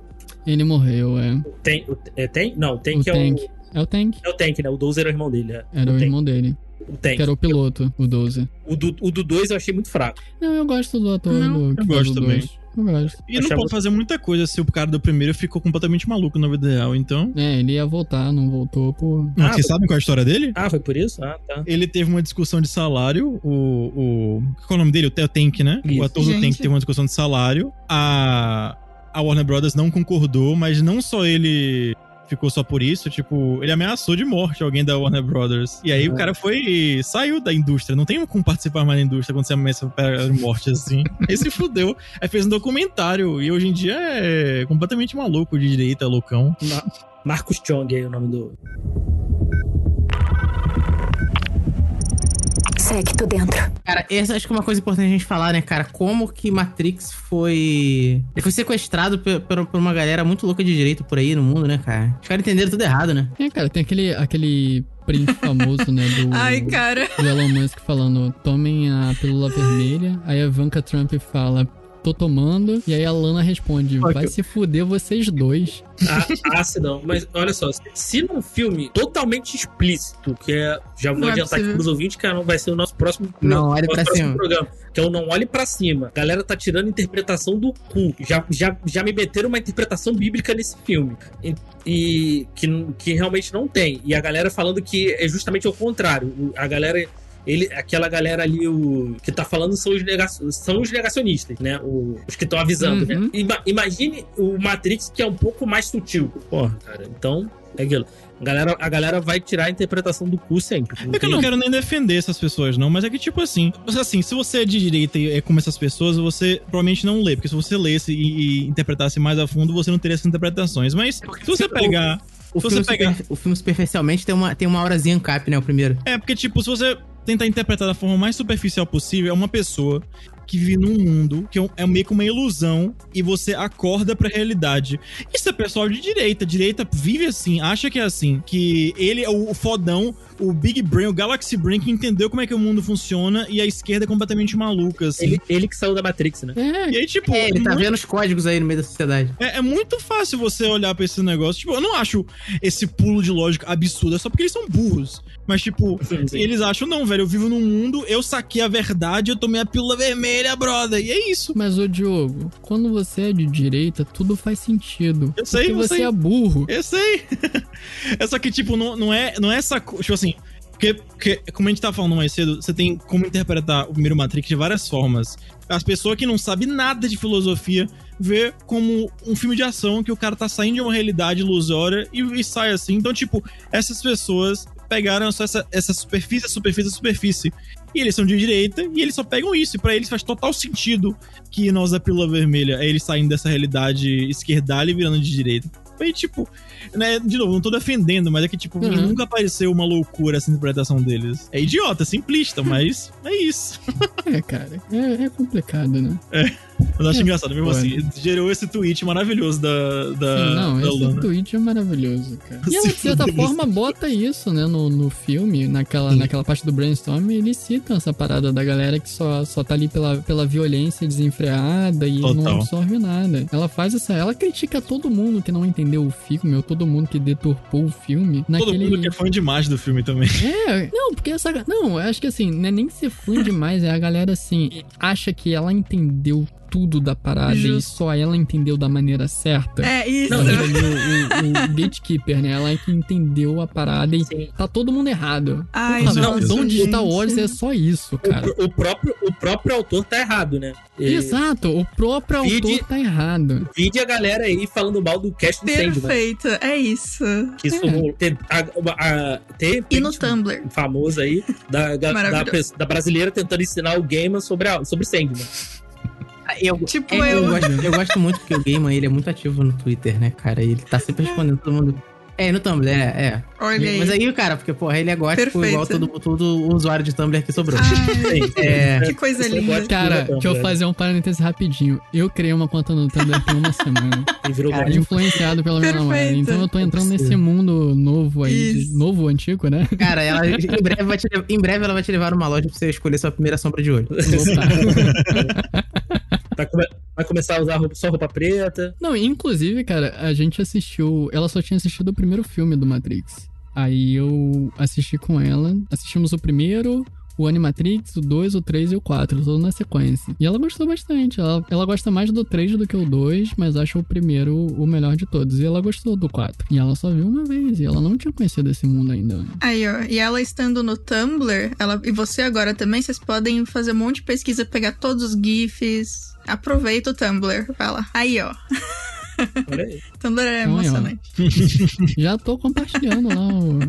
Ele morreu, é. o tem, o, é, tem? Não, tem O que Tank. é o, É o Tank. é o Tank, né, o Dozer era o irmão dele, é. Era o Tank, irmão dele. O Tank. Que era o piloto, o 12. O do, o do 2 eu achei muito fraco. Não, eu gosto do ator Não, do, eu gosto o também. 2. Eu gosto. E não pode fazer muita coisa se o cara do primeiro ficou completamente maluco na vida real, então. É, ele ia voltar, não voltou por. Não, Ah, vocês foi- sabem qual é a história dele? Ah, foi por isso? Ah, tá. Ele teve uma discussão de salário. O. o qual é o nome dele? O Theo Tank, né? Isso. O ator do Gente. Tank teve uma discussão de salário. A. A Warner Brothers não concordou, mas não só ele ficou só por isso, tipo, ele ameaçou de morte alguém da Warner Brothers. E aí o Ah. cara foi. saiu da indústria. Não tem como participar mais da indústria quando você ameaça de morte assim. Aí se fudeu. Aí fez um documentário. E hoje em dia é completamente maluco de direita, loucão. Ma- Marcos Chong aí é o nome do. Segue, tô dentro. Cara, essa acho que é uma coisa importante a gente falar, né, cara? Como que Matrix foi. Ele foi sequestrado pe- por, por uma galera muito louca de direito por aí no mundo, né, cara? Os caras entenderam tudo errado, né? É, cara, tem aquele, aquele print famoso, né? Do, Ai, cara. do Elon Musk falando: tomem a pílula vermelha. Aí a Ivanka Trump fala. Tô tomando. E aí a Lana responde: Ok. Vai se fuder vocês dois. Ah, ah, se não. Mas olha só, se num filme totalmente explícito, que é. Já vou Não é adiantar aqui possível. pros ouvintes, que não vai ser o nosso próximo, Não olhe nosso pra próximo cima. programa. Que é o Não Olhe Pra Cima. A galera tá tirando a interpretação do cu. Já, já, já me meteram uma interpretação bíblica nesse filme. E, e que, que realmente não tem. E a galera falando que é justamente o contrário. A galera. Ele, aquela galera ali o, que tá falando são os, nega, são os negacionistas, né? O- os que estão avisando, Uhum. né? Ima- imagine o Matrix que é um pouco mais sutil. Porra, cara. Então, é aquilo. A galera, a galera vai tirar a interpretação do cu sempre. É que eu não quero nem defender essas pessoas, não, mas é que, tipo assim, assim, se você é de direita e é como essas pessoas, você provavelmente não lê, porque se você lesse e, e interpretasse mais a fundo, você não teria essas interpretações. Mas se você pegar. O Se filme, você pegar. super- o filme superficialmente tem uma, tem uma aurazinha cap, né? O primeiro. É, porque, tipo, se você tentar interpretar da forma mais superficial possível, é uma pessoa que vive num mundo que é é meio que uma ilusão e você acorda pra realidade. Isso é pessoal de direita. Direita vive assim, acha que é assim. Que ele é o fodão, o Big Brain, o Galaxy Brain, que entendeu como é que o mundo funciona e a esquerda é completamente maluca, assim. Ele, ele que saiu da Matrix, né? É, E aí, tipo, É, ele tá muito- vendo os códigos aí no meio da sociedade. é, é muito fácil você olhar pra esse negócio. Tipo, eu não acho esse pulo de lógica absurdo, é só porque eles são burros. Mas, tipo, Sim, sim. eles acham, não, velho, eu vivo num mundo, eu saquei a verdade, eu tomei a pílula vermelha, brother. E é isso. Mas, ô Diogo, quando você é de direita, tudo faz sentido. Eu sei, porque eu você sei. é burro. Eu sei. é só que, tipo, não, não, é, não é essa. Tipo assim. Porque, porque, como a gente tava falando mais cedo, você tem como interpretar o primeiro Matrix de várias formas. As pessoas que não sabem nada de filosofia vê como um filme de ação que o cara tá saindo de uma realidade ilusória e, e sai assim. Então, tipo, essas pessoas pegaram só essa, essa superfície, superfície, superfície. E eles são de direita e eles só pegam isso. E pra eles faz total sentido que nós da Pílula Vermelha é eles saindo dessa realidade esquerdalha e virando de direita. Aí, tipo, né, de novo, não tô defendendo, mas é que, tipo, Uhum. nunca apareceu uma loucura essa interpretação deles. É idiota, é simplista, mas é isso. É, cara. É, é complicado, né? Mas eu acho engraçado, mesmo Pô, assim. Gerou esse tweet maravilhoso da, da, Sim, não, da esse Lana. tweet é maravilhoso, cara. E ela, de certa forma, bota isso, né, no, no filme, naquela, Sim. naquela parte do brainstorm, eles citam essa parada da galera que só, só tá ali pela, pela violência desenfreada e não Total. absorve nada. Ela faz essa. Ela critica todo mundo que não entendeu o filme, ou todo mundo que deturpou o filme. Todo naquele... mundo que é fã demais do filme também. É, não, porque essa. Não, eu acho que assim, não é nem ser fã demais, é a galera assim, acha que ela entendeu tudo da parada e Justo. só ela entendeu da maneira certa. É isso. Não, o, o- o gatekeeper, né? Ela é que entendeu a parada e Sim. tá todo mundo errado. Ai, Porra, não, gente. Star Wars é só isso, O, cara. o próprio, o próprio autor tá errado, né? E- Exato, o próprio Vide- autor tá errado. Vide a galera aí falando mal do cast do Sandman. Perfeito, é isso. Que isso É. Tem, a, a, tem E no Tumblr. famoso aí da, da, da, da brasileira tentando ensinar o gamer sobre, a, sobre Sandman. Eu, Tipo é, eu, eu. gosto, eu gosto muito porque o Gaiman, ele é muito ativo no Twitter, né, cara? Ele tá sempre respondendo todo mundo. É, no Tumblr, é, é. Olha aí. Mas aí, cara, porque, porra, ele é gótico Perfeito. igual todo, todo usuário de Tumblr que sobrou. Ai, É, que coisa linda. Cara, deixa eu fazer um parêntese rapidinho. Eu criei uma conta no Tumblr tem uma semana. E virou Cara. Influenciado pela minha namorada. Perfeito. Então eu tô entrando nesse mundo novo aí. de- novo antigo, né? cara, ela em breve, vai te, em breve ela vai te levar numa loja pra você escolher sua primeira sombra de olho. Vai, come- vai começar a usar roupa- só roupa preta. Não, inclusive, cara, a gente assistiu. Ela só tinha assistido o primeiro filme do Matrix. Aí eu assisti com ela. Assistimos o primeiro, o Animatrix, o 2, o 3 e o 4, tudo na sequência. E ela gostou bastante. Ela, ela gosta mais do 3 do que o 2, mas acha o primeiro o melhor de todos. E ela gostou do 4. E ela só viu uma vez. E ela não tinha conhecido esse mundo ainda. Aí, ó. E ela estando no Tumblr, ela, e você agora também, vocês podem fazer um monte de pesquisa, pegar todos os GIFs. Aproveita o Tumblr. Vai lá. Aí, ó. Tumblr é emocionante. Já tô compartilhando lá o.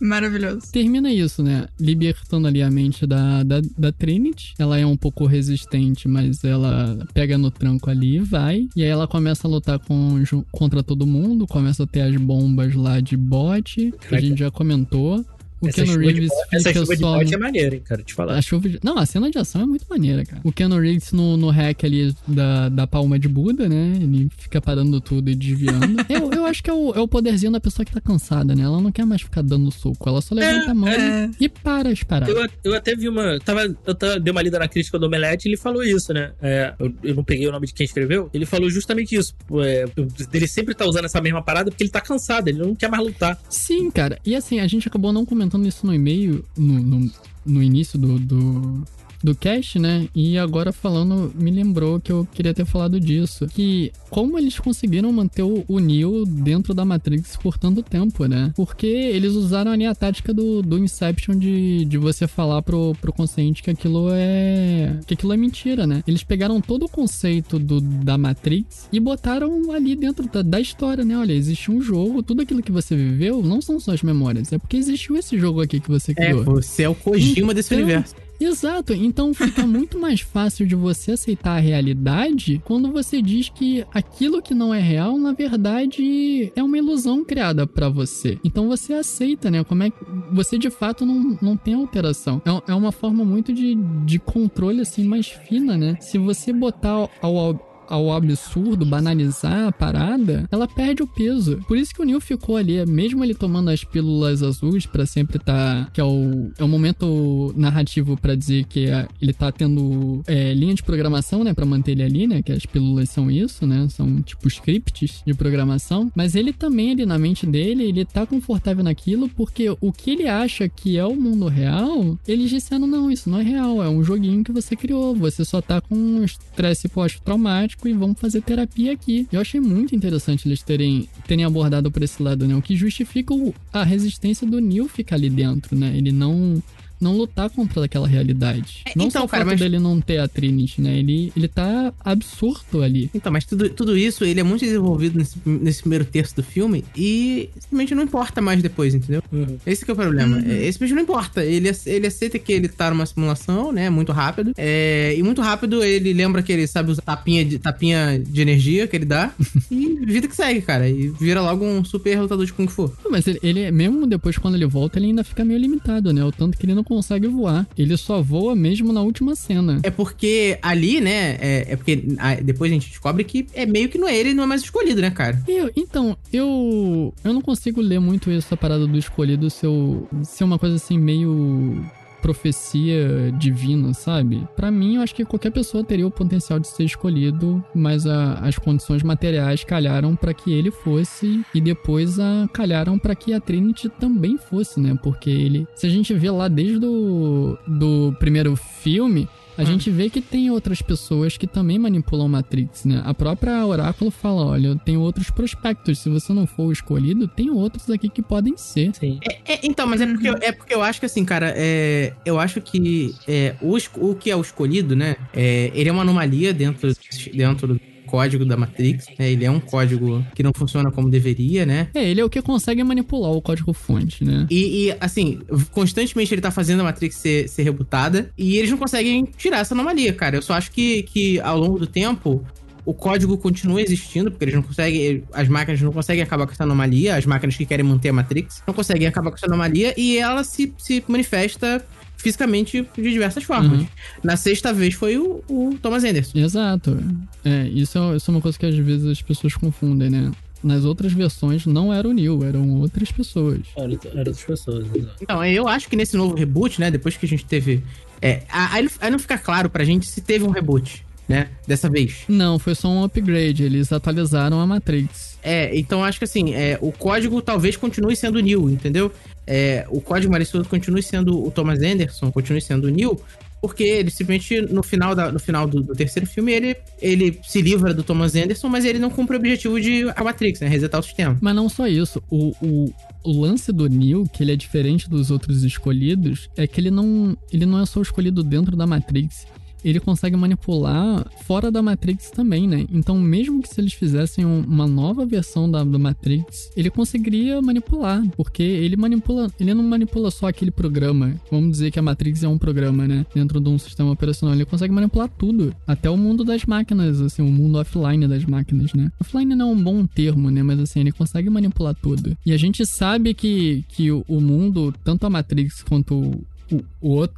Maravilhoso. termina isso, né? Libertando ali a mente da, da, da Trinity. Ela é um pouco resistente, mas ela pega no tranco ali e vai. E aí ela começa a lutar com, contra todo mundo. Começa a ter as bombas lá de bot, que a gente já comentou. O Essa Keanu Reeves bo- essa chuva de bote é maneira, hein, cara, te falar. A chuva de... Não, a cena de ação é muito maneira, cara. O Keanu Reeves no, no hack ali da, da palma de Buda, né? Ele fica parando tudo e desviando. eu, eu acho que é o, é o poderzinho da pessoa que tá cansada, né? Ela não quer mais ficar dando soco. Ela só levanta a mão é. e para as paradas. Eu, eu até vi uma. Tava, eu tava, dei uma lida na crítica do Omelete e ele falou isso, né? É, eu, eu não peguei o nome de quem escreveu. Ele falou justamente isso. É, ele sempre tá usando essa mesma parada porque ele tá cansado, ele não quer mais lutar. Sim, cara. E assim, a gente acabou não comentando isso no e-mail, no, no, no início do, do, do cast, né? E agora falando, me lembrou que eu queria ter falado disso. Que como eles conseguiram manter o, o Neo dentro da Matrix por tanto tempo, né? Porque eles usaram ali a tática do, do Inception de, de você falar pro, pro consciente que aquilo é. que aquilo é mentira, né? Eles pegaram todo o conceito do, da Matrix e botaram ali dentro da, da história, né? Olha, existe um jogo, tudo aquilo que você viveu não são suas memórias, é porque existiu esse jogo aqui que você É, criou. você é o Kojima desse Então, universo. Exato, então fica muito mais fácil de você aceitar a realidade quando você diz que aquilo que não é real, na verdade, é uma ilusão criada pra você. Então você aceita, né? Como é que você de fato não, não tem alteração. É, é uma forma muito de, de controle assim mais fina, né? Se você botar ao, ao ao absurdo, banalizar a parada, ela perde o peso. Por isso que o Neil ficou ali, mesmo ele tomando as pílulas azuis pra sempre estar. que é o, é o momento narrativo pra dizer que é- ele tá tendo é, linha de programação, né, Pra manter ele ali, né, que as pílulas são isso, né, são tipo scripts de programação. Mas ele também, ali na mente dele, ele tá confortável naquilo porque o que ele acha que é o mundo real, eles disseram: não, isso não é real, é um joguinho que você criou, você só tá com um estresse pós-traumático e vamos fazer terapia aqui. Eu achei muito interessante eles terem, terem abordado por esse lado, né? O que justifica a resistência do Neil ficar ali dentro, né? Ele não não lutar contra aquela realidade. É, não então, só o cara, fato mas- dele não ter a Trinity, né? Ele, ele tá absurdo ali. Então, mas tudo, tudo isso, ele é muito desenvolvido nesse, nesse primeiro terço do filme e simplesmente não importa mais depois, entendeu? Uhum. Esse que é o problema. É, Esse bicho não importa. Ele, ele aceita que ele tá numa simulação, né? Muito rápido. É, e muito rápido ele lembra que ele sabe usar tapinha de, tapinha de energia que ele dá. e vida que segue, cara. E vira logo um super lutador de Kung Fu. Mas ele, ele, mesmo depois, quando ele volta, ele ainda fica meio limitado, né? O tanto que ele não consegue voar. Ele só voa mesmo na última cena. É porque ali, né? É, é porque ah, depois a gente descobre que é meio que não é ele, não é mais escolhido, né, cara? Eu- então, eu eu não consigo ler muito essa parada do escolhido ser, o- ser uma coisa assim meio profecia divina, sabe? Pra mim, eu acho que qualquer pessoa teria o potencial de ser escolhido, mas a- as condições materiais calharam pra que ele fosse e depois a, calharam pra que a Trinity também fosse, né? Porque ele, se a gente vê lá desde o do primeiro filme, a gente vê que tem outras pessoas que também manipulam Matrix, né? A própria Oráculo fala: olha, eu tenho outros prospectos. Se você não for o escolhido, tem outros aqui que podem ser. Sim. É, então, mas é porque, eu- é porque eu acho que assim, cara, é, eu acho que é, o, o que é o escolhido, né? É, ele é uma anomalia dentro, dentro do código da Matrix. né, ele é um código que não funciona como deveria, né? É, ele é o que consegue manipular o código-fonte, né? E, e, assim, constantemente ele tá fazendo a Matrix ser, ser rebutada e eles não conseguem tirar essa anomalia, cara. Eu só acho que, que ao longo do tempo o código continua existindo, porque eles não conseguem. As máquinas não conseguem acabar com essa anomalia, as máquinas que querem manter a Matrix não conseguem acabar com essa anomalia e ela se, se manifesta fisicamente de diversas formas. Uhum. Na sexta vez foi o, o Thomas Anderson. Exato. É, isso é, isso é uma coisa que às vezes as pessoas confundem, né? Nas outras versões não era o Neil, eram outras pessoas. Era, era outras pessoas, exato. Então, eu acho que nesse novo reboot, né, depois que a gente teve. É, aí, aí não fica claro pra gente se teve um reboot, né, dessa vez. Não, foi só um upgrade. Eles atualizaram a Matrix. É, então acho que assim, é, o código talvez continue sendo Neil, entendeu? É, o código malicioso continue sendo o Thomas Anderson, continue sendo o Neil, porque ele simplesmente, no final, da, no final do, do terceiro filme, ele, ele se livra do Thomas Anderson, mas ele não cumpre o objetivo de a Matrix, né? Resetar o sistema. Mas não só isso, o, o, o lance do Neo, que ele é diferente dos outros escolhidos, é que ele não, ele não é só escolhido dentro da Matrix. Ele consegue manipular fora da Matrix também, né? Então, mesmo que se eles fizessem um- uma nova versão da, Matrix, ele conseguiria manipular, porque ele manipula, ele não manipula só aquele programa. Vamos dizer que a Matrix é um programa, né? Dentro de um sistema operacional, ele consegue manipular tudo, até o mundo das máquinas, assim, o mundo offline das máquinas, né? Offline não é um bom termo, né? Mas assim, ele consegue manipular tudo. E a gente sabe que, que o, mundo, tanto a Matrix quanto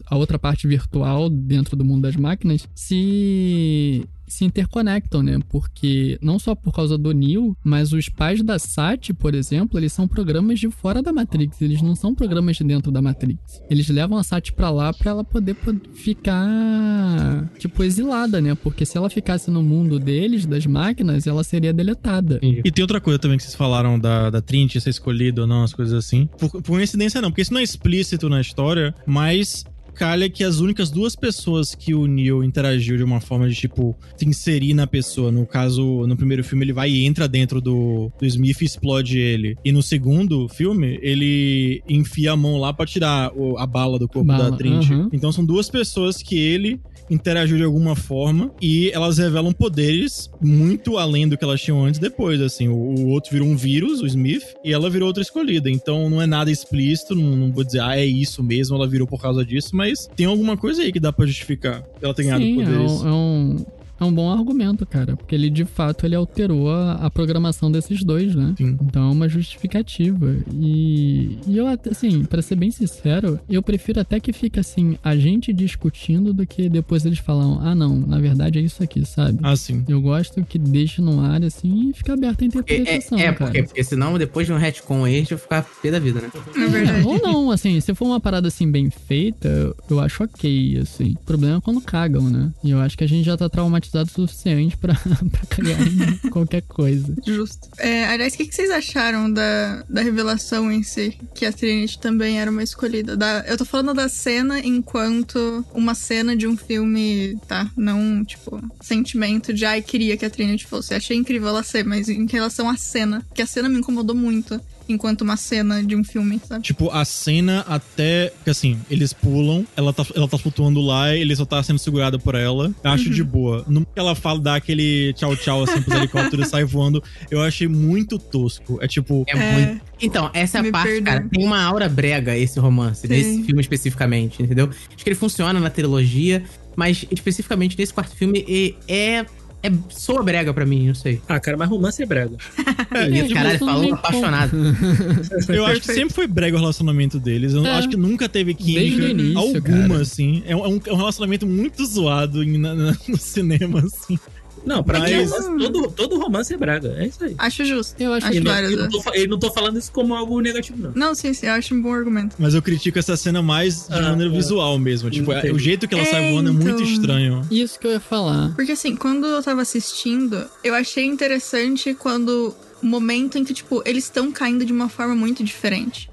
a outra parte virtual dentro do mundo das máquinas, se se interconectam, né? Porque não só por causa do Neo, mas os pais da Sati, por exemplo, eles são programas de fora da Matrix, eles não são programas de dentro da Matrix. Eles levam a Sati pra lá pra ela poder po- ficar, tipo, exilada, né? Porque se ela ficasse no mundo deles, das máquinas, ela seria deletada. E tem outra coisa também que vocês falaram da, da Trinity ser escolhida ou não, as coisas assim. Por, por coincidência não, porque isso não é explícito na história, mas calha que as únicas duas pessoas que o Neo interagiu de uma forma de, tipo, se inserir na pessoa. No caso, no primeiro filme, ele vai e entra dentro do, do Smith e explode ele. E no segundo filme, ele enfia a mão lá pra tirar o- a bala do corpo Bala, da Trinity. aham. Então são duas pessoas que ele interagiu de alguma forma e elas revelam poderes muito além do que elas tinham antes depois, assim. O, o outro virou um vírus, o Smith, e ela virou outra escolhida. Então não é nada explícito, não, não vou dizer, ah, é isso mesmo, ela virou por causa disso, mas tem alguma coisa aí que dá pra justificar ela ter ganhado Sim, é poderes. um, é, um, é um bom argumento, cara. Porque ele, de fato, ele alterou a, a programação desses dois, né? Sim. Então é uma justificativa. E, e eu, até, assim, pra ser bem sincero, eu prefiro até que fique, assim, a gente discutindo do que depois eles falam, ah, não, na verdade é isso aqui, sabe? Ah, sim. Eu gosto que deixe no ar, assim, e fica aberta a É, interpretação, é, é, cara. porque, porque senão depois de um retcon aí a gente vai ficar pé da vida, né? É verdade. Ou não, assim, se for uma parada assim bem feita, eu acho ok, assim. O problema é quando cagam, né? E eu acho que a gente já tá traumatizado o suficiente pra cagar em qualquer coisa. Justo. É, aliás, o que, que vocês acharam da, da revelação em si? Que a Trinity também era uma escolhida. Da, eu tô falando da cena enquanto uma cena de um filme, tá? Não, tipo, sentimento de, ai, queria que a Trinity fosse. Achei incrível ela ser, mas em relação à cena. Porque a cena me incomodou muito enquanto uma cena de um filme, sabe? Tipo, a cena até. Porque assim, eles pulam, ela tá, ela tá flutuando lá, ele só tá sendo segurada por ela. Eu acho de boa. No que ela fala, dá aquele tchau tchau assim pros helicópteros e sai voando, eu achei muito tosco. É tipo. É, É, muito. Então, essa é a me parte, perdoa. cara. Tem uma aura brega esse romance, Sim. nesse filme especificamente, entendeu? Acho que ele funciona na trilogia, mas especificamente nesse quarto filme é. É soa brega pra mim, não sei. Ah, cara, mas romance é brega. É, Caralho, falou apaixonado. Eu acho que sempre foi brega o relacionamento deles. Eu É. acho que nunca teve química início, alguma, cara. assim. É um, é um relacionamento muito zoado em- na- na- no cinema, assim. Não, pra mim, Mas- romance- todo, todo romance é brega. É isso aí. Acho justo. Eu acho Acho E não, válido. eu, não tô, eu não tô falando isso como algo negativo, não. Não, sim, sim, eu acho um bom argumento. Mas eu critico essa cena mais de Ah, maneira é. visual mesmo. Tipo, é- Entendi. o jeito que ela É, sai voando é muito então. estranho. Isso que eu ia falar. Porque assim, quando eu tava assistindo, eu achei interessante quando o momento em que, tipo, eles estão caindo de uma forma muito diferente.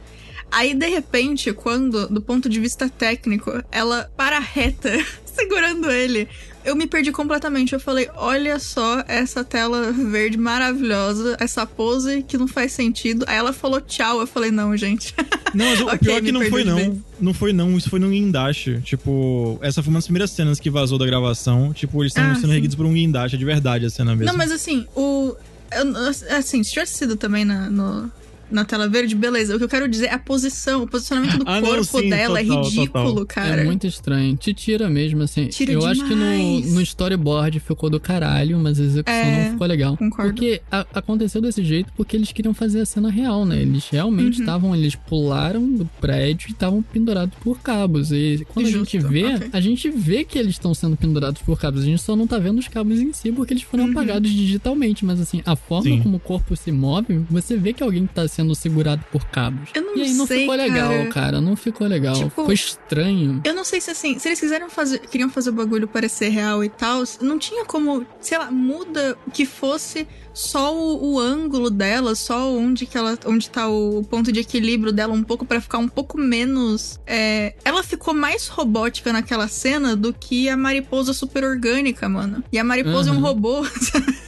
Aí, de repente, quando, do ponto de vista técnico, ela para reta, segurando ele, eu me perdi completamente. Eu falei, olha só essa tela verde maravilhosa, essa pose que não faz sentido. Aí ela falou tchau, eu falei, não, gente. Não, mas o Ok, pior é que não foi não. vez. Não foi não, isso foi num guindaste. Tipo, essa foi uma das primeiras cenas que vazou da gravação. Tipo, eles estavam Ah, sendo sim. erguidos por um guindaste, é de verdade a cena mesmo. Não, mas assim, o. eu- assim, se tivesse sido também na, no- na tela verde, beleza. O que eu quero dizer é a posição, o posicionamento do Ah, não, corpo sim, dela total, é ridículo, total. cara. É muito estranho. Te tira mesmo, assim. Tira eu acho que no, demais. no storyboard ficou do caralho, mas a execução É, não ficou legal. concordo. Porque a- aconteceu desse jeito porque eles queriam fazer a cena real, né? Eles realmente Uhum. estavam, eles pularam do prédio e estavam pendurados por cabos. E quando a gente Justo, vê, ok. a gente vê que eles estão sendo pendurados por cabos. A gente só não tá vendo os cabos em si porque eles foram Uhum. apagados digitalmente. Mas assim, a forma Sim. como o corpo se move, você vê que alguém tá sendo segurado por cabos. Eu não e aí não sei, ficou legal, cara. Não ficou legal. Tipo, Foi estranho. Eu não sei se assim, se eles quiseram fazer, queriam fazer o bagulho parecer real e tal, não tinha como, sei lá, muda que fosse só o, o ângulo dela, só onde que ela, onde tá o ponto de equilíbrio dela um pouco pra ficar um pouco menos, é, ela ficou mais robótica naquela cena do que a mariposa super orgânica, mano. E a mariposa é um Uhum. robô.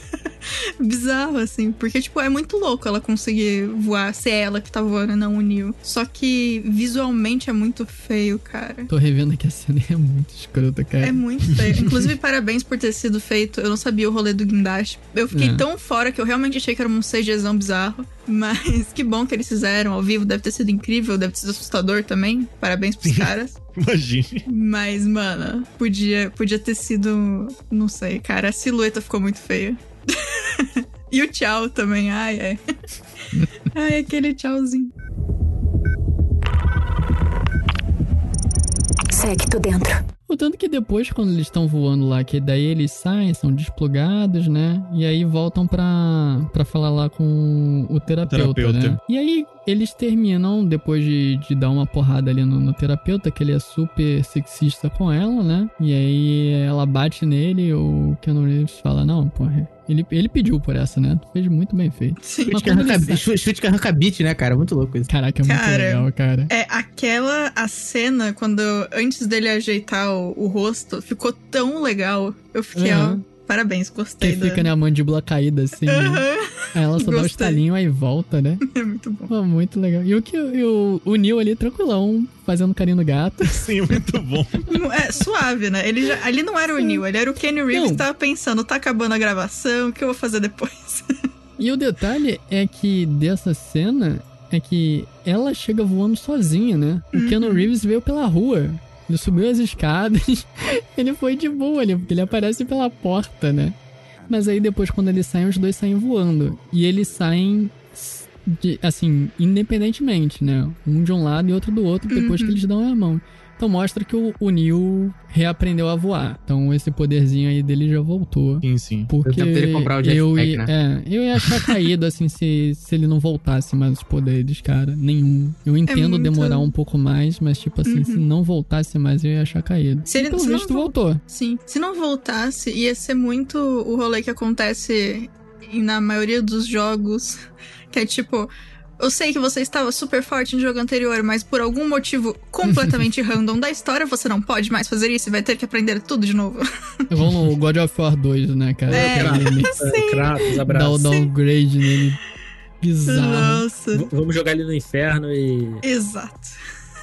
Bizarro, assim, porque, tipo, é muito louco ela conseguir voar, ser ela que tá voando e não o. Só que visualmente é muito feio, cara. Tô revendo aqui a cena e é muito escrota, cara. É muito feio. Inclusive, parabéns por ter sido feito. Eu não sabia o rolê do guindaste. Eu fiquei É. tão fora que eu realmente achei que era um CGzão bizarro. Mas que bom que eles fizeram ao vivo. Deve ter sido incrível, deve ter sido assustador também. Parabéns pros caras. Imagine. Mas, mano, podia, podia ter sido. Não sei, cara. A silhueta ficou muito feia. e o tchau também. Ai, ai. ai, aquele tchauzinho. Segue, tô dentro. O tanto que depois, quando eles estão voando lá, que daí eles saem, são desplugados, né? E aí voltam pra, pra falar lá com o terapeuta, Terapeuta. né? E aí eles terminam, depois de, de dar uma porrada ali no, no terapeuta, que ele é super sexista com ela, né? E aí ela bate nele e o Keanu Reeves fala, não, porra, ele, ele pediu por essa, né? Tu fez muito bem feito. Sim. Chute que arranca, ele chute- chute que arranca beat, né, cara? Muito louco isso. Caraca, é muito Cara, legal, cara. É, aquela, a cena, quando, antes dele ajeitar o, o rosto, ficou tão legal. Eu fiquei, Uhum. ó, parabéns, Que gostei. da- fica, né, a mandíbula caída assim, né? Aí ela só dá o Gostei. estalinho aí volta, né? é muito bom. Pô, muito legal. E o que e o, o Neil ali tranquilão, fazendo carinho no gato. Sim, muito bom. É suave, né? Ele já, ali não era o Neil, ele era o Kenny Reeves Não. que tava pensando, tá acabando a gravação, o que eu vou fazer depois? E o detalhe é que dessa cena é que ela chega voando sozinha, né? O Keanu Reeves veio pela rua. Ele subiu as escadas. ele foi de boa ali, porque ele aparece pela porta, né? Mas aí depois, quando eles saem, os dois saem voando. E eles saem, de- assim, independentemente, né? Um de um lado e outro do outro, depois que eles dão a mão. Então mostra que o, o Neil reaprendeu a voar. Então esse poderzinho aí dele já voltou. Sim, sim. Porque tempo dele comprar o eu, ia, né? é, eu ia achar caído, assim, se, se ele não voltasse mais os poderes, cara. Nenhum. Eu entendo muito- demorar um pouco mais, mas, tipo assim, se não voltasse mais, eu ia achar caído. Se ele- pelo se não visto, vol- voltou. Sim. Se não voltasse, ia ser muito o rolê que acontece na maioria dos jogos. Que é tipo. Eu sei que você estava super forte no jogo anterior, mas por algum motivo completamente random da história, você não pode mais fazer isso e vai ter que aprender tudo de novo. Igual no God of War 2, né, cara? É, É, Kratos, dá o abraço. downgrade nele. Bizarro. Nossa. V- Vamos jogar ele no inferno e. Exato.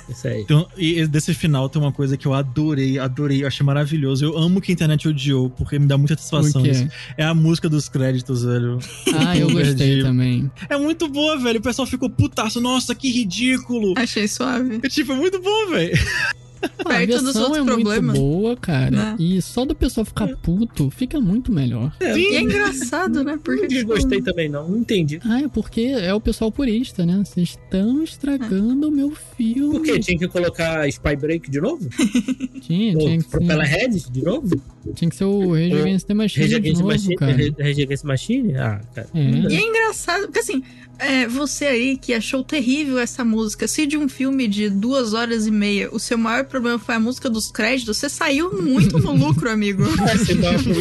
Isso aí. Então, e desse final tem uma coisa que eu adorei, adorei, eu achei maravilhoso. Eu amo que a internet odiou, porque me dá muita satisfação isso. É a música dos créditos, velho. Ah, eu gostei também. É muito boa, velho. O pessoal ficou putaço. Nossa, que ridículo. Achei suave. É tipo, é muito bom, velho. Ah, a Perto dos versão outros é problemas. muito boa, cara. Né? E só do pessoal ficar puto, fica muito melhor. E é engraçado, né? Porque, Não tipo, desgostei também, não. Não entendi. Ah, é porque é o pessoal purista, né? Vocês estão estragando o meu filme. Por quê? Tinha que colocar Spy Break de novo? Tinha, Ou tinha que, Propeller ser, Head de novo? tinha que ser o Rage Against the Machine Rage de Against novo, Machine? cara. Rage Rage Against Machine? Ah, cara. É. E é engraçado, porque assim, é, você aí que achou terrível essa música, se de um filme de duas horas e meia o seu maior problema foi a música dos créditos, você saiu muito no lucro, amigo.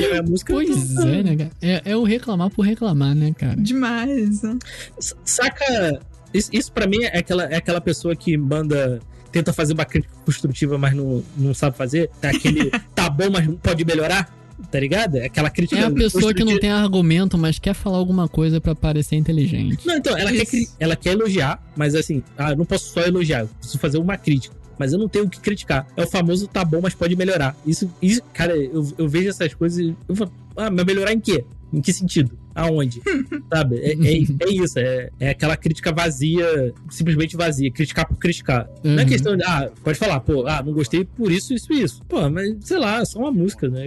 É a música. Pois é, né, cara? É, é o reclamar por reclamar, né, cara? Demais. né? Saca. Isso, isso pra mim é aquela, é aquela pessoa que manda. Tenta fazer uma crítica construtiva, mas não, não sabe fazer. É aquele tá bom, mas não pode melhorar. Tá ligado? É aquela crítica. É a pessoa que não tem argumento, mas quer falar alguma coisa pra parecer inteligente. Não, então, ela quer, ela quer elogiar, mas assim, ah, eu não posso só elogiar, eu preciso fazer uma crítica. Mas eu não tenho o que criticar. É o famoso tá bom, mas pode melhorar. Isso, isso cara, eu, eu vejo essas coisas e eu falo, ah, mas melhorar em quê? Em que sentido? Aonde? Sabe? É, é, é isso, é, é aquela crítica vazia, simplesmente vazia, criticar por criticar. Não é Uhum. questão de, ah, pode falar, pô, ah, não gostei por isso, isso e isso. Pô, mas sei lá, é só uma música, né?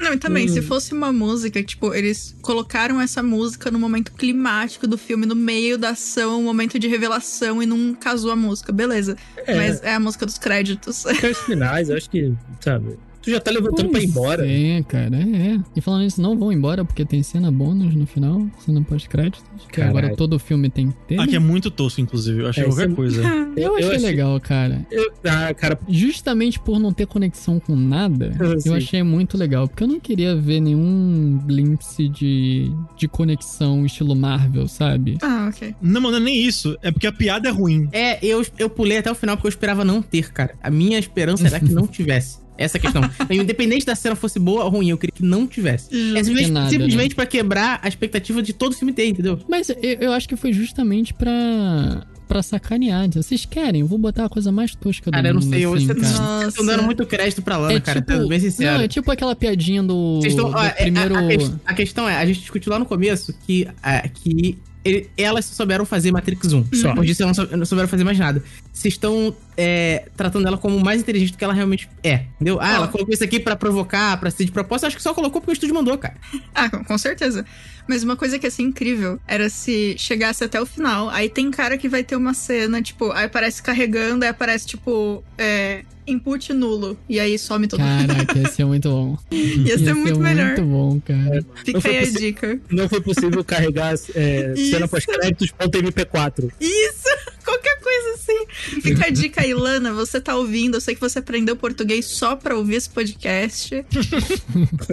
Não, e também, Hum. se fosse uma música, tipo, eles colocaram essa música no momento climático do filme, no meio da ação, um momento de revelação, e não casou a música, beleza. É, Mas é a música dos créditos. os finais, eu acho que, sabe, tu já tá levantando pra ir Pois embora. É, cara, é. E falando isso, não vão embora porque tem cena bônus no final, cena pós-créditos. Que Caralho. agora todo filme tem que ter. Ah, que né? é muito tosco, inclusive. Eu achei É, qualquer é- coisa. Eu achei achei- legal, cara. Eu- ah, cara, Justamente por não ter conexão com nada, eu achei muito legal. Porque eu não queria ver nenhum glimpse de, de conexão estilo Marvel, sabe? ah, ok. Não, mano, não é nem isso. É porque a piada é ruim. É, eu, eu pulei até o final porque eu esperava não ter, cara. A minha esperança era que não tivesse. Essa é a questão. Independente da cena fosse boa ou ruim, eu queria que não tivesse. É simplesmente, nada, simplesmente pra quebrar a expectativa de todo filme ter, entendeu? Mas eu, eu acho que foi justamente pra, pra sacanear. Vocês querem? Eu vou botar a coisa mais tosca do Cara, eu não mundo, sei, assim, você cara. Nossa. estão dando muito crédito pra Lana, cara, sendo bem sincero. Não, é tipo aquela piadinha do, Vocês estão- do ó, é, a- primeiro... a, a questão é, a gente discutiu lá no começo que, ah, que ele- elas souberam fazer Matrix 1. Só. Depois disso, elas não sou- não souberam fazer mais nada. Vocês estão é, tratando ela como mais inteligente do que ela realmente é. Entendeu? Ah, Ó. ela colocou isso aqui pra provocar, pra ser de propósito. Acho que só colocou porque o estúdio mandou, cara. Ah, com, com certeza. Mas uma coisa que ia ser incrível era se chegasse até o final. Aí tem cara que vai ter uma cena, tipo, aí aparece carregando, aí aparece, tipo, é, input nulo. E aí some todo Caraca, ia ser muito bom. Ia ser muito melhor. muito bom, cara. Fica aí a dica. Não foi possível carregar é, cena pós-créditos.mp4. Isso! Qualquer coisa assim. Fica a dica aí, Lana. Você tá ouvindo. Eu sei que você aprendeu português só pra ouvir esse podcast.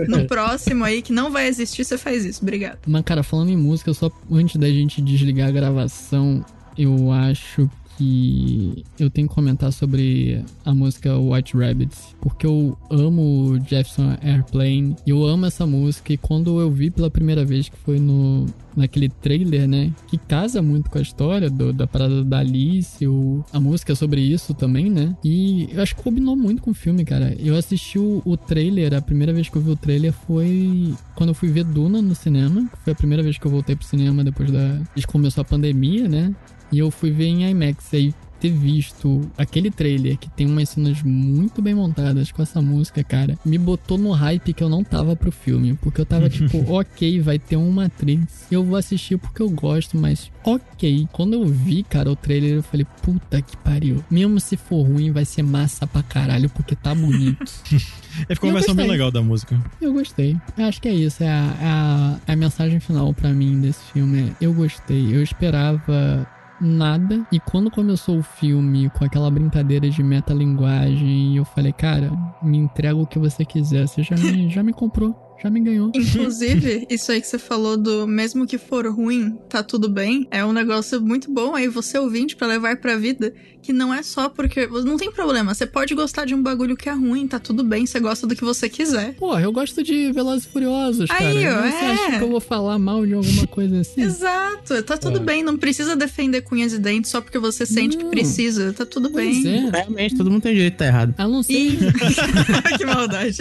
No próximo aí, que não vai existir, você faz isso. Obrigada. Mas, cara, falando em música, só antes da gente desligar a gravação, eu acho que eu tenho que comentar sobre a música White Rabbits, porque eu amo Jefferson Airplane, e eu amo essa música, e quando eu vi pela primeira vez, que foi no naquele trailer, né, que casa muito com a história do- da parada da Alice, o, a música sobre isso também, né, e eu acho que combinou muito com o filme, cara. Eu assisti o, o trailer, a primeira vez que eu vi o trailer foi quando eu fui ver Duna no cinema, foi a primeira vez que eu voltei pro cinema depois da... que começou a pandemia, né, e eu fui ver em IMAX. Aí ter visto aquele trailer que tem umas cenas muito bem montadas com essa música, cara, me botou no hype que eu não tava pro filme. Porque eu tava tipo, ok, vai ter um Matrix. Eu vou assistir porque eu gosto, mas ok. Quando eu vi, cara, o trailer, eu falei, puta que pariu. Mesmo se for ruim, vai ser massa pra caralho, porque tá bonito. É, ficou uma versão bem legal da música. Eu gostei. Eu acho que é isso. É a, é a, é a mensagem final pra mim desse filme. Eu gostei. Eu esperava nada. E quando começou o filme com aquela brincadeira de metalinguagem, eu falei, cara, me entrega o que você quiser. Você já me, já me comprou. Já me ganhou. Inclusive, isso aí que você falou do mesmo que for ruim, tá tudo bem, é um negócio muito bom aí você ouvinte pra levar pra vida, que não é só porque não tem problema, você pode gostar de um bagulho que é ruim, tá tudo bem, você gosta do que você quiser. Porra, eu gosto de Velozes e Furiosos, cara. Aí, ó, Você é. acha que eu vou falar mal de alguma coisa assim? Exato, tá tudo bem, não precisa defender cunhas e dentes só porque você sente que Não. precisa, tá tudo Pois bem. é. Realmente, todo mundo tem direito de estar errado. A não ser Ih, que maldade.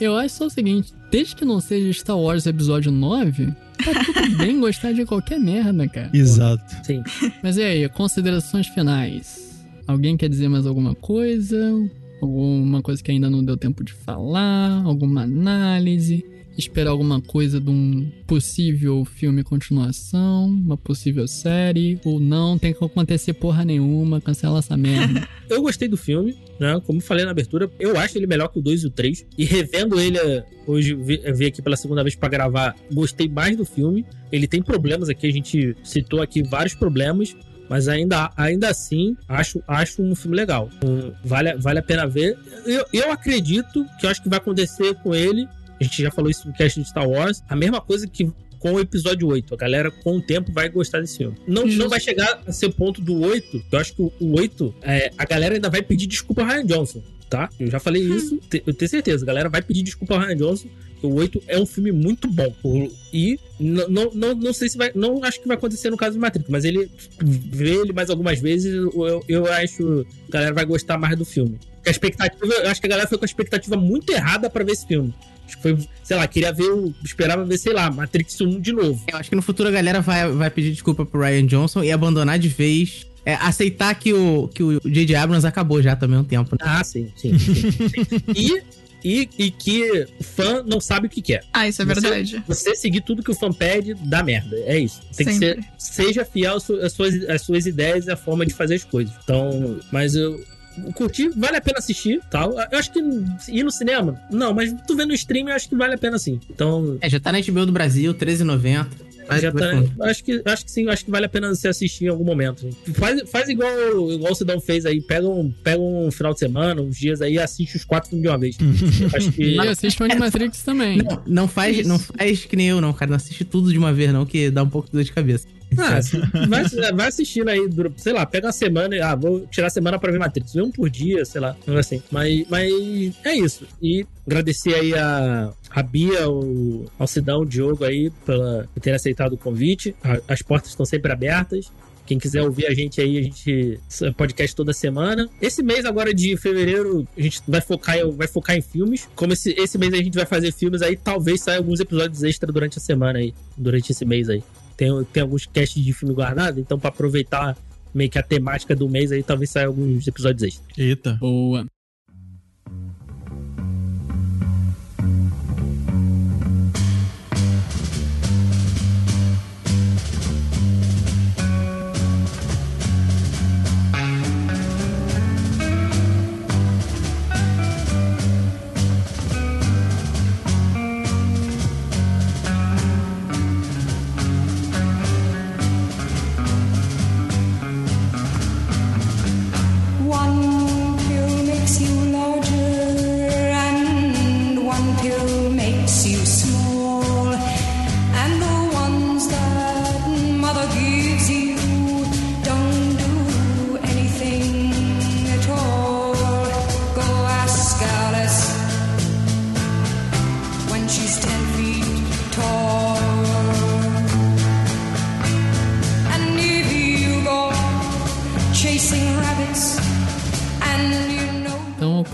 Eu acho só o seguinte, desde que não seja Star Wars Episódio 9, tá tudo bem gostar de qualquer merda, cara. Exato. Sim. Mas e aí, considerações finais? Alguém quer dizer mais alguma coisa? Alguma coisa que ainda não deu tempo de falar? Alguma análise? Esperar alguma coisa de um possível filme continuação? Uma possível série? Ou não? Tem que acontecer porra nenhuma, cancela essa merda. Eu gostei do filme, né? Como falei na abertura, eu acho ele melhor que o 2 e o 3. E revendo ele eh, hoje, vi aqui pela segunda vez pra gravar, gostei mais do filme. Ele tem problemas aqui, a gente citou aqui vários problemas. Mas ainda, ainda assim, acho, acho um filme legal. Vale, vale a pena ver. Eu, eu acredito que eu acho que vai acontecer com ele. A gente já falou isso no cast de Star Wars. A mesma coisa que com o episódio 8. A galera, com o tempo, vai gostar desse filme. Não, não vai chegar a ser o ponto do 8. Eu acho que o, o 8, é, a galera ainda vai pedir desculpa ao Ryan Johnson, tá? Eu já falei isso, te- eu tenho certeza. A galera vai pedir desculpa ao Ryan Johnson. O 8 é um filme muito bom. O- E não, não, não sei se vai. Não acho que vai acontecer no caso de Matrix, mas ele vê ele mais algumas vezes, eu, eu acho que a galera vai gostar mais do filme. Porque a expectativa, eu acho que a galera foi com a expectativa muito errada pra ver esse filme. Acho que foi, sei lá, queria ver, o- esperava ver, sei lá, Matrix 1 de novo. Eu acho que no futuro a galera vai, vai pedir desculpa pro Ryan Johnson e abandonar de vez. é, aceitar que o que o J.J. Abrams acabou já também há um tempo. Né? Ah, sim, sim. sim, sim. e, e, e que o fã não sabe o que quer. Ah, isso é Você- verdade. Você seguir tudo que o fã pede, dá merda. É isso. Tem que ser. Sempre. Seja fiel às suas, às suas ideias e à forma de fazer as coisas. Então, mas eu. Curti, vale a pena assistir, tal. Eu acho que ir no cinema, não, mas tu vendo no stream, eu acho que vale a pena sim. Então, É, já tá na HBO do Brasil, R$13,90. Vai- já tá, acho que acho que sim, acho que vale a pena você assistir em algum momento. Faz, faz igual, igual o Sidão fez aí, pega um, pega um final de semana, uns dias aí, e assiste os quatro filmes de uma vez. acho que E assiste o Animatrix também. Não, não faz, não faz que nem eu, não, cara. Não assiste tudo de uma vez, não, que dá um pouco de dor de cabeça. Ah, vai, assistindo aí, sei lá, pega uma semana ah, vou tirar a semana pra ver Matrix. Vê um por dia, sei lá, assim. Mas, mas é isso. E agradecer aí a, a Bia, o, ao Sidão, o Diogo aí, pela, por ter aceitado o convite. As portas estão sempre abertas. Quem quiser ouvir a gente aí, a gente podcast toda semana. Esse mês agora de fevereiro, a gente vai focar, vai focar em filmes. Como esse, esse mês a gente vai fazer filmes aí, talvez saia alguns episódios extra durante a semana aí, durante esse mês aí. Tem, tem alguns casts de filme guardado, então pra aproveitar meio que a temática do mês aí, talvez saia alguns episódios extras. Eita. Boa.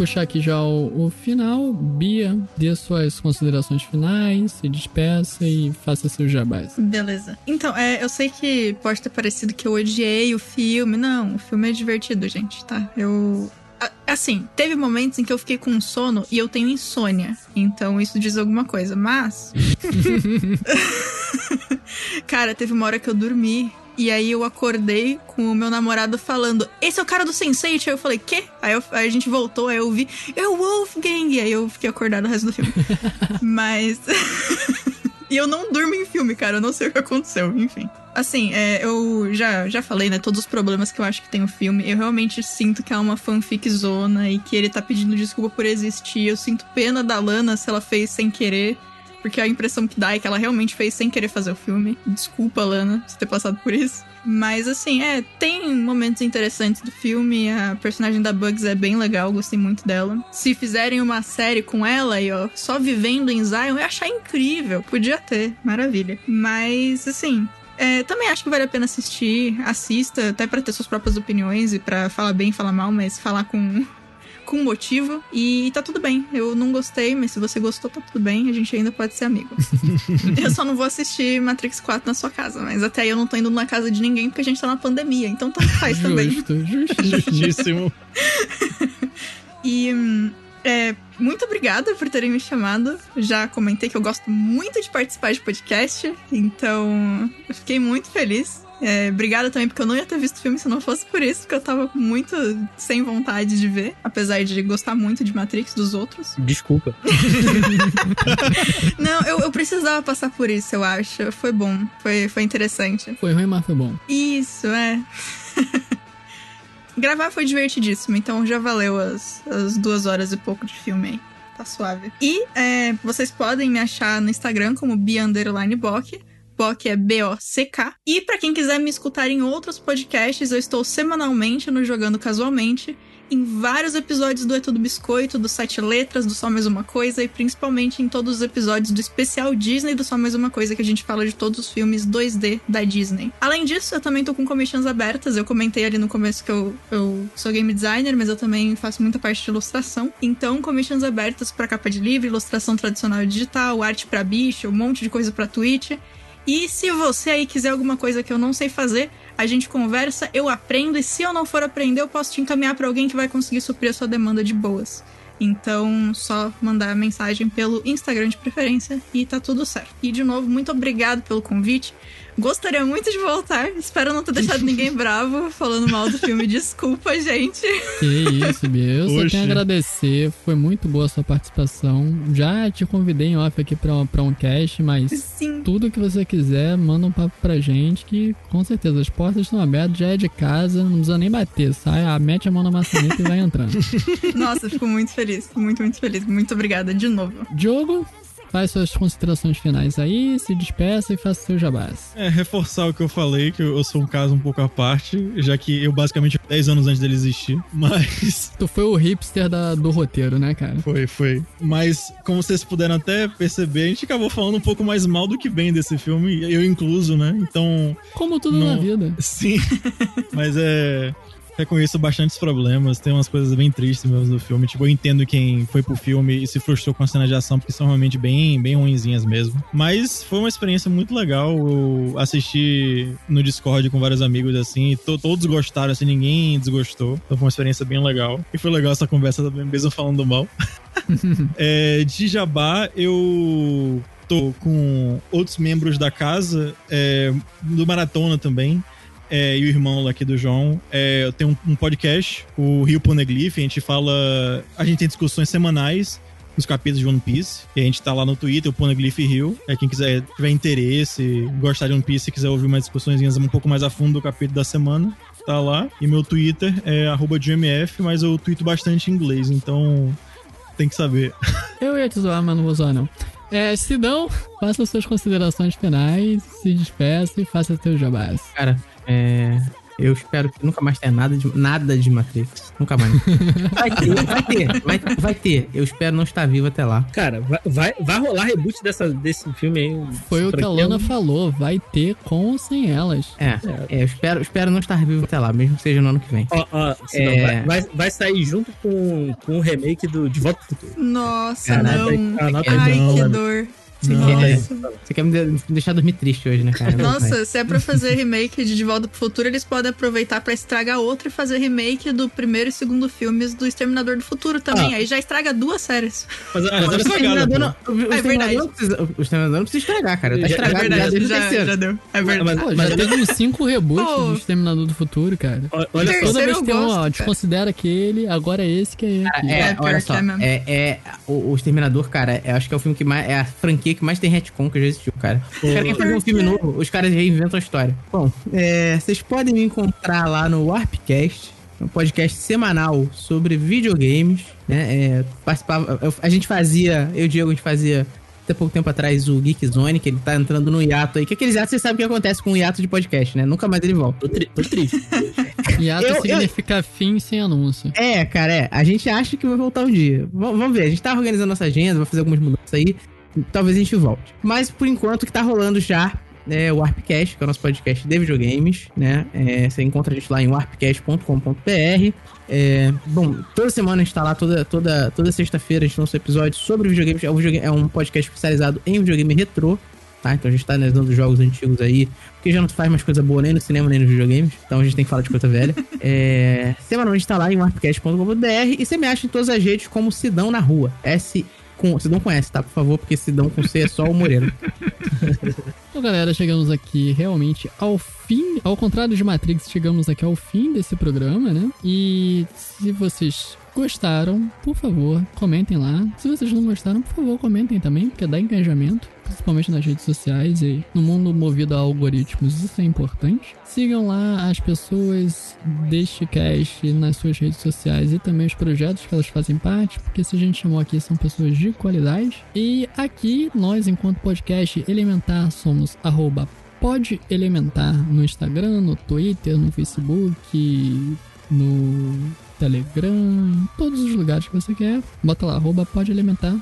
Puxar aqui já o, o final. Bia, dê suas considerações finais, se despeça e faça seu jabás. Beleza. Então, é, eu sei que pode ter parecido que eu odiei o filme. Não, o filme é divertido, gente, tá? Eu. Assim, teve momentos em que eu fiquei com sono e eu tenho insônia. Então isso diz alguma coisa. Mas. Cara, teve uma hora que eu dormi. E aí eu acordei com o meu namorado falando: Esse é o cara do Sense8. Aí eu falei, quê? Aí, eu- aí a gente voltou, aí eu ouvi, é o Wolfgang. E aí eu fiquei acordado o resto do filme. Mas. E eu não durmo em filme, cara. Eu não sei o que aconteceu, enfim. Assim, é, eu já, já falei, né? Todos os problemas que eu acho que tem o filme. Eu realmente sinto que é uma fanfic zona e que ele tá pedindo desculpa por existir. Eu sinto pena da Lana se ela fez sem querer. Porque a impressão que dá é que ela realmente fez sem querer fazer o filme. Desculpa, Lana, por ter passado por isso. Mas assim, é, tem momentos interessantes do filme. A personagem da Bugs é bem legal, gostei muito dela. Se fizerem uma série com ela e ó, só vivendo em Zion, eu ia achar incrível. Podia ter, maravilha. Mas assim, é, também acho que vale a pena assistir, assista, até pra ter suas próprias opiniões e pra falar bem, falar mal, mas falar com com motivo e tá tudo bem. Eu não gostei, mas se você gostou, tá tudo bem. A gente ainda pode ser amigo. eu só não vou assistir Matrix 4 na sua casa, mas até aí eu não tô indo na casa de ninguém porque a gente tá na pandemia, então tanto faz também. Justo. Justíssimo. E hum, é, muito obrigada por terem me chamado. Já comentei que eu gosto muito de participar de podcast, então eu fiquei muito feliz. É, obrigada também, porque eu não ia ter visto o filme se não fosse por isso, porque eu tava muito sem vontade de ver, apesar de gostar muito de Matrix dos outros. Desculpa. Não, eu, eu precisava passar por isso, eu acho. Foi bom, foi, foi interessante. Foi ruim, mas foi bom. Isso, é. Gravar foi divertidíssimo, então já valeu as, as duas horas e pouco de filme aí. Tá suave. E é, vocês podem me achar no Instagram como Bia Underline Bock. É B-O-C-K. E pra quem quiser me escutar em outros podcasts, eu estou semanalmente no Jogando Casualmente. Em vários episódios do É Tudo Biscoito, do Sete Letras, do Só Mais Uma Coisa, e principalmente em todos os episódios do especial Disney do Só Mais Uma Coisa, que a gente fala de todos os filmes 2D da Disney. Além disso, eu também tô com commissions abertas. Eu comentei ali no começo que eu, eu sou game designer, mas eu também faço muita parte de ilustração. Então, commissions abertas pra capa de livro, ilustração tradicional digital, arte pra bicho, um monte de coisa pra Twitch. E se você aí quiser alguma coisa que eu não sei fazer, a gente conversa, eu aprendo, e se eu não for aprender, eu posso te encaminhar pra alguém que vai conseguir suprir a sua demanda de boas. Então, só mandar mensagem pelo Instagram de preferência e tá tudo certo. E de novo, muito obrigado pelo convite. Gostaria muito de voltar. Espero não ter deixado ninguém bravo falando mal do filme. Desculpa, gente. Que isso, Bia. Eu só Oxe. tenho a agradecer. Foi muito boa a sua participação. Já te convidei em off aqui pra, pra um cast, mas Sim. tudo que você quiser, manda um papo pra gente que com certeza as portas estão abertas, já é de casa, não precisa nem bater. Sai, ah, mete a mão na maçaneta e vai entrando. Nossa, fico muito feliz. Muito, muito feliz. Muito obrigada de novo. Diogo, faz suas considerações finais aí, se despeça e faça seu jabás. É, reforçar o que eu falei, que eu sou um caso um pouco à parte, já que eu basicamente 10 anos antes dele existir. Mas Tu foi o hipster da- do roteiro, né, cara? Foi, foi. Mas, como vocês puderam até perceber, a gente acabou falando um pouco mais mal do que bem desse filme, eu incluso, né? Então, Como tudo Não. na vida. sim. Mas é. Reconheço bastantes problemas, tem umas coisas bem tristes mesmo do filme. Tipo, eu entendo quem foi pro filme e se frustrou com a cena de ação, porque são realmente bem, bem ruinzinhas mesmo. Mas foi uma experiência muito legal. Eu assisti no Discord com vários amigos, assim, e to- todos gostaram, assim, ninguém desgostou. Então foi uma experiência bem legal. E foi legal essa conversa também, mesmo falando mal. É, de Jabá, eu tô com outros membros da casa, é, do Maratona também, é, e o irmão lá aqui do João. É, eu tenho um, um podcast, o Rio Poneglyph, a gente fala. A gente tem discussões semanais nos capítulos de One Piece. E a gente tá lá no Twitter, o Poneglyph Rio. É, quem quiser, tiver interesse, gostar de One Piece e quiser ouvir umas discussões um pouco mais a fundo do capítulo da semana, tá lá. E meu Twitter é arroba GMF, mas eu tweeto bastante em inglês, então tem que saber. Eu ia te zoar, mas não vou zoar, não. É, Sidão, faça suas considerações finais, se despeça e faça seu jabás. Cara, é. Eu espero que nunca mais tenha nada de, nada de Matrix. Nunca mais. Vai ter, vai ter, vai, vai ter. Eu espero não estar vivo até lá. Cara, vai, vai, vai rolar reboot dessa, desse filme aí. Foi o que a Lana falou, vai ter com ou sem elas. É, é, eu espero, espero não estar vivo até lá, mesmo que seja no ano que vem. Ó, ó, É. vai, vai, vai sair junto com, com o remake do De Volta pro Futuro. Nossa, Caraca, não. Ai, aí, que mano. dor. Você quer, você quer me de- me deixar dormir triste hoje, né, cara? Nossa, se é pra fazer remake de De Volta pro Futuro, eles podem aproveitar pra estragar outra e fazer remake do primeiro e segundo filmes do Exterminador do Futuro também. Ah. Aí já estraga duas séries. Mas, Mas mas, era O Exterminador não, o, o É Exterminador verdade. não precisa, o Exterminador não precisa estragar, cara. Tá Já- é estragado já, verdade, já, terceiro. já deu. É verdade. mas- mas já teve uns cinco reboots Pô. do Exterminador do Futuro, cara. olha só. Toda vez eu que tem um, ó, desconsidera aquele, agora é esse que é esse. É, É, pior olha só, é mesmo. é, é o, o Exterminador, cara, é, acho que é o filme que mais. É a franquia que mais tem retcon que já existiu, cara. Os caras querem fazer um filme novo, os caras reinventam a história. Bom, é, vocês podem me encontrar lá no Warpcast, um podcast semanal sobre videogames, né? É, participava, eu- a gente fazia, eu e o Diego, a gente fazia até pouco tempo atrás o Geek Zone, que ele tá entrando no hiato aí. Que aqueles hiatos, vocês sabem o que acontece com o hiato de podcast, né? Nunca mais ele volta. Tô, tri- tô triste. Hiato Eu- eu- significa fim sem anúncio. É, cara, é. A gente acha que vai voltar um dia. V- vamos ver, a gente tá organizando nossa agenda, vai fazer algumas mudanças aí. Talvez a gente volte. Mas por enquanto o que tá rolando já é o Warpcast, que é o nosso podcast de videogames, né? É, você encontra a gente lá em warpcast.com.br. É, bom, toda semana a gente tá lá, toda, toda, toda sexta-feira a gente lança um episódio sobre videogames. É um, videogame- é um podcast especializado em videogame retrô. Tá? Então a gente tá analisando jogos antigos aí, porque já não faz mais coisa boa nem no cinema nem nos videogames. Então a gente tem que falar de coisa velha. É, semanalmente tá lá em warpcast.com.br e você me acha em todas as redes como Sidão na Rua. S com. Com S, tá? Por favor, porque Sidão com C é só o Moreira. Então, galera, chegamos aqui realmente ao fim. Ao contrário de Matrix, chegamos aqui ao fim desse programa, né? E se vocês gostaram, por favor, comentem lá. Se vocês não gostaram, por favor, comentem também, porque dá engajamento, principalmente nas redes sociais e no mundo movido a algoritmos, isso é importante. Sigam lá as pessoas deste cast nas suas redes sociais e também os projetos que elas fazem parte, porque se a gente chamou aqui são pessoas de qualidade. E aqui, nós, enquanto podcast Elementar, somos arroba Pode Elementar no Instagram, no Twitter, no Facebook, no Telegram, em todos os lugares que você quer. Bota lá, arroba Pode Elementar,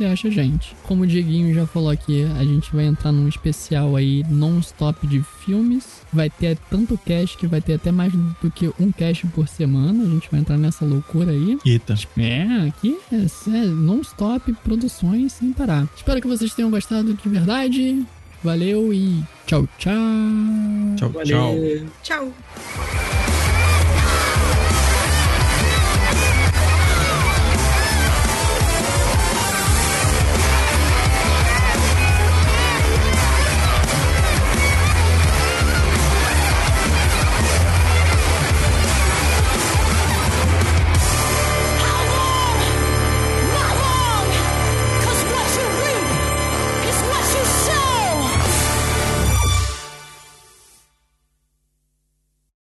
você acha a gente. Como o Dieguinho já falou aqui, a gente vai entrar num especial aí non-stop de filmes. Vai ter tanto cast que vai ter até mais do que um cast por semana. A gente vai entrar nessa loucura aí. Eita. É, aqui é, é non-stop produções sem parar. Espero que vocês tenham gostado de verdade. Valeu e tchau, tchau. Tchau, Valeu. tchau. Tchau.